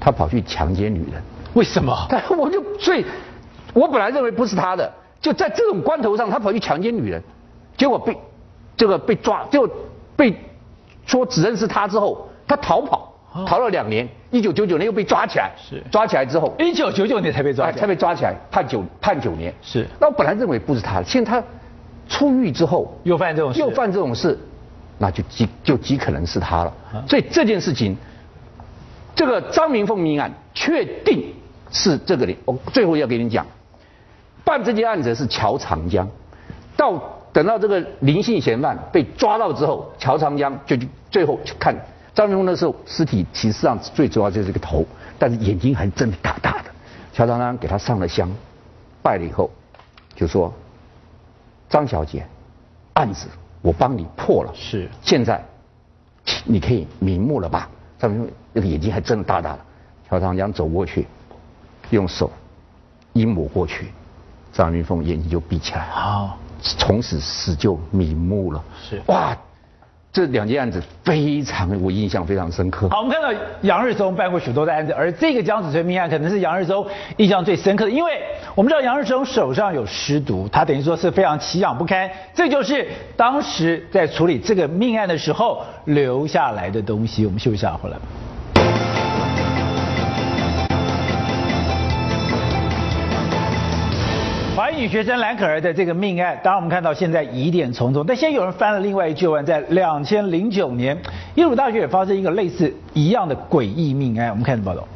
他跑去强奸女人。为什么？他 我就所以，我本来认为不是他的，就在这种关头上，他跑去强奸女人，结果被这个被抓，就被。说指认是他之后，他逃跑，逃了两年，一九九九年又被抓起来，是抓起来之后，一九九九年才被抓，才被抓起来，判九判九年，是。那我本来认为不是他，现在他出狱之后又犯这种事，又犯这种事，那就极就极可能是他了。所以这件事情，这个张明凤命案确定是这个人。我最后要给你讲，办这件案子是乔长江，到。等到这个林姓嫌犯被抓到之后，乔长江就最后去看张云峰的时候，尸体其实上最主要就是这个头，但是眼睛还睁得大大的。乔长江给他上了香，拜了以后，就说：“张小姐，案子我帮你破了，是现在你可以瞑目了吧？”张云峰那个眼睛还睁得大大的。乔长江走过去，用手一抹过去，张云峰眼睛就闭起来，好，从此死就瞑目了。是哇，这两件案子非常我印象非常深刻。好，我们看到杨日松办过许多的案子，而这个江子翠命案可能是杨日松印象最深刻的，因为我们知道杨日松手上有尸毒，他等于说是非常奇痒不堪，这就是当时在处理这个命案的时候留下来的东西。我们休息一下，回来。华裔女学生蓝可儿的这个命案，当然我们看到现在疑点重重，但现在有人翻了另外一旧案，在两千零九年，耶鲁大学也发生一个类似一样的诡异命案。我们看报道。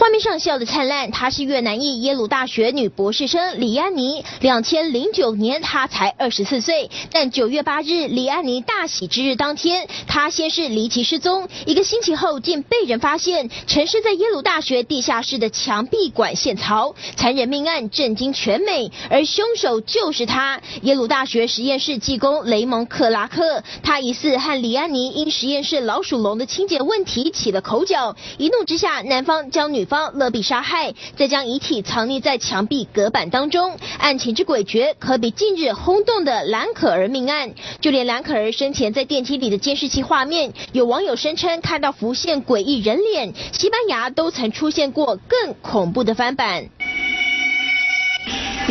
画面上笑得灿烂，她是越南裔耶鲁大学女博士生李安妮。两千零九年，她才二十四岁，但九月八日，李安妮大喜之日当天，她先是离奇失踪，一个星期后竟被人发现沉尸在耶鲁大学地下室的墙壁管线槽。残忍命案震惊全美，而凶手就是他——耶鲁大学实验室技工雷蒙克拉克。他疑似和李安妮因实验室老鼠笼的清洁问题起了口角，一怒之下，男方将女方勒毙杀害，再将遗体藏匿在墙壁隔板当中。案情之诡谲，可比近日轰动的兰可儿命案。就连兰可儿生前在电梯里的监视器画面，有网友声称看到浮现诡异人脸，西班牙都曾出现过更恐怖的翻版。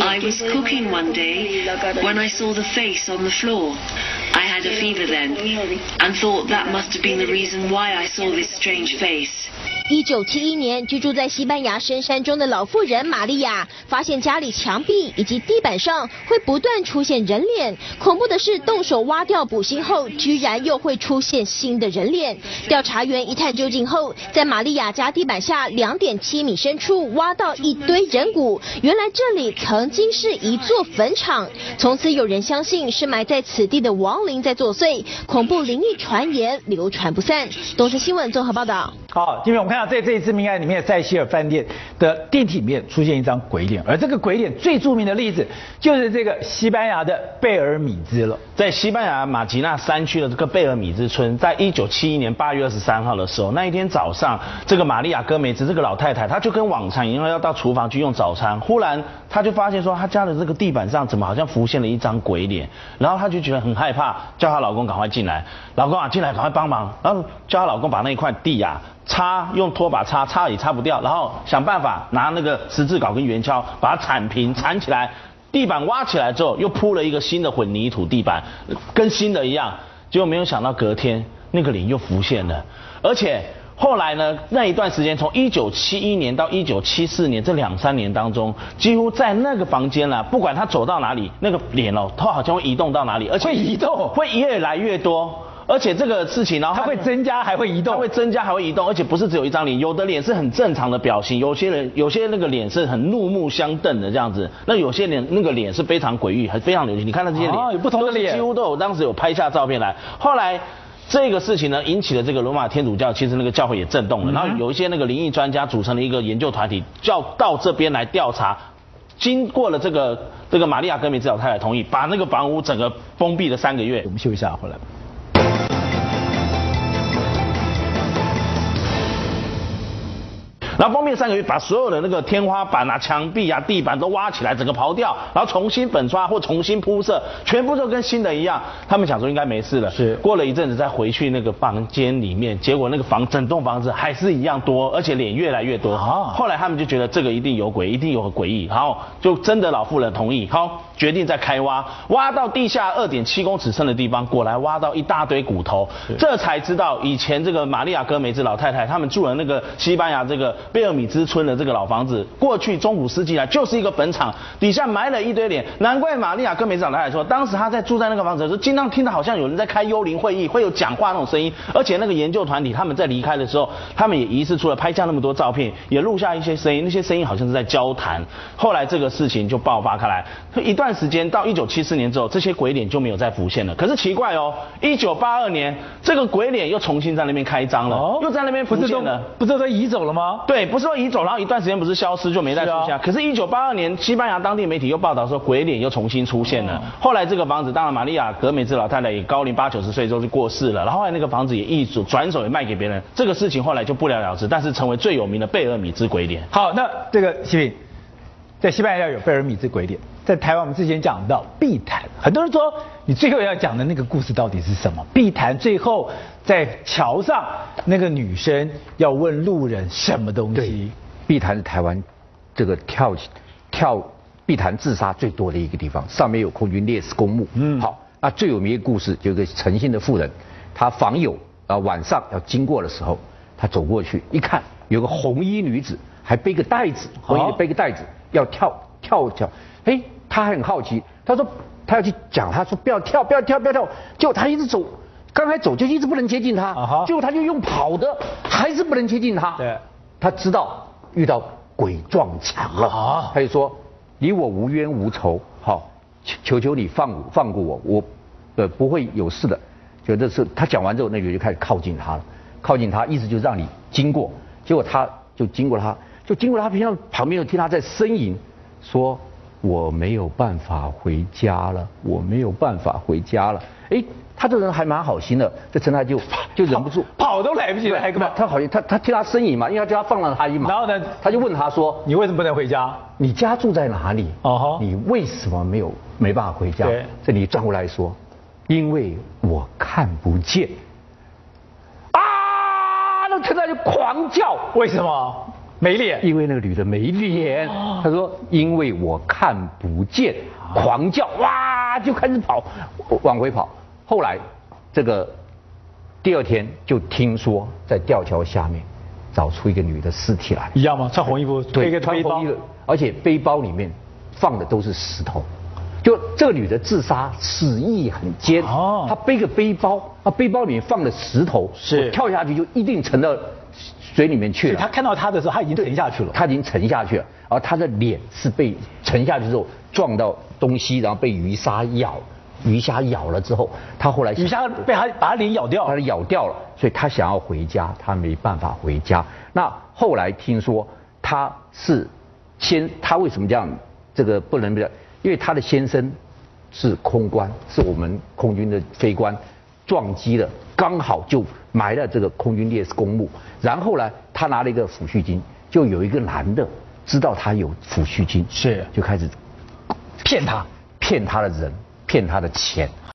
I was cooking one day when I saw the face on the floor. I had a fever then and thought that must have been the reason why I saw this strange face. 一九七一年，居住在西班牙深山中的老妇人玛利亚发现家里墙壁以及地板上会不断出现人脸。恐怖的是，动手挖掉补芯后，居然又会出现新的人脸。调查员一探究竟后，在玛利亚家地板下两点七米深处挖到一堆人骨，原来这里曾经是一座坟场。从此有人相信是埋在此地的亡灵在作祟，恐怖灵异传言流传不散。东森新闻综合报道。好，今天我们看到在这一次命案里面，在希尔饭店的电梯里面出现一张鬼脸，而这个鬼脸最著名的例子就是这个西班牙的贝尔米兹了。在西班牙马吉纳山区的这个贝尔米兹村，在一九七一年八月二十三号的时候，那一天早上，这个玛利亚戈梅兹这个老太太，她就跟往常一样要到厨房去用早餐，忽然她就发现说，她家的这个地板上怎么好像浮现了一张鬼脸，然后她就觉得很害怕，叫她老公赶快进来，老公啊进来赶快帮忙，然后叫她老公把那一块地啊。擦用拖把擦，擦也擦不掉，然后想办法拿那个十字镐跟圆锹把它铲平，铲起来，地板挖起来之后又铺了一个新的混凝土地板，跟新的一样。结果没有想到隔天那个脸又浮现了，而且后来呢那一段时间，从一九七一年到一九七四年这两三年当中，几乎在那个房间啦，不管他走到哪里，那个脸哦，他好像会移动到哪里，而且会移动，会越来越多。而且这个事情，然后它会增加，还会移动，它会增加，还会移动，而且不是只有一张脸，有的脸是很正常的表情，有些人有些那个脸是很怒目相瞪的这样子，那有些脸那个脸是非常诡异，还非常流行。你看到这些脸，哦、有不同的脸，几乎都有，当时有拍下照片来。后来这个事情呢，引起了这个罗马天主教，其实那个教会也震动了，嗯、然后有一些那个灵异专家组成了一个研究团体，叫到这边来调查。经过了这个这个玛利亚戈梅兹老太太同意，把那个房屋整个封闭了三个月。我们休息一下，回来。然后封面三个月，把所有的那个天花板啊、墙壁啊、地板都挖起来，整个刨掉，然后重新粉刷或重新铺设，全部都跟新的一样。他们想说应该没事了，是过了一阵子再回去那个房间里面，结果那个房整栋房子还是一样多，而且脸越来越多。啊，后来他们就觉得这个一定有鬼，一定有诡异，然后就真的老妇人同意，好决定再开挖，挖到地下二点七公尺深的地方，果然挖到一大堆骨头，这才知道以前这个玛利亚戈梅兹老太太他们住的那个西班牙这个。贝尔米兹村的这个老房子，过去中古世纪啊就是一个坟场，底下埋了一堆脸，难怪玛利亚戈梅兹老太太说，当时她在住在那个房子的时候，经常听到好像有人在开幽灵会议，会有讲话那种声音，而且那个研究团体他们在离开的时候，他们也疑似除了拍下那么多照片，也录下一些声音，那些声音好像是在交谈。后来这个事情就爆发开来，一段时间到一九七四年之后，这些鬼脸就没有再浮现了。可是奇怪哦，一九八二年这个鬼脸又重新在那边开张了，哦、又在那边浮现了，不是都移走了吗？对，不是说移走，然后一段时间不是消失就没再出现。啊、可是，一九八二年，西班牙当地媒体又报道说，鬼脸又重新出现了。哦、后来这个房子，当然玛利亚格美兹老太太也高龄八九十岁之后就过世了，然后后来那个房子也易主，转手也卖给别人。这个事情后来就不了了之，但是成为最有名的贝尔米兹鬼脸。好，那这个西平。在西班牙有贝尔米兹鬼脸，在台湾我们之前讲到碧潭，很多人说你最后要讲的那个故事到底是什么？碧潭最后在桥上，那个女生要问路人什么东西？碧潭是台湾这个跳跳碧潭自杀最多的一个地方，上面有空军烈士公墓。嗯，好，那最有名的故事就有个诚信的妇人，她访友啊晚上要经过的时候，她走过去一看，有个红衣女子还背个袋子，红衣背个袋子要跳跳跳，哎，她很好奇，他说他要去讲，他说不要跳不要跳不要跳，结果他一直走，刚才走就一直不能接近她，结果他就用跑的，还是不能接近他。对，他知道遇到鬼撞墙了，他就说。你我无冤无仇，好，求求你放放过我，我呃不会有事的。就这是他讲完之后，那女就开始靠近他了，靠近他，意思就是让你经过。结果他就经过他，就经过他，平常旁边又听他在呻吟，说我没有办法回家了，我没有办法回家了。哎。他这人还蛮好心的，这陈太就 就忍不住跑都来不及了，还干嘛？他好像他他替他呻吟嘛，因为他叫他放了他一马。然后呢，他就问他说：“你为什么不能回家？你家住在哪里？哦你为什么没有没办法回家？”这里转过来说：“因为我看不见。”啊！那陈太就狂叫，为什么没脸？因为那个女的没脸。他说：“因为我看不见。”狂叫，哇，就开始跑，往回跑。后来，这个第二天就听说在吊桥下面找出一个女的尸体来，一样吗？穿红衣服，对，穿红衣服，而且背包里面放的都是石头。就这个女的自杀死意很坚，哦，她背个背包，她背包里面放的石头，是跳下去就一定沉到水里面去了。他看到他的时候，他已经沉下去了，他已经沉下去了，而他的脸是被沉下去之后撞到东西，然后被鱼鲨咬。鱼虾咬了之后，他后来鱼虾被他把他脸咬掉，把他咬掉了，所以他想要回家，他没办法回家。那后来听说他是先，他为什么这样？这个不能的，因为他的先生是空官，是我们空军的飞官，撞击了，刚好就埋了这个空军烈士公墓。然后呢，他拿了一个抚恤金，就有一个男的知道他有抚恤金，是就开始骗他，骗他的人。骗他的钱。